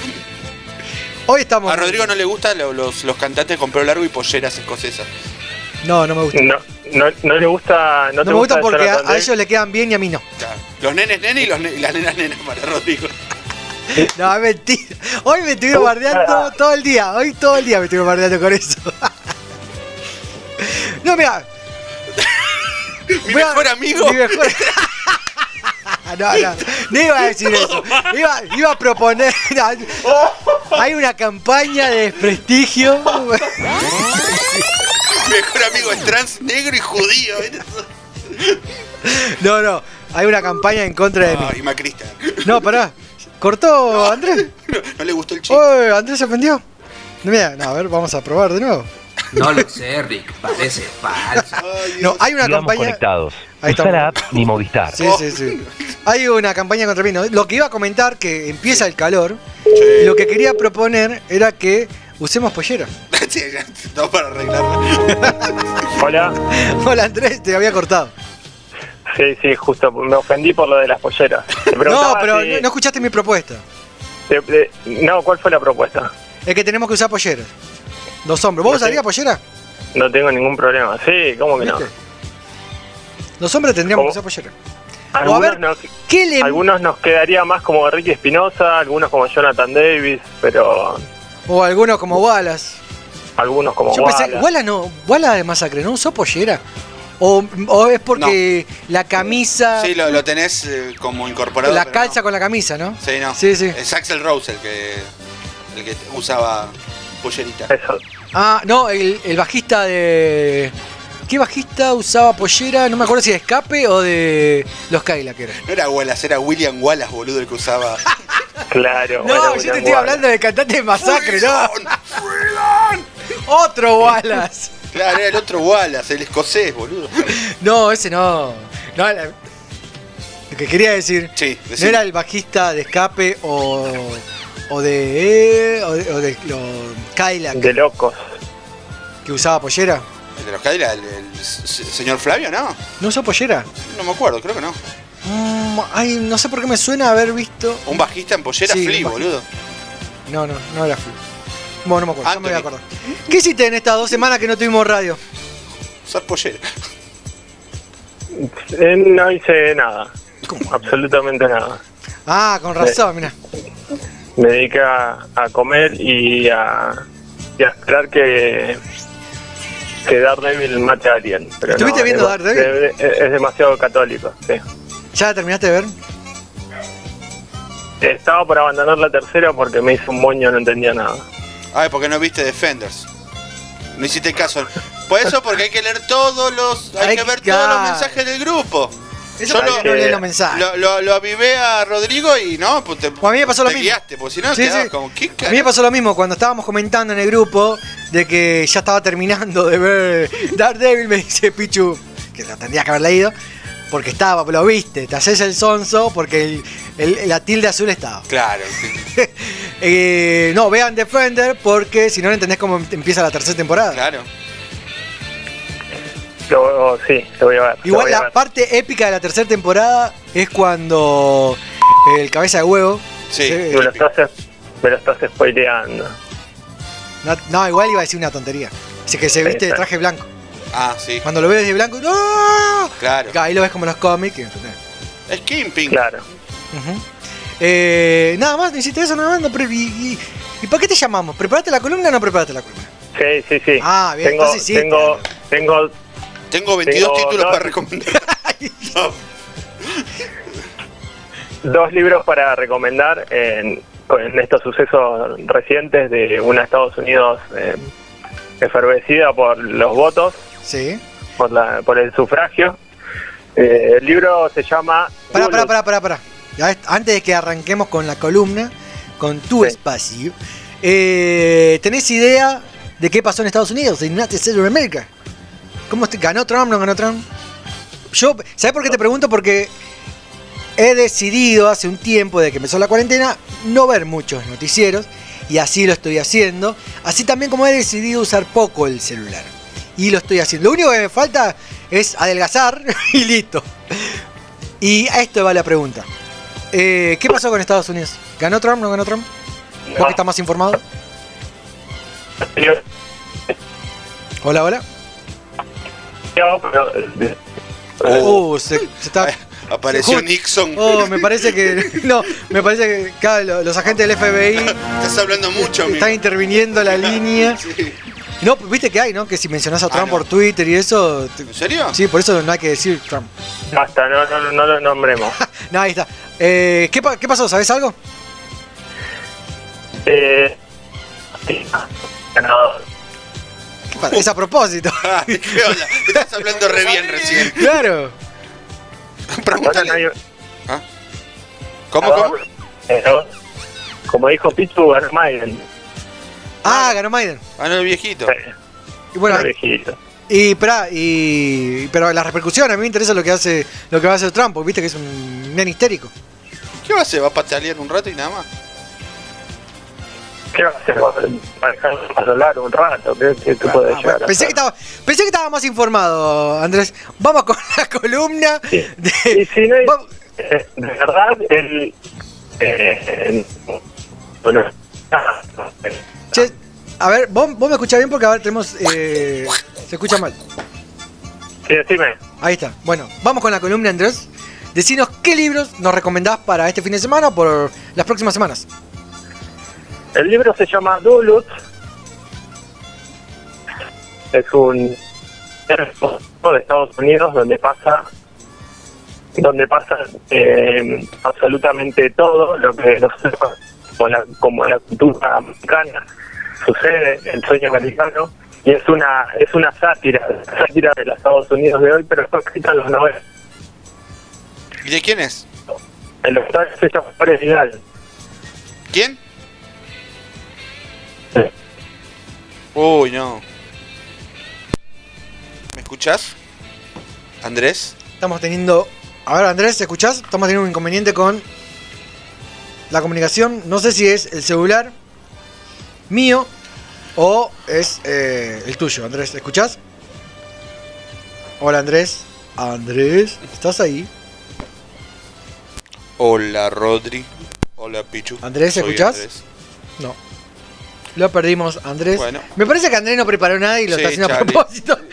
Hoy estamos. A Rodrigo no le gustan lo- los, los cantantes con pelo largo y polleras escocesas. No, no me gusta. No, no, no le gusta. No, No, te me gusta porque a, ellos le quedan bien y a mí no. Los nenes nenes y, los ne- y las nenas nenas para Rodrigo. No, es mentira. Hoy me estuvieron bardeando todo el día. Hoy todo el día me estuvieron bardeando con eso. No, mira. Mi mejor amigo. Mi mejor... No, no, no iba a decir eso. Iba, iba a proponer. Hay una campaña de desprestigio. Mi mejor amigo es trans, negro y judío. No, no. Hay una campaña en contra de mí. y macrista. No, pará. ¿Cortó Andrés? No le gustó el chiste. ¿Andrés se ofendió? Mira, no, a ver, vamos a probar de nuevo. No lo sé, Rick, parece falso. No, hay una campaña. conectados. Ahí Usar estamos. app ni Movistar. Sí, sí, sí. Hay una campaña contra mí. ¿no? Lo que iba a comentar, que empieza el calor, y lo que quería proponer era que usemos pollera. sí, ya, no para arreglarla. Hola. Hola Andrés, te había cortado. Sí, sí, justo me ofendí por lo de las polleras. Te No, preguntaba pero si- no, no escuchaste mi propuesta. te- te- no, ¿cuál fue la propuesta? Es que tenemos que usar polleras. Los hombres. ¿Vos No usarías pollera? No tengo ningún problema. Sí, ¿cómo que no? Los hombres tendríamos ¿Cómo? que usar pollera. Algunos, ver, nos, ¿qué le- algunos nos quedaría más como Ricky Espinosa, algunos como Jonathan Davis, pero O algunos como Wallace. algunos como Yo pensé, Wallace. Wallace no, Wallace de Masacre no usó pollera. O, o es porque la camisa, Sí, lo, lo tenés eh, como incorporado. la calza con la camisa, ¿no? no. Sí, no. Sí, sí. Es Axel Rose el que, el que usaba pollerita. Eso. Ah, no, el, el bajista de. ¿Qué bajista usaba pollera? No me acuerdo si de escape o de los era. No era Wallace, era William Wallace, boludo, el que usaba. Claro. No, yo te estoy hablando de cantante de masacre, ¿no? Otro Wallace. Claro, era el otro Wallace, el escocés, boludo. No, ese no. No, la- lo que quería decir. Sí, No decime. era el bajista de escape o. o de. o de, o de lo- De locos. que usaba pollera. El de los Cadillacs, el, señor Flavio, ¿no? ¿No usó pollera? No me acuerdo, creo que no. Mm, ay, no sé por qué me suena haber visto. Un bajista en pollera Sí, Flea, boludo. No, no, no era Flea. Bueno, no me acuerdo, no me voy a acordar. ¿Qué hiciste en estas dos semanas que no tuvimos radio? Usar pollera. Eh, no hice nada. Absolutamente nada. Ah, con razón, mira. Me dediqué a, a comer y a, y a esperar que, que Daredevil mate a alguien. Pero ¿Estuviste no, viendo es, Daredevil? Es, es demasiado católico, sí. ¿Ya la terminaste de ver? Estaba por abandonar la tercera porque me hizo un moño, no entendía nada. Ay, porque no viste Defenders. No hiciste caso. Por eso, porque hay que leer todos los. Hay, Hay que ver que- todos los ah. mensajes del grupo. Eso para que no leen los mensajes. Lo, lo, lo avivé a Rodrigo y no, pues te, a mí me pasó lo te mismo. guiaste, si no, Sí, sí. como, ¿qué A mí me pasó lo mismo cuando estábamos comentando en el grupo de que ya estaba terminando de ver Daredevil, me dice Pichu, que lo tendrías que haber leído, porque estaba, lo viste, te haces el sonso porque el, el- la tilde azul estaba. Claro. Eh, no, vean Defender porque si no no entendés cómo empieza la tercera temporada. Claro. Lo, sí, lo voy a ver. Igual voy a la ver. parte épica de la tercera temporada es cuando el cabeza de huevo. Sí. se- Me lo estás, me lo estás spoileando. no, no, igual iba a decir una tontería. Dice que se Sí, viste de traje blanco. Ah, sí. Cuando lo ves de blanco, ¡no! Claro. Ahí lo ves como en los cómics. ¿entendés? Es Kingpin. Claro. Eh, nada más, necesitas eso, nada más. no, pero- y, y- ¿y para qué te llamamos? ¿Preparaste la columna o no preparaste la columna? Sí, sí, sí. Ah, bien, tengo, entonces sí, Tengo, tengo, Tengo 22 Tengo títulos dos- para recomendar. dos libros para recomendar en, en estos sucesos recientes de una Estados Unidos eh, efervecida por los votos, Sí. por, la, por el sufragio. Eh, el libro se llama... Pará, pará, pará. Ya est- Antes de que arranquemos con la columna, con tu espacio, eh, ¿tenés idea de qué pasó en Estados Unidos, en United States of America? ¿Cómo ganó Trump, no ganó Trump? Yo, ¿sabes por qué te pregunto? Porque he decidido hace un tiempo, de que empezó la cuarentena, no ver muchos noticieros, y así lo estoy haciendo. Así también como he decidido usar poco el celular. Y lo estoy haciendo. Lo único que me falta es adelgazar y listo. Y a esto va la pregunta. Eh, ¿Qué pasó con Estados Unidos? ¿Ganó Trump, no ganó Trump? ¿Vos que estás más informado? Hola, hola. Uh, se, se está... Apareció Nixon. Oh, me parece que... No, me parece que claro, lo- los agentes del FBI Estás hablando mucho, amigo. están interviniendo la línea. No, viste que hay, ¿no? Que si mencionás a Trump por Twitter y eso... ¿En Ah, serio? Sí, por eso no hay que decir Trump. Basta, no, no, no lo nombremos. No, ahí está. Eh, ¿qué, ¿Qué pasó? ¿Sabes algo? Eh, sí, ganador. ¿Qué pa- Es a propósito. ¿Qué onda? Estás hablando re bien recién. Claro. Pregúntale. ¿Ah? ¿Cómo, cómo? Eh, Como dijo Pichu, ganó Biden. Ah, ganó Biden. Ganó el viejito. Y bueno, Ganó el viejito. y, espera, y pero la repercusión, a mí me interesa lo que hace lo que va a hacer Trump, porque viste que es un nene histérico. ¿Qué va a hacer? ¿Va a patalear un rato y nada más? ¿Qué va a hacer? ¿Va a dejar hablar un rato? ¿Qué, qué, qué puede llegar a Pensé que estaba pensé que estaba más informado, Andrés. Vamos con la columna de Y si no, eh, de verdad, el... Eh, bueno, ah, Che, a ver, vos, vos me escuchás bien porque a ver tenemos eh, se escucha mal. sí, decime. Ahí está. Bueno, vamos con la columna, Andrés. Decinos qué libros nos recomendás para este fin de semana o por las próximas semanas. El libro se llama Duluth. Es un de Estados Unidos donde pasa donde pasa eh, absolutamente todo lo que nosotros como la, como la cultura americana sucede el sueño americano y es una es una sátira sátira de los Estados Unidos de hoy pero fue escrita en los 90 ¿Y de quién es? el doctor se llama Flores Vidal ¿Quién? Uy, no. ¿Me escuchás? ¿Andrés? Estamos teniendo. A ver, Andrés, ¿te escuchás? Estamos teniendo un inconveniente con la comunicación. No sé si es el celular mío o es eh, el tuyo, Andrés. ¿te ¿Escuchás? Hola, Andrés. Andrés, ¿estás ahí? Hola, Rodri. Hola, Pichu. Andrés, ¿escuchás? Andrés. No. Lo perdimos, Andrés. Bueno. Me parece que Andrés no preparó nada y lo Sí, está haciendo a propósito.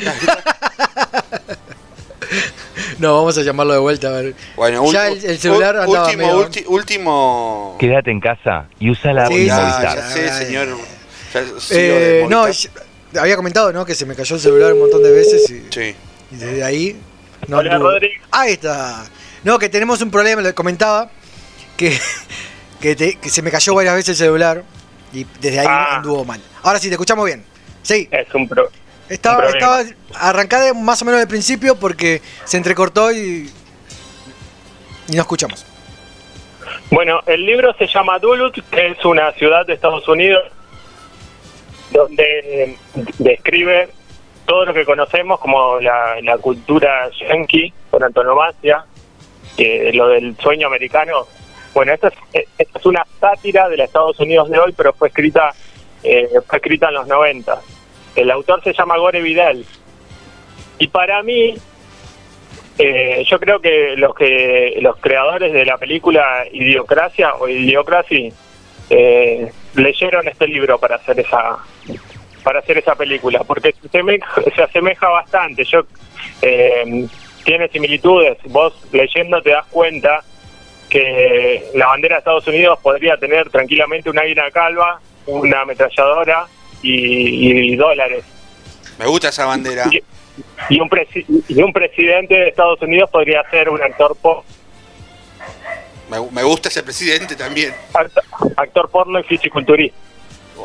no, vamos a llamarlo de vuelta. A ver. Bueno, ya el, el celular ul- andaba último, medio- ulti- último. Quédate en casa y usa la Sí, sí, ya sé, señor. Ya Eh, no, había comentado, ¿no? Que se me cayó el celular un montón de veces y, Sí. y desde ahí. No Hola. Rodri. Ahí está. No, que tenemos un problema, le comentaba que, que, te- que se me cayó varias veces el celular y desde ahí Ah. anduvo mal. Ahora sí, te escuchamos bien. Sí. es un pro Estaba, Un estaba arrancada más o menos del principio porque se entrecortó y, y no escuchamos. Bueno, el libro se llama Duluth, que es una ciudad de Estados Unidos donde eh, describe todo lo que conocemos como la, la cultura yankee por antonomasia, que lo del sueño americano. Bueno, esta es, eh, esta es una sátira de los Estados Unidos de hoy, pero fue escrita eh, fue escrita en los 90. El autor se llama Gore Vidal. Y para mí, eh, yo creo que los que los creadores de la película Idiocracia o Idiocracy eh, leyeron este libro para hacer esa para hacer esa película porque se asemeja, se asemeja bastante yo eh, tiene similitudes vos leyendo te das cuenta que la bandera de Estados Unidos podría tener tranquilamente una águila calva, una ametralladora y, y dólares. Me gusta esa bandera. Y, y un presi- y un presidente de Estados Unidos podría ser un actor po- Me, me gusta ese presidente también. actor, actor porno y fisiculturista.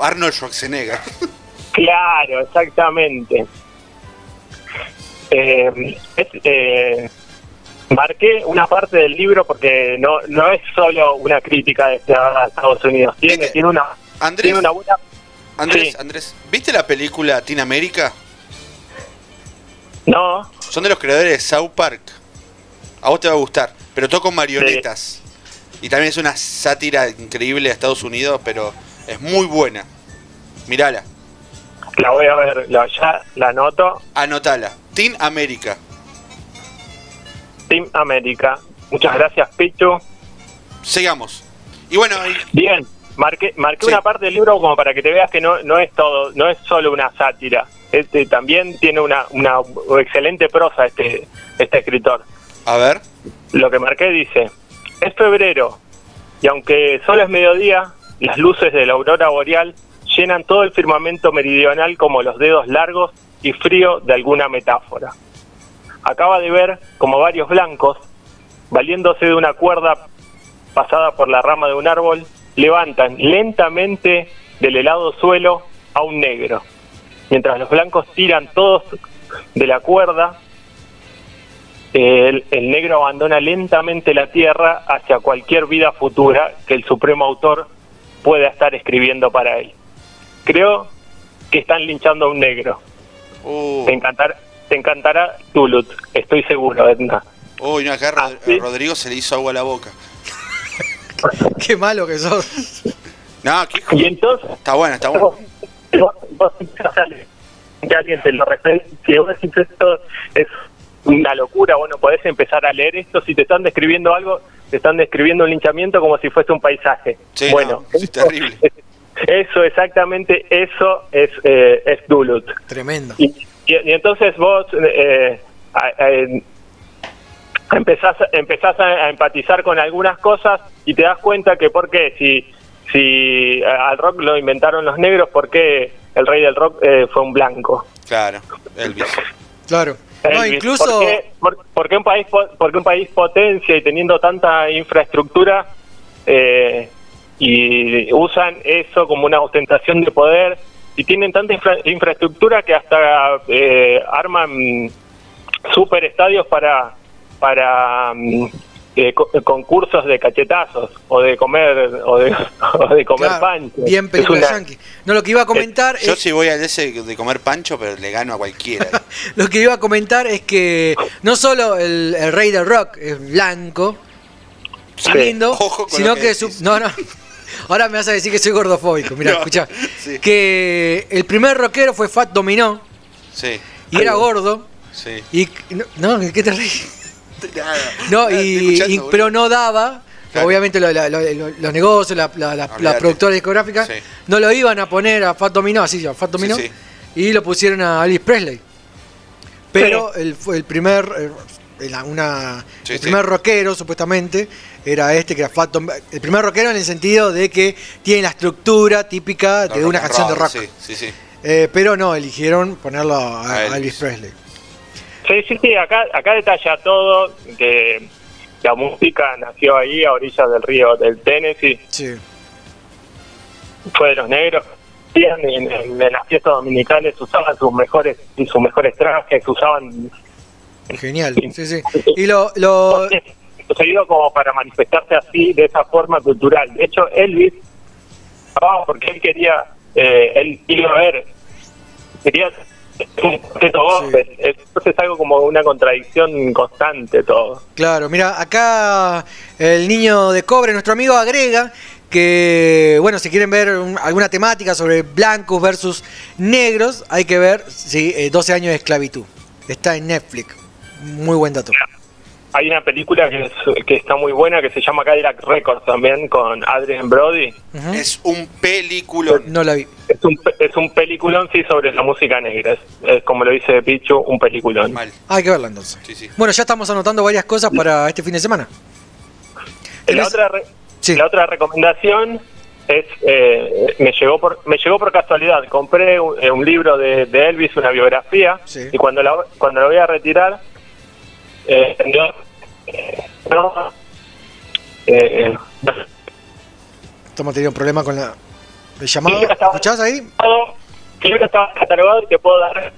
Arnold Schwarzenegger. Claro, exactamente. Eh, es, eh, marqué una parte del libro porque no no es solo una crítica de a Estados Unidos. Tiene, tiene una Andrés, tiene una buena Andrés, Sí. Andrés, ¿viste la película Teen America? No. Son de los creadores de South Park. A vos te va a gustar, pero todo con marionetas. Y también es una sátira increíble de Estados Unidos, pero es muy buena. Mirala, La voy a ver, la, ya la anoto. anotala. Teen America. Team América. Muchas gracias, Pichu. Sigamos. Y bueno, Bien, marqué, marqué una parte del libro como para que te veas que no, no es todo, no es solo una sátira. Este también tiene una, una excelente prosa este, este escritor. A ver. Lo que marqué dice, es febrero y aunque solo es mediodía, las luces de la aurora boreal llenan todo el firmamento meridional como los dedos largos y frío de alguna metáfora. Acaba de ver como varios blancos, valiéndose de una cuerda pasada por la rama de un árbol, levantan lentamente del helado suelo a un negro. Mientras los blancos tiran todos de la cuerda, el, el negro abandona lentamente la tierra hacia cualquier vida futura que el supremo autor pueda estar escribiendo para él. Creo que están linchando a un negro. Te, encantar, te encantará Tulut, estoy seguro, Edna. Uy, no, acá Rod- a Rodrigo se le hizo agua a la boca. Qué malo que sos. No, qué Y entonces, Está bueno, está bueno. vos, que alguien te lo refiere, si vos decís esto es una locura, bueno, podés empezar a leer esto, si te están describiendo algo, te están describiendo un linchamiento como si fuese un paisaje. Sí, bueno, no, es terrible. eso exactamente, eso es, eh, es Duluth. Tremendo. Y, y- y entonces vos eh, empezás, empezás a, a empatizar con algunas cosas y te das cuenta que por qué, si, si al rock lo inventaron los negros, ¿por qué el rey del rock eh, fue un blanco? Claro, Elvis. Claro. No, incluso. ¿Por qué, por- por qué un país po- por qué un país potencia y teniendo tanta infraestructura eh, y usan eso como una ostentación de poder y tienen tanta infra- infraestructura que hasta eh, arman super estadios para para mm, eh, co- concursos de cachetazos o de comer o de, o de comer Claro, pancho. Bien película una- yankee. No, lo que iba a comentar Yo es, sí voy a ese de comer pancho, pero le gano a cualquiera. lo que iba a comentar es que no solo el, el rey del rock es blanco, Sí. lindo, Ojo con sino lo que, que su- no, no. Ahora me vas a decir que soy gordofóbico. Mira, No, escucha. sí. Que el primer rockero fue Fat Dominó Sí. y era gordo. Sí. Y no, ¿qué te reís? Nada. No, Nada, y, y- pero no daba. Claro. Obviamente lo- la- lo- lo- los negocios, la, la, la- la Olvídate. productora discográfica, Sí. no lo iban a poner a Fat Dominó, así a Fat Dominó, sí. y lo pusieron a Elvis Presley. Pero el, fue el primer eh, la- una, Sí, el sí. primer rockero, supuestamente, era este, que era Fat Dom- El primer rockero en el sentido de que tiene la estructura típica de Rock una canción de rock. Sí, sí, sí. Eh, pero no, eligieron ponerlo a, A a Elvis. Elvis Presley. Sí, sí, sí, acá, acá detalla todo, que la música nació ahí a orillas del río del Tennessee, Sí. fue de los negros. En, en- en las fiestas dominicales usaban sus mejores y sus mejores trajes, usaban Genial. Sí, sí. Y lo, lo, seguido como para manifestarse así, de esa forma cultural. De hecho, Elvis, ah, porque él quería, eh, él iba a ver, quería. Entonces es algo como una contradicción constante todo. Claro, mira, acá el niño de cobre, nuestro amigo, agrega que, bueno, si quieren ver un- alguna temática sobre blancos versus negros, hay que ver, sí, eh, 12 años de esclavitud. Está en Netflix. Muy buen dato. Hay una película que, es- que está muy buena que se llama Cadillac Records también con Adrian Brody. Es un película. No la vi. Es un, pe- es un peliculón, sí, sobre la música negra. Es, es como lo dice Pichu, un peliculón. Hay que verla entonces. Bueno, ya estamos anotando varias cosas para este fin de semana. La otra, re- la otra recomendación es eh, me llegó por me llegó por casualidad. Compré un, eh, un libro de, de Elvis, una biografía, y cuando la cuando la voy a retirar, eh, no, eh, no, eh, Estamos teniendo un problema con la, el llamado. ¿Escuchás ahí? el libro estaba catalogado y te puedo dar.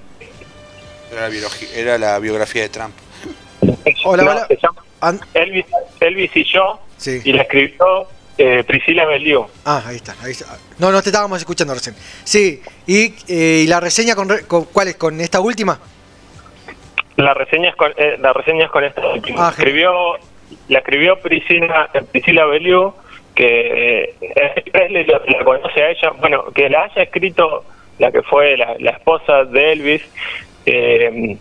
Era la, biologi- era la biografía de Trump. Hola, No, hola. se llama Elvis, Elvis y yo, y la escribió eh, Priscila Belliu. Ah, ahí está, ahí está. No, no te estábamos escuchando recién. Sí, y, eh, y la reseña con, re- con- ¿cuál es? ¿Con esta última? La reseña es con, eh, la reseña es con esta. Ah, escribió, la escribió Priscila, Priscila Belliu, que eh, la, la conoce a ella, bueno, que la haya escrito la que fue la, la esposa de Elvis. eh,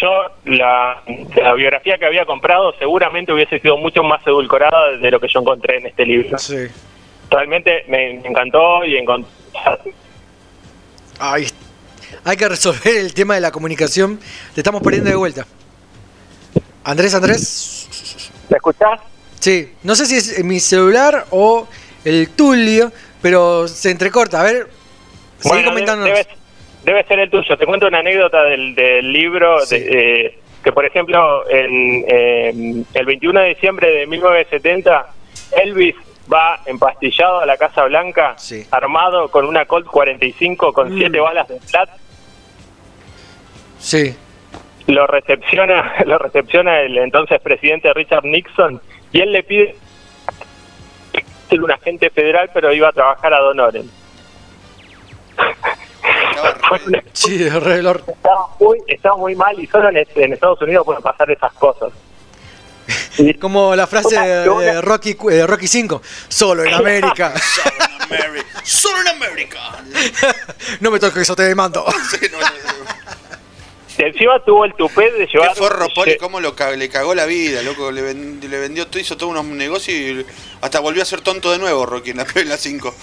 yo, la, la biografía que había comprado seguramente hubiese sido mucho más edulcorada de lo que yo encontré en este libro. Sí. Realmente me, encantó y encontré... Ay, hay que resolver el tema de la comunicación. Te estamos perdiendo de vuelta. Andrés, Andrés. ¿Me escuchás? Sí, no sé si es mi celular o el tuyo, pero se entrecorta. A ver, sigue Bueno, comentándonos. Debe, debe ser el tuyo. Te cuento una anécdota del, del libro, de- eh, que por ejemplo, en, eh, el 21 de diciembre de 1970, Elvis va empastillado a la Casa Blanca, armado con una Colt 45 con Mm. siete balas de flat. Sí. Lo recepciona, lo recepciona el entonces presidente Richard Nixon y él le pide ser un agente federal, pero iba a trabajar a Don Oren. Sí, estaba muy, estaba muy mal y solo en, en Estados Unidos pueden pasar esas cosas. Como la frase de, de Rocky, eh, Rocky 5, solo en América. Solo en América. no me toques eso, te demando. Encima tuvo el tupé de llevar... Qué forro Poli, cómo lo ca- le cagó la vida, loco. Le, ven- le vendió todo, hizo todos unos negocios y hasta volvió a ser tonto de nuevo, Rocky, en la, en la 5.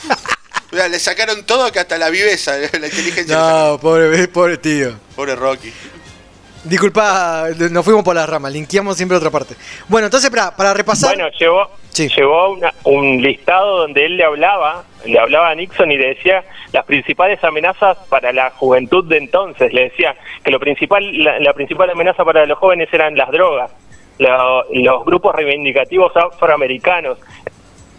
Mirá, le sacaron todo que hasta la viveza, la inteligencia. le sacaron. No, pobre, pobre tío. Pobre Rocky. Disculpa, nos fuimos por las ramas, linkeamos siempre otra parte. Bueno, entonces para, para repasar. Bueno, llevó, llevó una- un listado donde él le hablaba, le hablaba a Nixon y le decía las principales amenazas para la juventud de entonces. Le decía que lo principal, la, la principal amenaza para los jóvenes eran las drogas, lo- los grupos reivindicativos afroamericanos,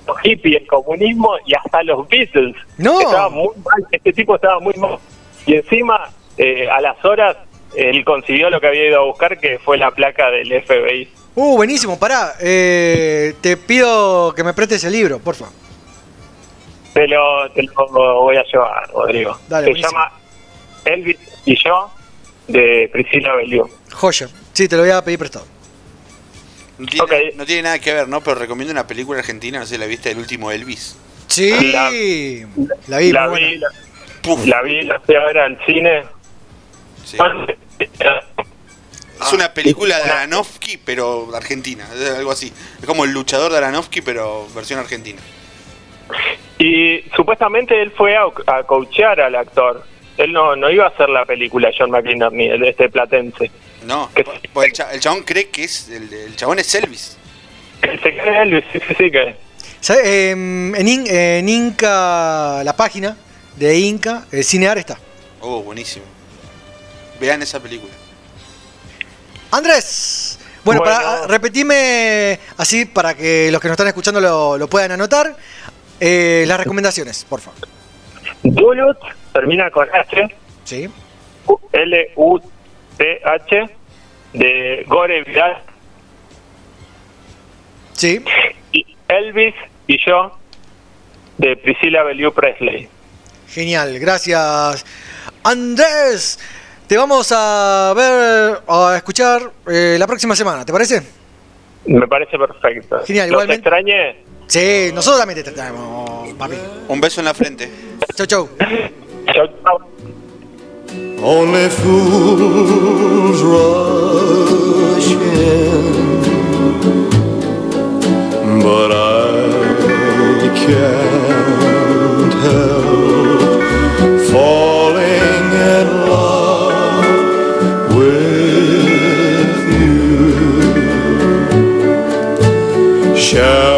los hippies, el comunismo y hasta los Beatles. No. Estaba muy mal, este tipo estaba muy mal. Y encima, eh, a las horas, él consiguió lo que había ido a buscar, que fue la placa del FBI. Uh, buenísimo, pará. eh, te pido que me prestes el libro, porfa. Te lo, te lo voy a llevar, Rodrigo. Dale, Se buenísimo. llama Elvis y yo, de Priscila Belliu. Joya. Sí, te lo voy a pedir prestado. No tiene, no tiene nada que ver, ¿no? Pero recomiendo una película argentina, no sé, la viste, El último Elvis. Sí, La- la vi, la vi, la, la vi, la fui a ver al cine. Es una película de Aronofsky, pero argentina, es algo así. Es como el luchador de Aronofsky, pero versión argentina. Y supuestamente él fue a, a coachear al actor. Él no, no iba a hacer la película John McInerney, el de este platense. No, pues el, cha- el chabón cree que es. El, el chabón es Elvis. Se cree Elvis, sí, sí, sí, que... In- en Inca, la página de Inca, el Cinear está. Oh, buenísimo. Vean esa película. Andrés, bueno, Bueno. para repetirme así para que los que nos están escuchando lo, lo puedan anotar, eh, las recomendaciones, por favor. Duluth termina con H. Sí. L-U-T-H de Gore Vidal. Sí. Y Elvis y yo de Priscilla Bellew Presley. Genial, gracias. Andrés, te vamos a ver, a escuchar eh, la próxima semana, ¿te parece? Me parece perfecto. Genial, ¿Los igualmente. extrañé? Sí, nosotros también te tratamos, papi. Un beso en la frente. Chau, chau. Chau, chau. Only fools rush in, but I can't show.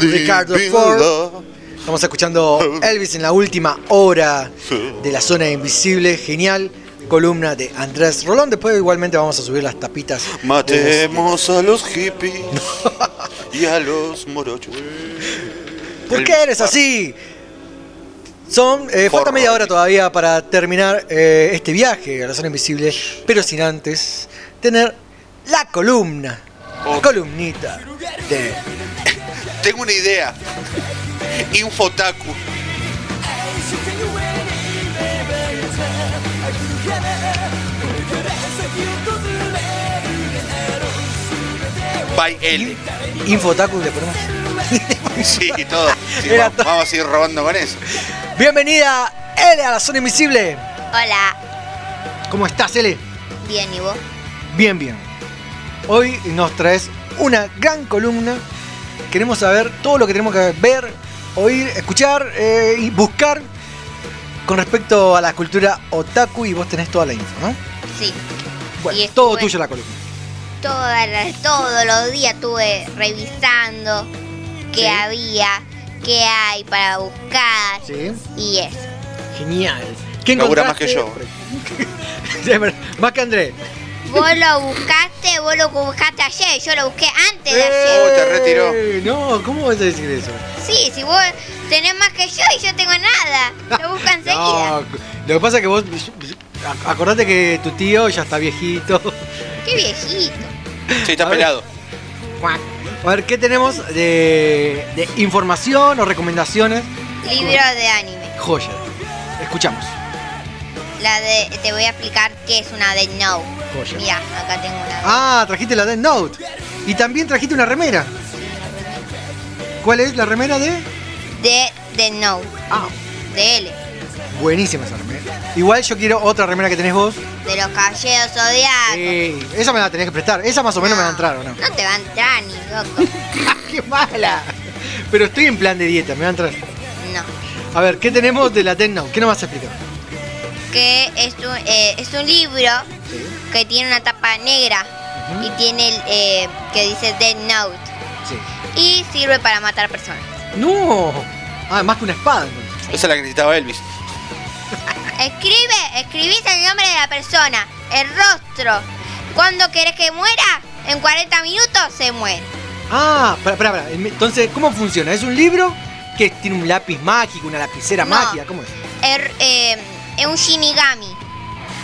Ricardo Ford. Estamos escuchando Elvis en la última hora de la zona invisible. Genial. Columna de Andrés Rolón. Después igualmente vamos a subir las tapitas. de Matemos a los hippies y a los morochos. ¿Por qué eres así? Son, eh, falta media hora todavía para terminar eh, este viaje a la zona invisible, pero sin antes tener la columna, la columnita de Tengo una idea. Infotaku. By L. Infotaku le ponemos. Sí, todo. Sí, Era va- vamos a ir robando con eso. Bienvenida, L, a la zona invisible. Hola, ¿Cómo estás, L? bien, ¿y vos? Bien, bien. Hoy nos traes una gran columna. Queremos saber todo lo que tenemos que ver, oír, escuchar eh, y buscar con respecto a la cultura otaku y vos tenés toda la info, ¿no? Sí. Bueno, Y todo tuyo la columna. Todas las- todos los días estuve revisando qué Sí. había, qué hay para buscar Sí. y eso. Genial. ¿Qué encontraste? más que yo. Más que Andrés. Vos lo buscaste, vos lo buscaste ayer, yo lo busqué antes de Eh, ayer. te retiró. No, ¿cómo vas a decir eso? Sí, si vos tenés más que yo y yo tengo nada, lo busco enseguida. No, lo que pasa es que vos. ac- Acordate que tu tío ya está viejito. Qué viejito. Sí, está A ver. pelado. A ver, ¿qué tenemos de, de información o recomendaciones? Libro de anime. Joya. Escuchamos. La de, te voy a explicar qué es una Dead Note. Joya. Acá tengo una. Ah, trajiste la Note. Y también trajiste una remera. ¿Cuál es la remera de? De Dead Note. Ah. De L. Buenísima esa remera. Igual yo quiero otra remera que tenés vos. De los caballeros zodiacos. Eh, esa me la tenés que prestar. Esa más o menos me va a entrar, ¿o no? No te va a entrar ni loco. ¡Qué mala! Pero estoy en plan de dieta, me va a entrar. No. A ver, ¿qué tenemos de la Death Note? ¿Qué nos vas a explicar? Que es un, eh, es un libro que tiene una tapa negra y tiene el, eh, que dice Dead Note. Sí. Y sirve para matar personas. ¡No! Ah, más que una espada. Esa es la que necesitaba Elvis. Escribe, escribís el nombre de la persona, el rostro. Cuando querés que muera, en 40 minutos se muere. Ah, espera, espera. Entonces, ¿cómo funciona? ¿Es un libro que tiene un lápiz mágico, una lapicera No. mágica? ¿Cómo es? Er- eh, es un shinigami.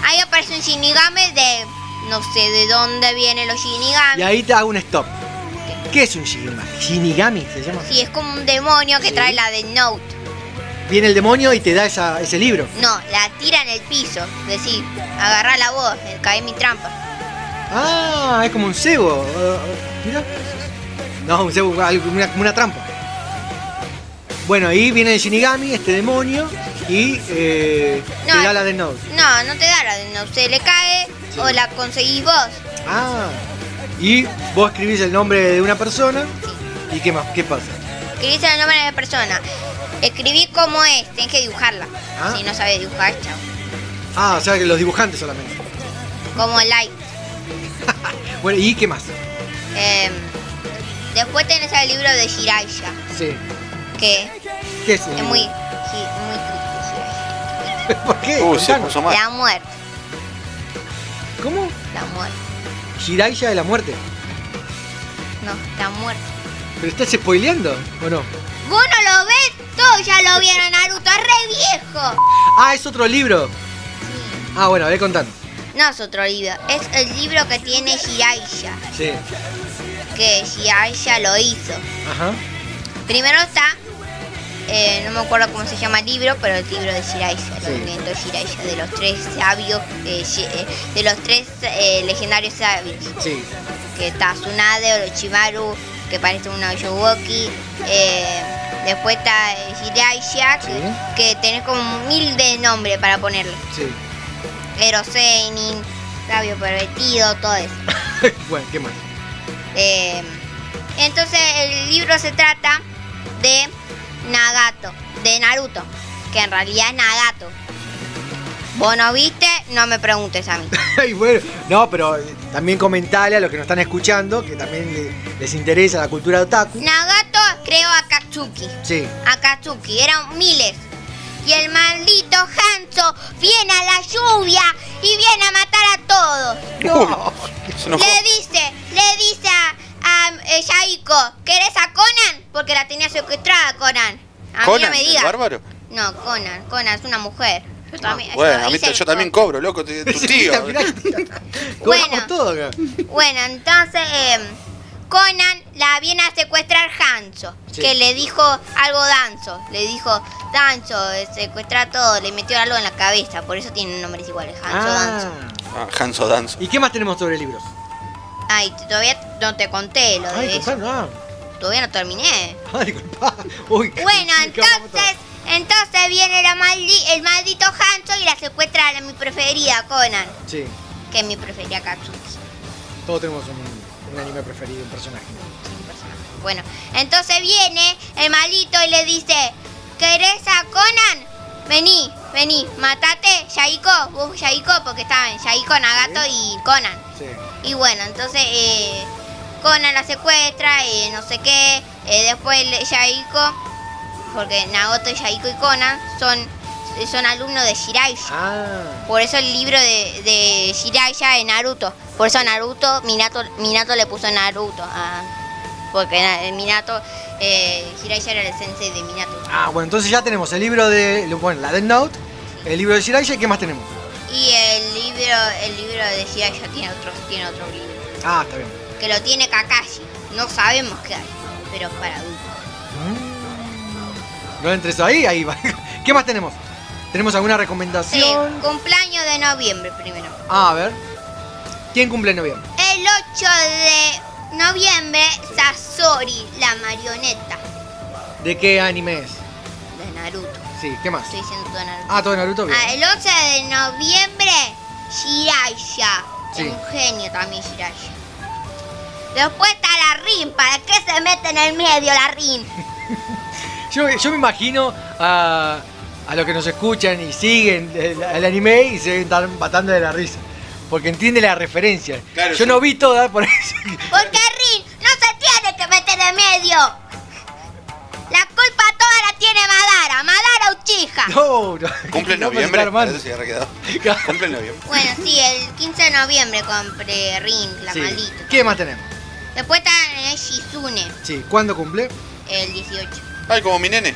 Ahí aparece un shinigami de no sé de dónde vienen los shinigami. Y ahí te hago un stop. ¿Qué es un Shinigami? ¿Shinigami se llama? Sí, es como un demonio que Sí. trae la de Note. Viene el demonio y te da esa- ese libro. No, la tira en el piso. Decir, agarrá la voz, eh, cae mi trampa. Ah, es como un cebo. Ah, mira. No, un cebo, una, una trampa. Bueno, ahí viene el Shinigami, este demonio, y eh, No, te da la de. No, no te da la de Note. Se le cae o la conseguís vos. Ah, y vos escribís el nombre de una persona, ¿y qué más? ¿Qué pasa? Escribís el nombre de la persona. Escribí cómo es, tenés que dibujarla. Ah. Si no sabes dibujar, chao. Ah, o sea que los dibujantes solamente. como Light. Bueno, ¿y qué más? Em, después tenés el libro de Jiraiya, Sí. Que ¿Qué es? es muy, muy triste. ¿Por qué? Uy, se puso mal. La muerte, ¿Cómo? la muerte. Jiraiya de la muerte. No, la muerte. ¿Pero estás spoileando o no? ¿Vos no lo ves? Todos ya lo vieron, Naruto, es re viejo. Ah, es otro libro. Ah, bueno, a ver contando. No es otro libro, es el libro que tiene Jiraiya, Sí. que Jiraiya lo hizo. Ajá. Primero está, eh, no me acuerdo cómo se llama el libro, pero el libro de Jiraiya, Sí. inventó Jiraiya, de los tres sabios, eh, eh, de los tres eh, legendarios sabios, Sí. que está Tsunade, Orochimaru, que parece un Yowoki, después está Jiraiya, que, que tenés como mil de nombres para ponerle. Sí. Eroseinin, sabio pervertido, todo eso. bueno, ¿qué más? Entonces el libro se trata de Nagato, de Naruto, que en realidad es Nagato. Vos no viste, no me preguntes a mí. Ay, bueno, no, pero eh, también comentale a los que nos están escuchando que también le- les interesa la cultura otaku. Nagato creó a Katsuki. Sí. A Katsuki, eran miles. Y el maldito Hanzo viene a la lluvia y viene a matar a todos. Enojó. Le dice, le dice a, a eh, Yaiko, ¿querés a Conan? Porque la tenía secuestrada a Conan. A mí no Conan, me digas. bárbaro. No, Conan, Conan es una mujer. Yo también, Ah, Bueno, yo a mí yo también cobro, loco, tu tío. Bueno. todo acá. Bueno, entonces eh, Conan la viene a secuestrar Hanzo, Sí. que le dijo algo Danzo. Le dijo, Danzo, eh, secuestra todo, le metió algo en la cabeza, por eso tienen nombres iguales, Hanzo, Danzo. Ah, Hanso Danzo. ¿Y qué más tenemos sobre libros? Ay, todavía no te conté lo de Ay, eso. Todavía no terminé. Disculpa. Uy, Bueno, entonces, entonces viene la maldi- el maldito Hanzo y la secuestra a la- mi preferida, Conan, Sí, que es mi preferida Katsuki. todos tenemos un, un anime preferido, un personaje. Bueno, entonces viene el malito y le dice, ¿querés a Conan? Vení, vení, matate, Yaiko, vos Yaiko, porque estaban Yaiko, Nagato y Conan. Sí. Y bueno, entonces eh, Conan la secuestra, eh, no sé qué, eh, después Yaiko, porque Nagato, Yaiko y Conan son, son alumnos de Jiraiya. Ah. Por eso el libro de, de Jiraiya de Naruto. Por eso Naruto, Minato, Minato le puso Naruto. ah, porque el Minato, eh, Jiraiya era el sensei de Minato. Ah, bueno, entonces ya tenemos el libro de. Bueno, la Death Note, el libro de Shiraiya y ¿qué más tenemos? Y el libro, el libro de Jiraiya tiene otro, tiene otro libro. Ah, está bien. Que lo tiene Kakashi. No sabemos qué hay, pero es para adultos. No entres ahí, ahí va. ¿Qué más tenemos? ¿Tenemos alguna Sí, recomendación? cumpleaños de noviembre primero. Ah, a ver. ¿Quién cumple en noviembre? El 8 de noviembre, Sasori, la marioneta ¿De qué anime es? de Naruto. Sí, ¿qué más? Estoy diciendo todo Naruto. Ah, todo Naruto, bien. Ah, el 11 de noviembre, Jiraiya. Sí. Un genio también Jiraiya. Después está la Rin. ¿Para qué se mete en el medio la Rin? Yo, yo me imagino a, a los que nos escuchan y siguen el, el anime y se están matando de la risa. Porque entiende la referencia. Claro, yo sí. no vi toda por eso. Porque Rin no se tiene que meter en medio. Toda la tiene Madara. Madara Uchiha. No, no. Cumple en No, noviembre. Cumple en noviembre. Bueno, sí, el 15 de noviembre compré Rin, la Sí. maldita. ¿Qué más tenemos? Después está Shizune, Sí, ¿cuándo cumple? el 18. Ay, como mi nene.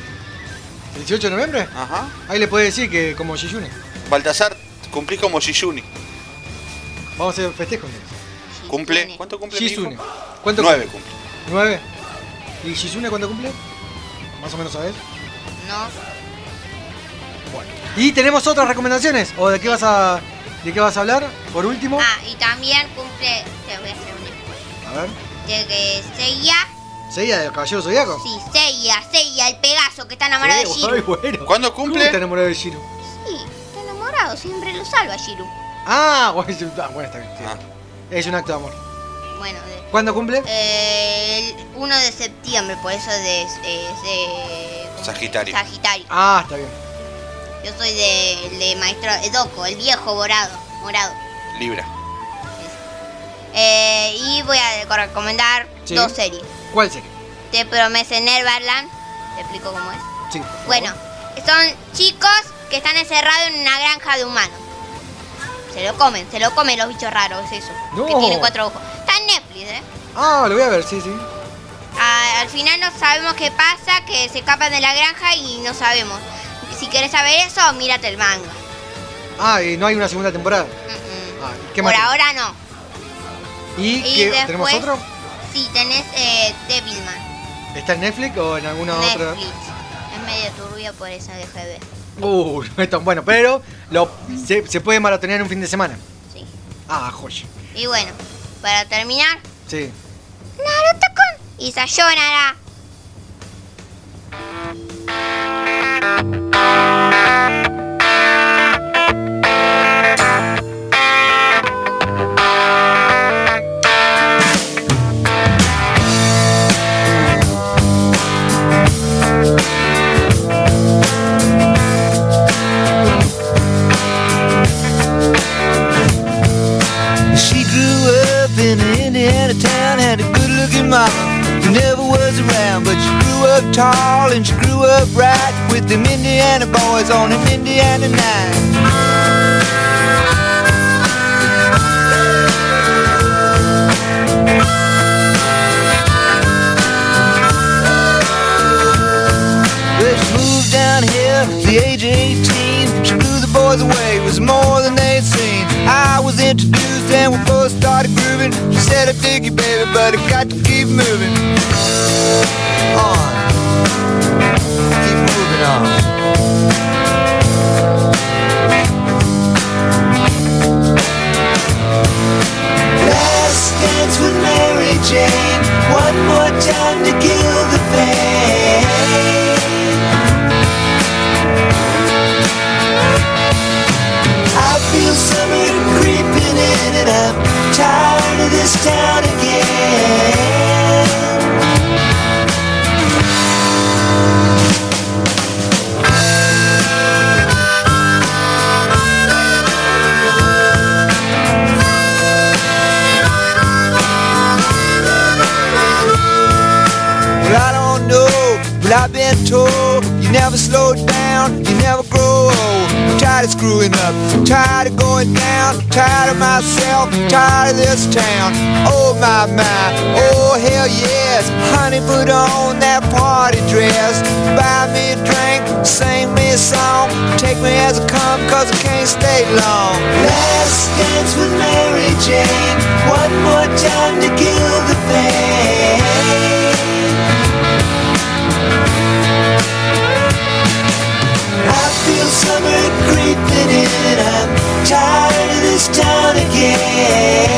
¿El 18 de noviembre? Ajá. Ahí le puede decir que como Shizune. Baltasar, cumplís como Shizune. Vamos a hacer festejo. entonces. ¿Cumple? ¿Cuánto cumple mi Shizune. hijo? ¿Cuánto Nueve cumple? cumple. ¿Nueve? ¿Y Shizune cuánto cumple? Más o menos sabes. No. ¿Y tenemos otras recomendaciones? ¿O de qué vas a, de qué vas a hablar? Por último. Ah, y también cumple. Te voy a hacer un A ver. De que Seiya. ¿Seiya del Caballero Zodíaco? Sí, Seiya, Seiya, el Pegaso que está enamorado Sí, de Shiru. ay, bueno. ¿Cuándo ¿Cómo cumple? está enamorado de Shiro? Sí, está enamorado, siempre lo salva Shiru. Ah, bueno, es- ah, bueno, está bien. sí. Es un acto de amor. Bueno, de- ¿Cuándo cumple? el 1 de septiembre, por eso de, es de Sagitario. Sagitario. Ah, está bien. Yo soy de, el de Maestro Edoco, el viejo morado. morado. Libra. Eh, y voy a recomendar Sí. dos series. ¿Cuál serie? Te promete Neverland. Te explico cómo es. Sí. Bueno, son chicos que están encerrados en una granja de humanos. Se lo comen, se lo comen los bichos raros, es eso. No. Que tiene cuatro ojos. Está en Netflix, ¿eh? Ah, lo voy a ver, sí, sí. Al final no sabemos qué pasa, que se escapan de la granja y no sabemos. Si quieres saber eso, mírate el manga. Ah, y no hay una segunda temporada. Ah, ¿qué Por ahora no. ¿Y, Y después- tenemos otro? Sí, tenés eh, Devilman, ¿Está en Netflix o en alguna otra? Netflix. Es medio turbio, por eso dejé de ver. Uh, no es tan bueno, pero lo, se, se puede maratonear en un fin de semana. Sí. Ah, joya. Y bueno, para terminar, Sí. Naruto-kun y Sayonara. Looking who never was around. But she grew up tall and she grew up right with them Indiana boys on an Indiana night. Well, she moved down here at the age of 18. She blew the boys away, was more than they'd seen. I was introduced and we both started grooving. She said, I dig you, baby, but I got to keep moving. On. Keep moving on. Last dance with Mary Jane. One more time to kill the pain. This town again. Well, I don't know, but I've been told you never slow down, you never grow old. Tired of screwing up, tired of going down, tired of myself, tired of this town. Oh my my, oh hell yes, honey, put on that party dress, buy me a drink, sing me a song, take me as I come, cause I can't stay long. Last dance with Mary Jane, one more time to kill the pain. Summer creeping in. I'm tired of this town again.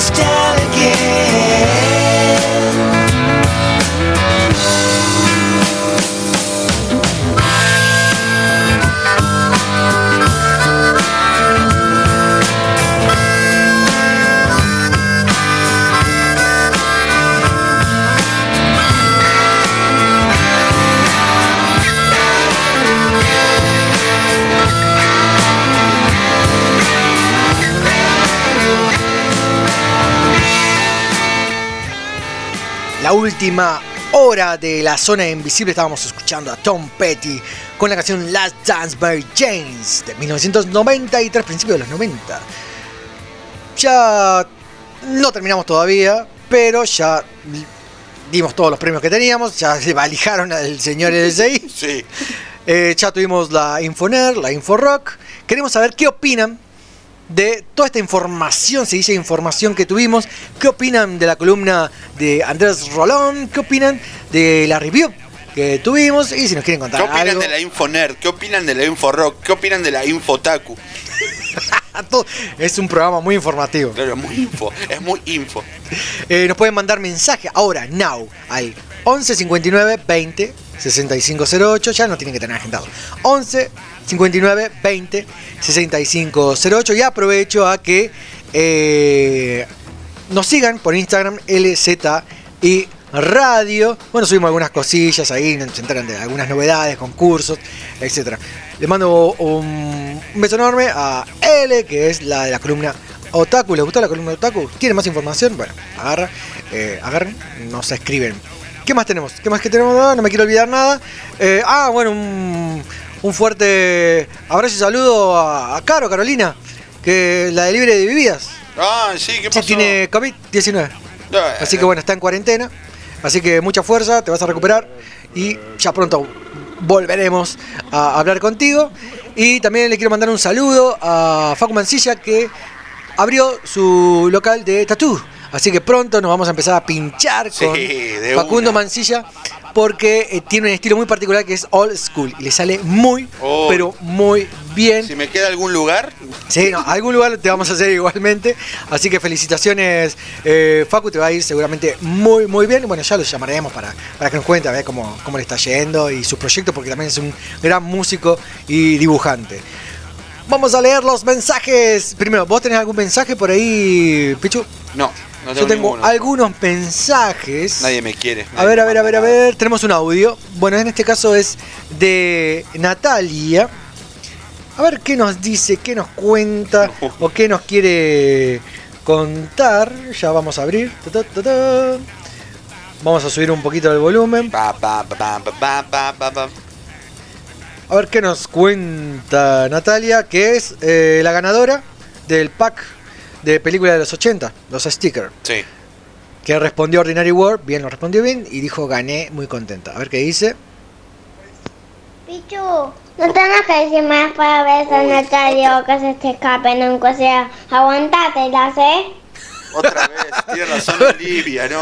stay la última hora de la zona invisible estábamos escuchando a Tom Petty con la canción Last Dance by James de 1993, principios de los 90. Ya no terminamos todavía, pero ya dimos todos los premios que teníamos, ya se valijaron al señor LSI. Sí. Eh, ya tuvimos la Infoner, la Inforock. Queremos saber qué opinan de toda esta información, se dice información que tuvimos. ¿Qué opinan de la columna de Andrés Rolón? ¿Qué opinan de la review que tuvimos? Y si nos quieren contar ¿Qué opinan algo. de la Infonerd? ¿Qué opinan de la Inforock? ¿Qué opinan de la Infotaku? Es un programa muy informativo. Claro, muy info. Es muy info. Eh, nos pueden mandar mensaje ahora, now, al 11 59 20 6508. Ya no tienen que tener agendado. 11 59 20 6508. Y aprovecho a que eh, nos sigan por Instagram LZ y Radio. Bueno, subimos algunas cosillas ahí, se enteran de algunas novedades, concursos, etcétera. Le mando un, beso enorme a L, que es la de la columna Otaku. ¿Les gustó la columna Otaku? ¿Quieren más información? Bueno, agarra, eh, agarren, nos escriben. ¿Qué más tenemos? ¿Qué más que tenemos? No, no me quiero olvidar nada. Eh, ah, bueno, un, un fuerte abrazo y saludo a, a Caro, Carolina, que la de libre de vividas. Ah, sí, ¿qué pasó? Sí, tiene COVID-19. Ah, Así que bueno, está en cuarentena. Así que mucha fuerza, te vas a recuperar y ya pronto volveremos a hablar contigo. Y también le quiero mandar un saludo a Facu Mancilla que abrió su local de tatú. Así que pronto nos vamos a empezar a pinchar con Facundo una. Mancilla porque eh, tiene un estilo muy particular que es old school y le sale muy, Oh. pero muy bien. Si me queda algún lugar, Sí, no, algún lugar te vamos a hacer igualmente. Así que felicitaciones, eh, Facu, te va a ir seguramente muy, muy bien. Bueno, ya lo llamaremos para, para que nos cuente a ver cómo, cómo le está yendo y sus proyectos, porque también es un gran músico y dibujante. Vamos a leer los mensajes. Primero, ¿vos tenés algún mensaje por ahí, Pichu? no, no tengo, Yo tengo ninguno. algunos mensajes. Nadie me quiere. A ver, a ver, a ver, a ver. Tenemos un audio. Bueno, en este caso es de Natalia. A ver qué nos dice, qué nos cuenta o qué nos quiere contar. Ya vamos a abrir. Ta, ta, ta, ta. Vamos a subir un poquito el volumen. Pa, pa, pa. A ver qué nos cuenta Natalia, que es eh, la ganadora del pack de película de los 80, los stickers. Sí. Que respondió Ordinary World, bien lo respondió bien y dijo gané muy contenta. A ver qué dice. Pichu, no tenés que decir más para ver a Natalia que se te escape nunca, o sea, aguantate, ¿la sé? Otra vez, tiene razón Olivia, ¿no?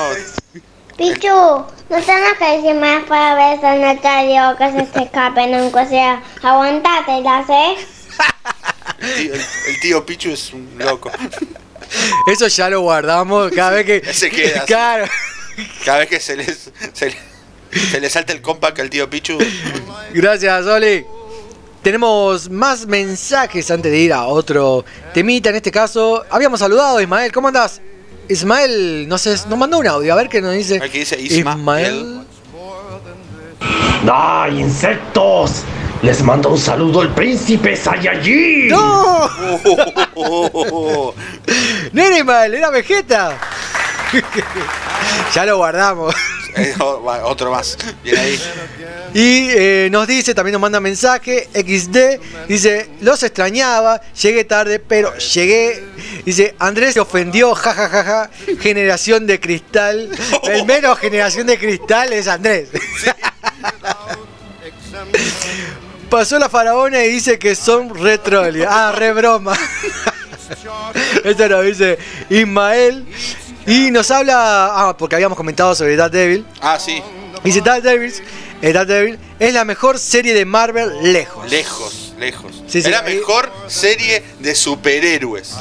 Pichu, no tenés que decir más para ver a Natalia que se te escape nunca, o sea, aguantate, ¿la sé? El tío, el- el tío Pichu es un loco. Eso ya lo guardamos cada vez que. Se queda. Claro. Cada vez que se les, se, le- se le salta el compact al tío Pichu. Gracias, Oli. Tenemos más mensajes antes de ir a otro temita. En este caso, habíamos saludado a Ismael. ¿Cómo andás? Ismael, no sé, nos mandó un audio. A ver qué nos dice. Aquí dice Ismael. ¡Ay, insectos! Les mando un saludo al príncipe Saiyajin. ¡No! No era Vegeta. ya lo guardamos. Eh, Otro más. Viene ahí. Y eh, nos dice, también nos manda mensaje, XD, dice, los extrañaba, llegué tarde, pero llegué. Dice, Andrés se ofendió, jajajaja, generación de cristal. El menos generación de cristal es Andrés. Pasó la faraona y dice que son retroli. Ah, re broma. Esto nos dice Ismael. Y nos habla, ah, porque habíamos comentado sobre Dark Devil. Ah, sí. Dice Dark Devils, eh, Devil es la mejor serie de Marvel lejos. Lejos, lejos. Sí, sí, es la ahí- mejor serie de superhéroes.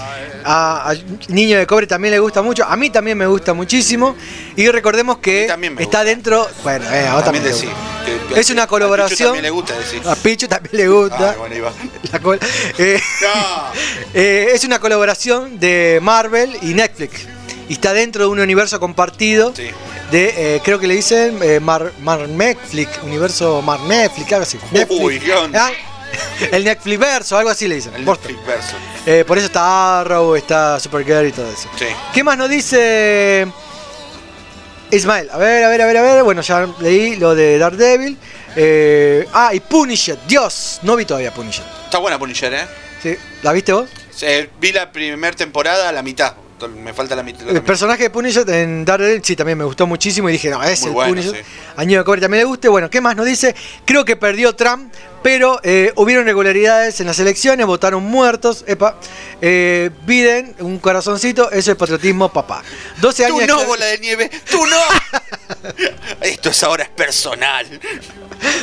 A, Niño de Cobre también le gusta mucho. A mí también me gusta muchísimo. Y recordemos que está dentro. Bueno, eh, a vos También también. te Es una a Pichu colaboración. también le gusta decir. A Pichu también le gusta. Ah, bueno. La col- eh, eh, es una colaboración de Marvel y Netflix. Y está dentro de un universo compartido. De, eh, creo que le dicen eh, Mar, Mar Netflix, universo Mar Netflix, algo así. Netflix. Uy. Ah, El Netflix verso, algo así le dicen. El Posta. Netflix verso. Eh, por eso está Arrow, está Supergirl y todo eso. Sí. ¿Qué más nos dice Ismael, a ver, a ver, a ver, a ver. Bueno, ya leí lo de Daredevil. Eh, ah, y Punisher. Dios, no vi todavía Punisher. Está buena Punisher, ¿eh? Sí, ¿La viste vos? Vi la primera temporada a la mitad. Me falta la mitad. El personaje de Punisher en Daredevil sí también me gustó muchísimo y dije, no, es Muy el bueno, Punisher. sí. A Ñedo Cobre también le guste. Bueno, ¿qué más nos dice? Creo que perdió Trump, pero eh, hubieron irregularidades en las elecciones, votaron muertos. Epa, eh, Biden, un corazoncito, eso es patriotismo, papá. 12 Tú años. no, de- bola de nieve. Tú no. Esto es ahora es personal.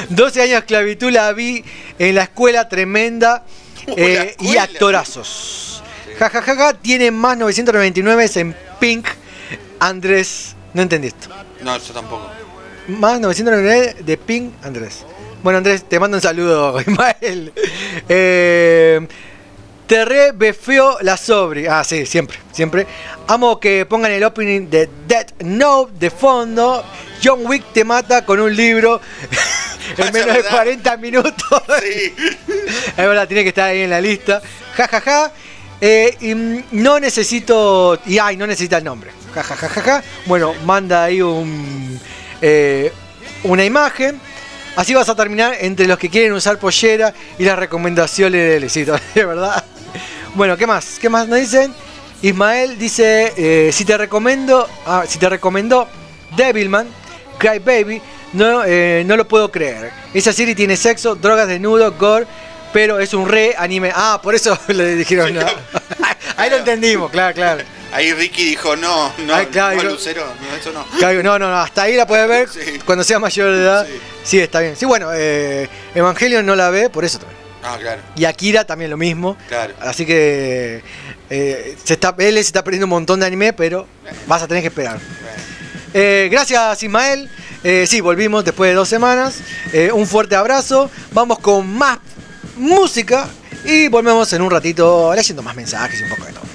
12 años de esclavitud la vi en la escuela tremenda eh, y actorazos. Ja, ja, ja, ja, tiene más 999 en Pink. Andrés, no entendí esto. No, yo tampoco. Más 999 de Pink Andrés. Bueno, Andrés, te mando un saludo, Ismael. Eh, te re befeo la sobre. Ah, sí, siempre, siempre. Amo que pongan el opening de Dead Note de fondo. John Wick te mata con un libro en menos de 40 minutos. es verdad, tiene que estar ahí en la lista. Ja, ja, ja. Eh, y, no necesito. Y ay, no necesita el nombre. Ja. Bueno, manda ahí un, eh, una imagen. Así vas a terminar entre los que quieren usar pollera y las recomendaciones del éxito, de verdad. Bueno, ¿qué más? ¿Qué más nos dicen? Ismael dice, eh, si te recomiendo, ah, si te recomendó Devilman, Cry Baby, no, no lo puedo creer. Esa serie tiene sexo, drogas, desnudo, gore, pero es un re anime. Ah, por eso le dijeron no. Ahí lo entendimos, claro, claro. Ahí Ricky dijo, no, no, Ay, claro, no, yo- Lucero, no, eso no. Claro, No, no, no, hasta ahí la puedes ver cuando sea mayor de edad. Sí, está bien. Sí, bueno, eh, Evangelion no la ve, por eso también. Ah, claro, Y Akira también lo mismo. claro. Así que eh, se está, él se está perdiendo un montón de anime, pero vas a tener que esperar. Eh, gracias Ismael. Eh, sí, volvimos después de dos semanas. Eh, un fuerte abrazo. Vamos con más música y volvemos en un ratito leyendo más mensajes y un poco de todo.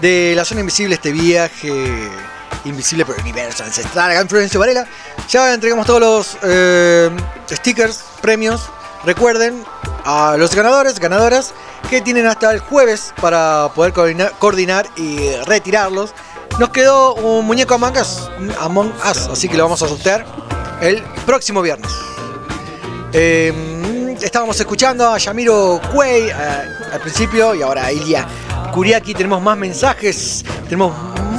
De la zona invisible, este viaje invisible por el universo ancestral. Acá en Florencio Varela. Ya entregamos todos los eh, stickers, premios. Recuerden a los ganadores, ganadoras, que tienen hasta el jueves para poder coordinar, coordinar y retirarlos. Nos quedó un muñeco Among Us, Among Us, así que lo vamos a sortear el próximo viernes. Eh, estábamos escuchando a Yamiro Cuey eh, al principio y ahora a Ilia Kuriaki. Tenemos más mensajes, tenemos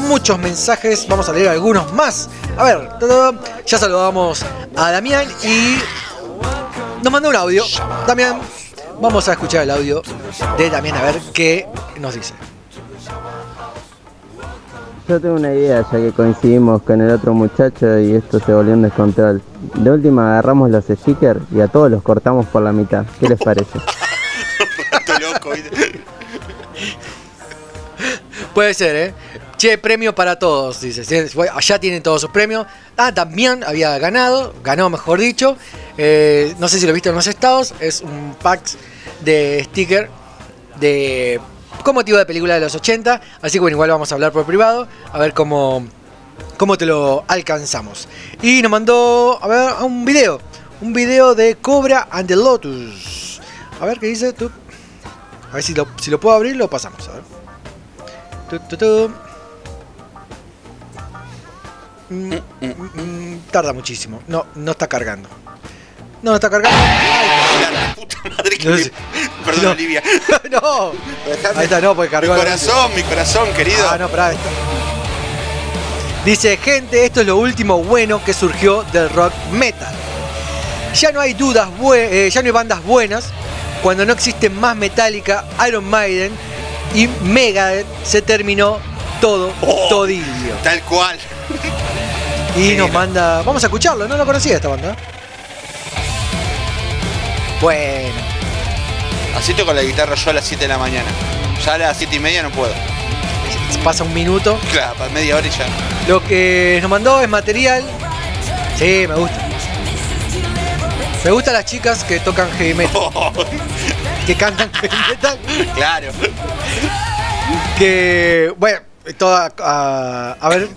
muchos mensajes. Vamos a leer algunos más. A ver, ya saludamos a Damián y nos mandó un audio. Damián, vamos a escuchar el audio de Damián a ver qué nos dice. Yo tengo una idea, ya que coincidimos con el otro muchacho y esto se volvió un descontrol. De última agarramos los stickers y a todos los cortamos por la mitad. ¿Qué les parece? Puede ser, ¿eh? Che, premio para todos, dice. Allá tienen todos sus premios. Ah, también había ganado, ganó mejor dicho. Eh, no sé si lo viste en los estados. Es un pack de sticker de con motivo de película de los 80. Así que bueno, igual vamos a hablar por privado. A ver cómo, cómo te lo alcanzamos. Y nos mandó a ver un video. Un video de Cobra and the Lotus. A ver qué dice tú. A ver si lo, si lo puedo abrir, lo pasamos. A ver. Tu, tu, tu. Mm, mm, mm, tarda muchísimo. No, no está cargando. No, no está cargando. No sé. Perdón, No. Olivia. no. Ahí está, no, porque cargó. Mi corazón, mi corazón, querido. Ah, no, pará. Dice, gente, esto es lo último bueno que surgió del rock metal. Ya no hay dudas, eh, ya no hay bandas buenas. Cuando no existen más Metallica, Iron Maiden y Megadeth, se terminó todo, todillo. Oh, Tal cual. Y nos manda. Vamos a escucharlo, no lo conocía esta banda. Bueno, Así toco la guitarra yo a las 7 de la mañana. Ya a las 7 y media no puedo. pasa un minuto. Claro, para media hora y ya. Lo que nos mandó es material. Sí, me gusta. Me gustan las chicas que tocan heavy metal. que cantan metal. Claro. Que, bueno, toda. a- a ver.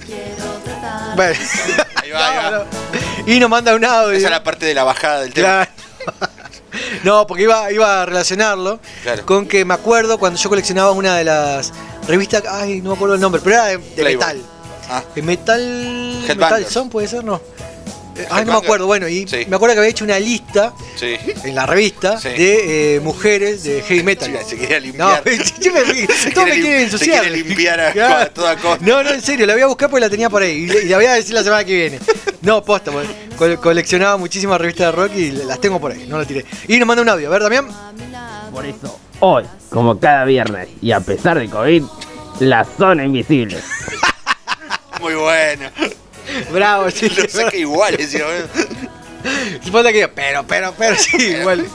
Bueno. Ahí va, ahí va. Y nos manda un audio. Esa es la parte de la bajada del tema. Claro. No, porque iba, iba a relacionarlo Claro. con que me acuerdo cuando yo coleccionaba una de las revistas, ay, no me acuerdo el nombre, pero era de, de metal. Ah. Eh, Metal. Headbangers. Metal Son puede ser, no. Eh, Ay, no me acuerdo, bueno, y Sí. me acuerdo que había hecho una lista Sí. en la revista Sí. de eh, mujeres de heavy metal. Se quería No, limpiar. yo me río, Se todo me quiere lim- ensuciar. Se quiere limpiar a, toda costa. No, no, en serio, la voy a buscar porque la tenía por ahí. Y, y la voy a decir la semana que viene. No, posta, porque cole- coleccionaba muchísimas revistas de rock y las tengo por ahí, no la tiré. Y nos manda un audio, a ver, Damián. Por eso, hoy, como cada viernes, y a pesar de COVID, la zona invisible. Muy bueno. Bravo, sí. Lo saca igual, decía, bueno. Se falta que pero, pero, pero, sí, igual.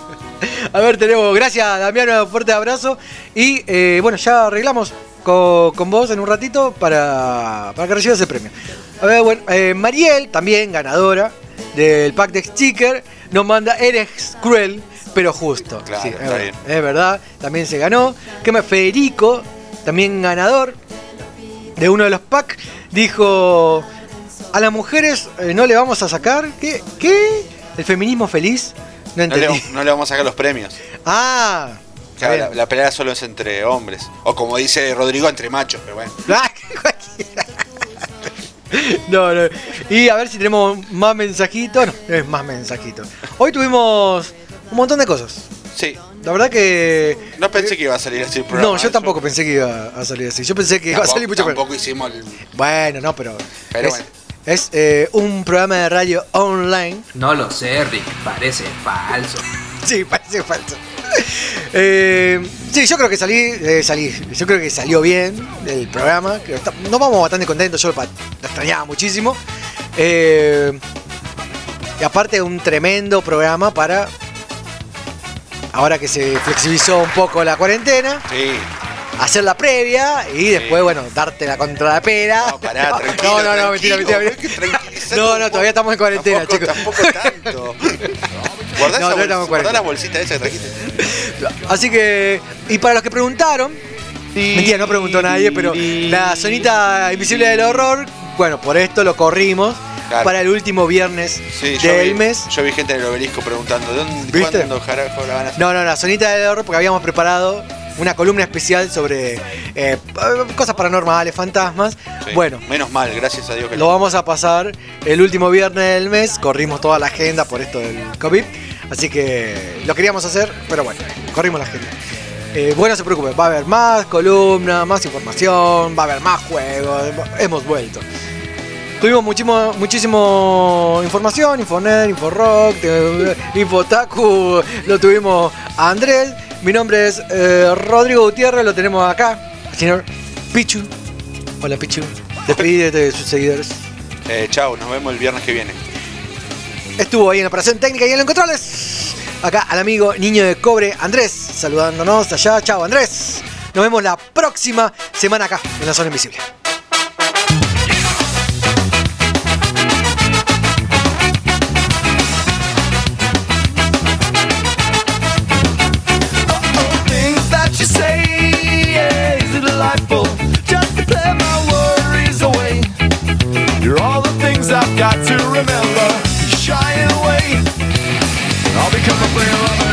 A ver, tenemos, gracias Damián, un fuerte abrazo. Y eh, bueno, ya arreglamos con, con vos en un ratito para, para que recibas el premio. A ver, bueno, eh, Mariel, también ganadora del pack de sticker, nos manda Eres cruel, pero justo. Claro, Sí, es, verdad, es verdad, también se ganó. Que me Federico, también ganador de uno de los packs, dijo: A las mujeres eh, no le vamos a sacar. ¿Qué? ¿Qué? ¿El feminismo feliz? No No le, entendí. no le vamos a sacar los premios. Ah, Claro, la, la pelea solo es entre hombres. O como dice Rodrigo, entre machos, pero bueno. Ah, cualquiera. No, no. Y a ver si tenemos más mensajitos. No, no es más mensajitos. Hoy tuvimos un montón de cosas. Sí. La verdad que. No pensé que iba a salir así el programa. No, yo tampoco pensé que iba a salir así. Yo pensé que iba a salir mucho Tampoco peor. hicimos el. Bueno, no, pero. Pero es, bueno. Es, eh, un programa de radio online. No lo sé, Rick, parece falso. Sí, parece falso. Eh, sí, yo creo que salí, eh, salí. Yo creo que salió bien el programa. que está- Nos vamos bastante contentos. Yo lo, extrañaba muchísimo. Eh, y aparte, un tremendo programa para. Ahora que se flexibilizó un poco la cuarentena, Sí. Hacer la previa y después, bueno, darte la contra la pera. No, pará, no, tranquilo, no, no, mentira, tranquilo, mentira. que tranquilizarte No, no, todavía estamos en cuarentena, Tampoco, chicos. tampoco tanto. Guardá, No, esa, no guardá la bolsita esa que trajiste. Así que, y para los que preguntaron, mentira, no preguntó nadie, pero la zonita invisible del horror, bueno, por esto lo corrimos Claro. para el último viernes Sí, del vi, mes. yo vi gente en el obelisco preguntando, ¿de dónde, ¿Viste? cuándo carajo la van a hacer? No, no, la zonita del horror, porque habíamos preparado una columna especial sobre eh, cosas paranormales, fantasmas. Sí. Bueno, Menos mal, gracias a Dios que lo vamos a pasar el último viernes del mes. Corrimos toda la agenda por esto del COVID. Así que lo queríamos hacer, pero bueno, corrimos la agenda. Eh, bueno, no se preocupen, va a haber más columnas, más información, va a haber más juegos. Hemos vuelto. Tuvimos muchísimo, muchísimo información, Infonet, Inforock, Infotaku, lo tuvimos a Andrés. Mi nombre es eh, Rodrigo Gutiérrez, lo tenemos acá. El señor Pichu. Hola Pichu. Despedite de sus seguidores. Eh, chao, nos vemos el viernes que viene. Estuvo ahí en la operación técnica y en los controles. Acá al amigo niño de cobre Andrés, saludándonos allá. Chao Andrés. Nos vemos la próxima semana acá en la zona invisible. Probably a lover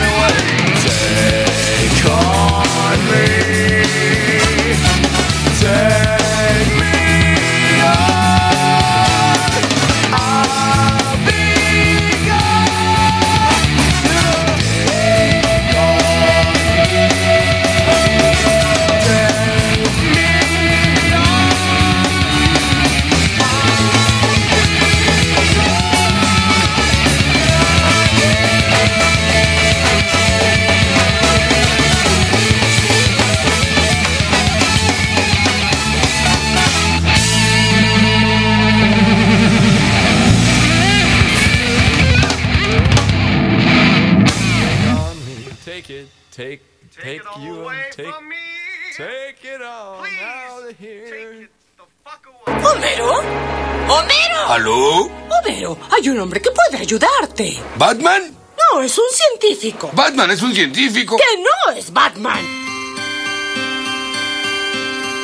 ¿Homero? ¿Homero? ¿Aló? Homero, hay un hombre que puede ayudarte. ¿Batman? No, es un científico. ¿Batman es un científico? Que no es Batman.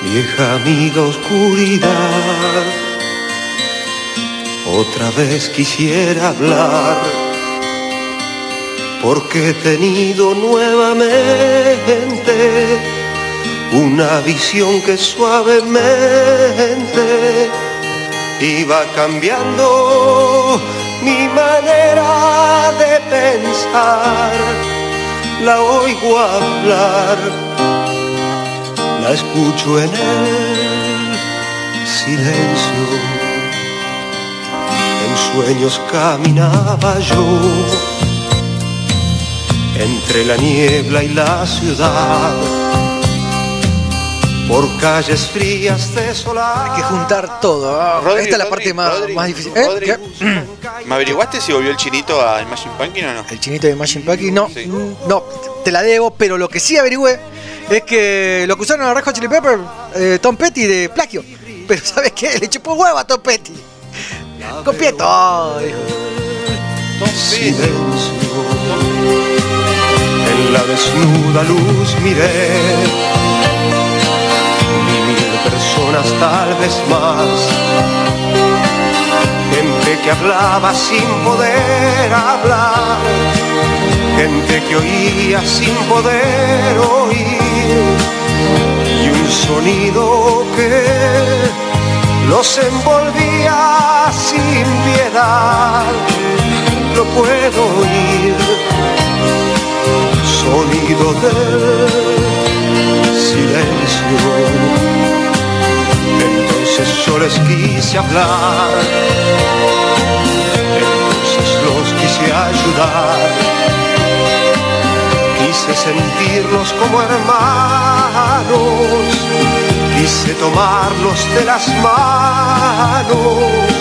Vieja amiga oscuridad, otra vez quisiera hablar, porque he tenido nuevamente una visión que suavemente iba cambiando mi manera de pensar. La oigo hablar la escucho en el silencio. En sueños caminaba yo entre la niebla y la ciudad. Por calles frías desoladas. Hay que juntar todo. ah. Rodri, Esta es la Rodri, parte más, Rodri, más difícil. ¿Eh? ¿Me averiguaste si volvió el chinito a Imagine Pumpkin o no? El chinito de Machine Packing, no, no, te la debo, pero lo que sí averigüé es que lo acusaron a Red Hot Chili Pepper, eh, Tom Petty, de plagio. Pero ¿sabes qué? Le chupó huevo a Tom Petty. Copié todo, dijo. Silencio. En la desnuda luz miré. Tal vez más. Gente que hablaba sin poder hablar. Gente que oía sin poder oír. Y un sonido que los envolvía sin piedad. Lo puedo oír, sonido del silencio. Entonces yo les quise hablar, entonces los quise ayudar. Quise sentirlos como hermanos, quise tomarlos de las manos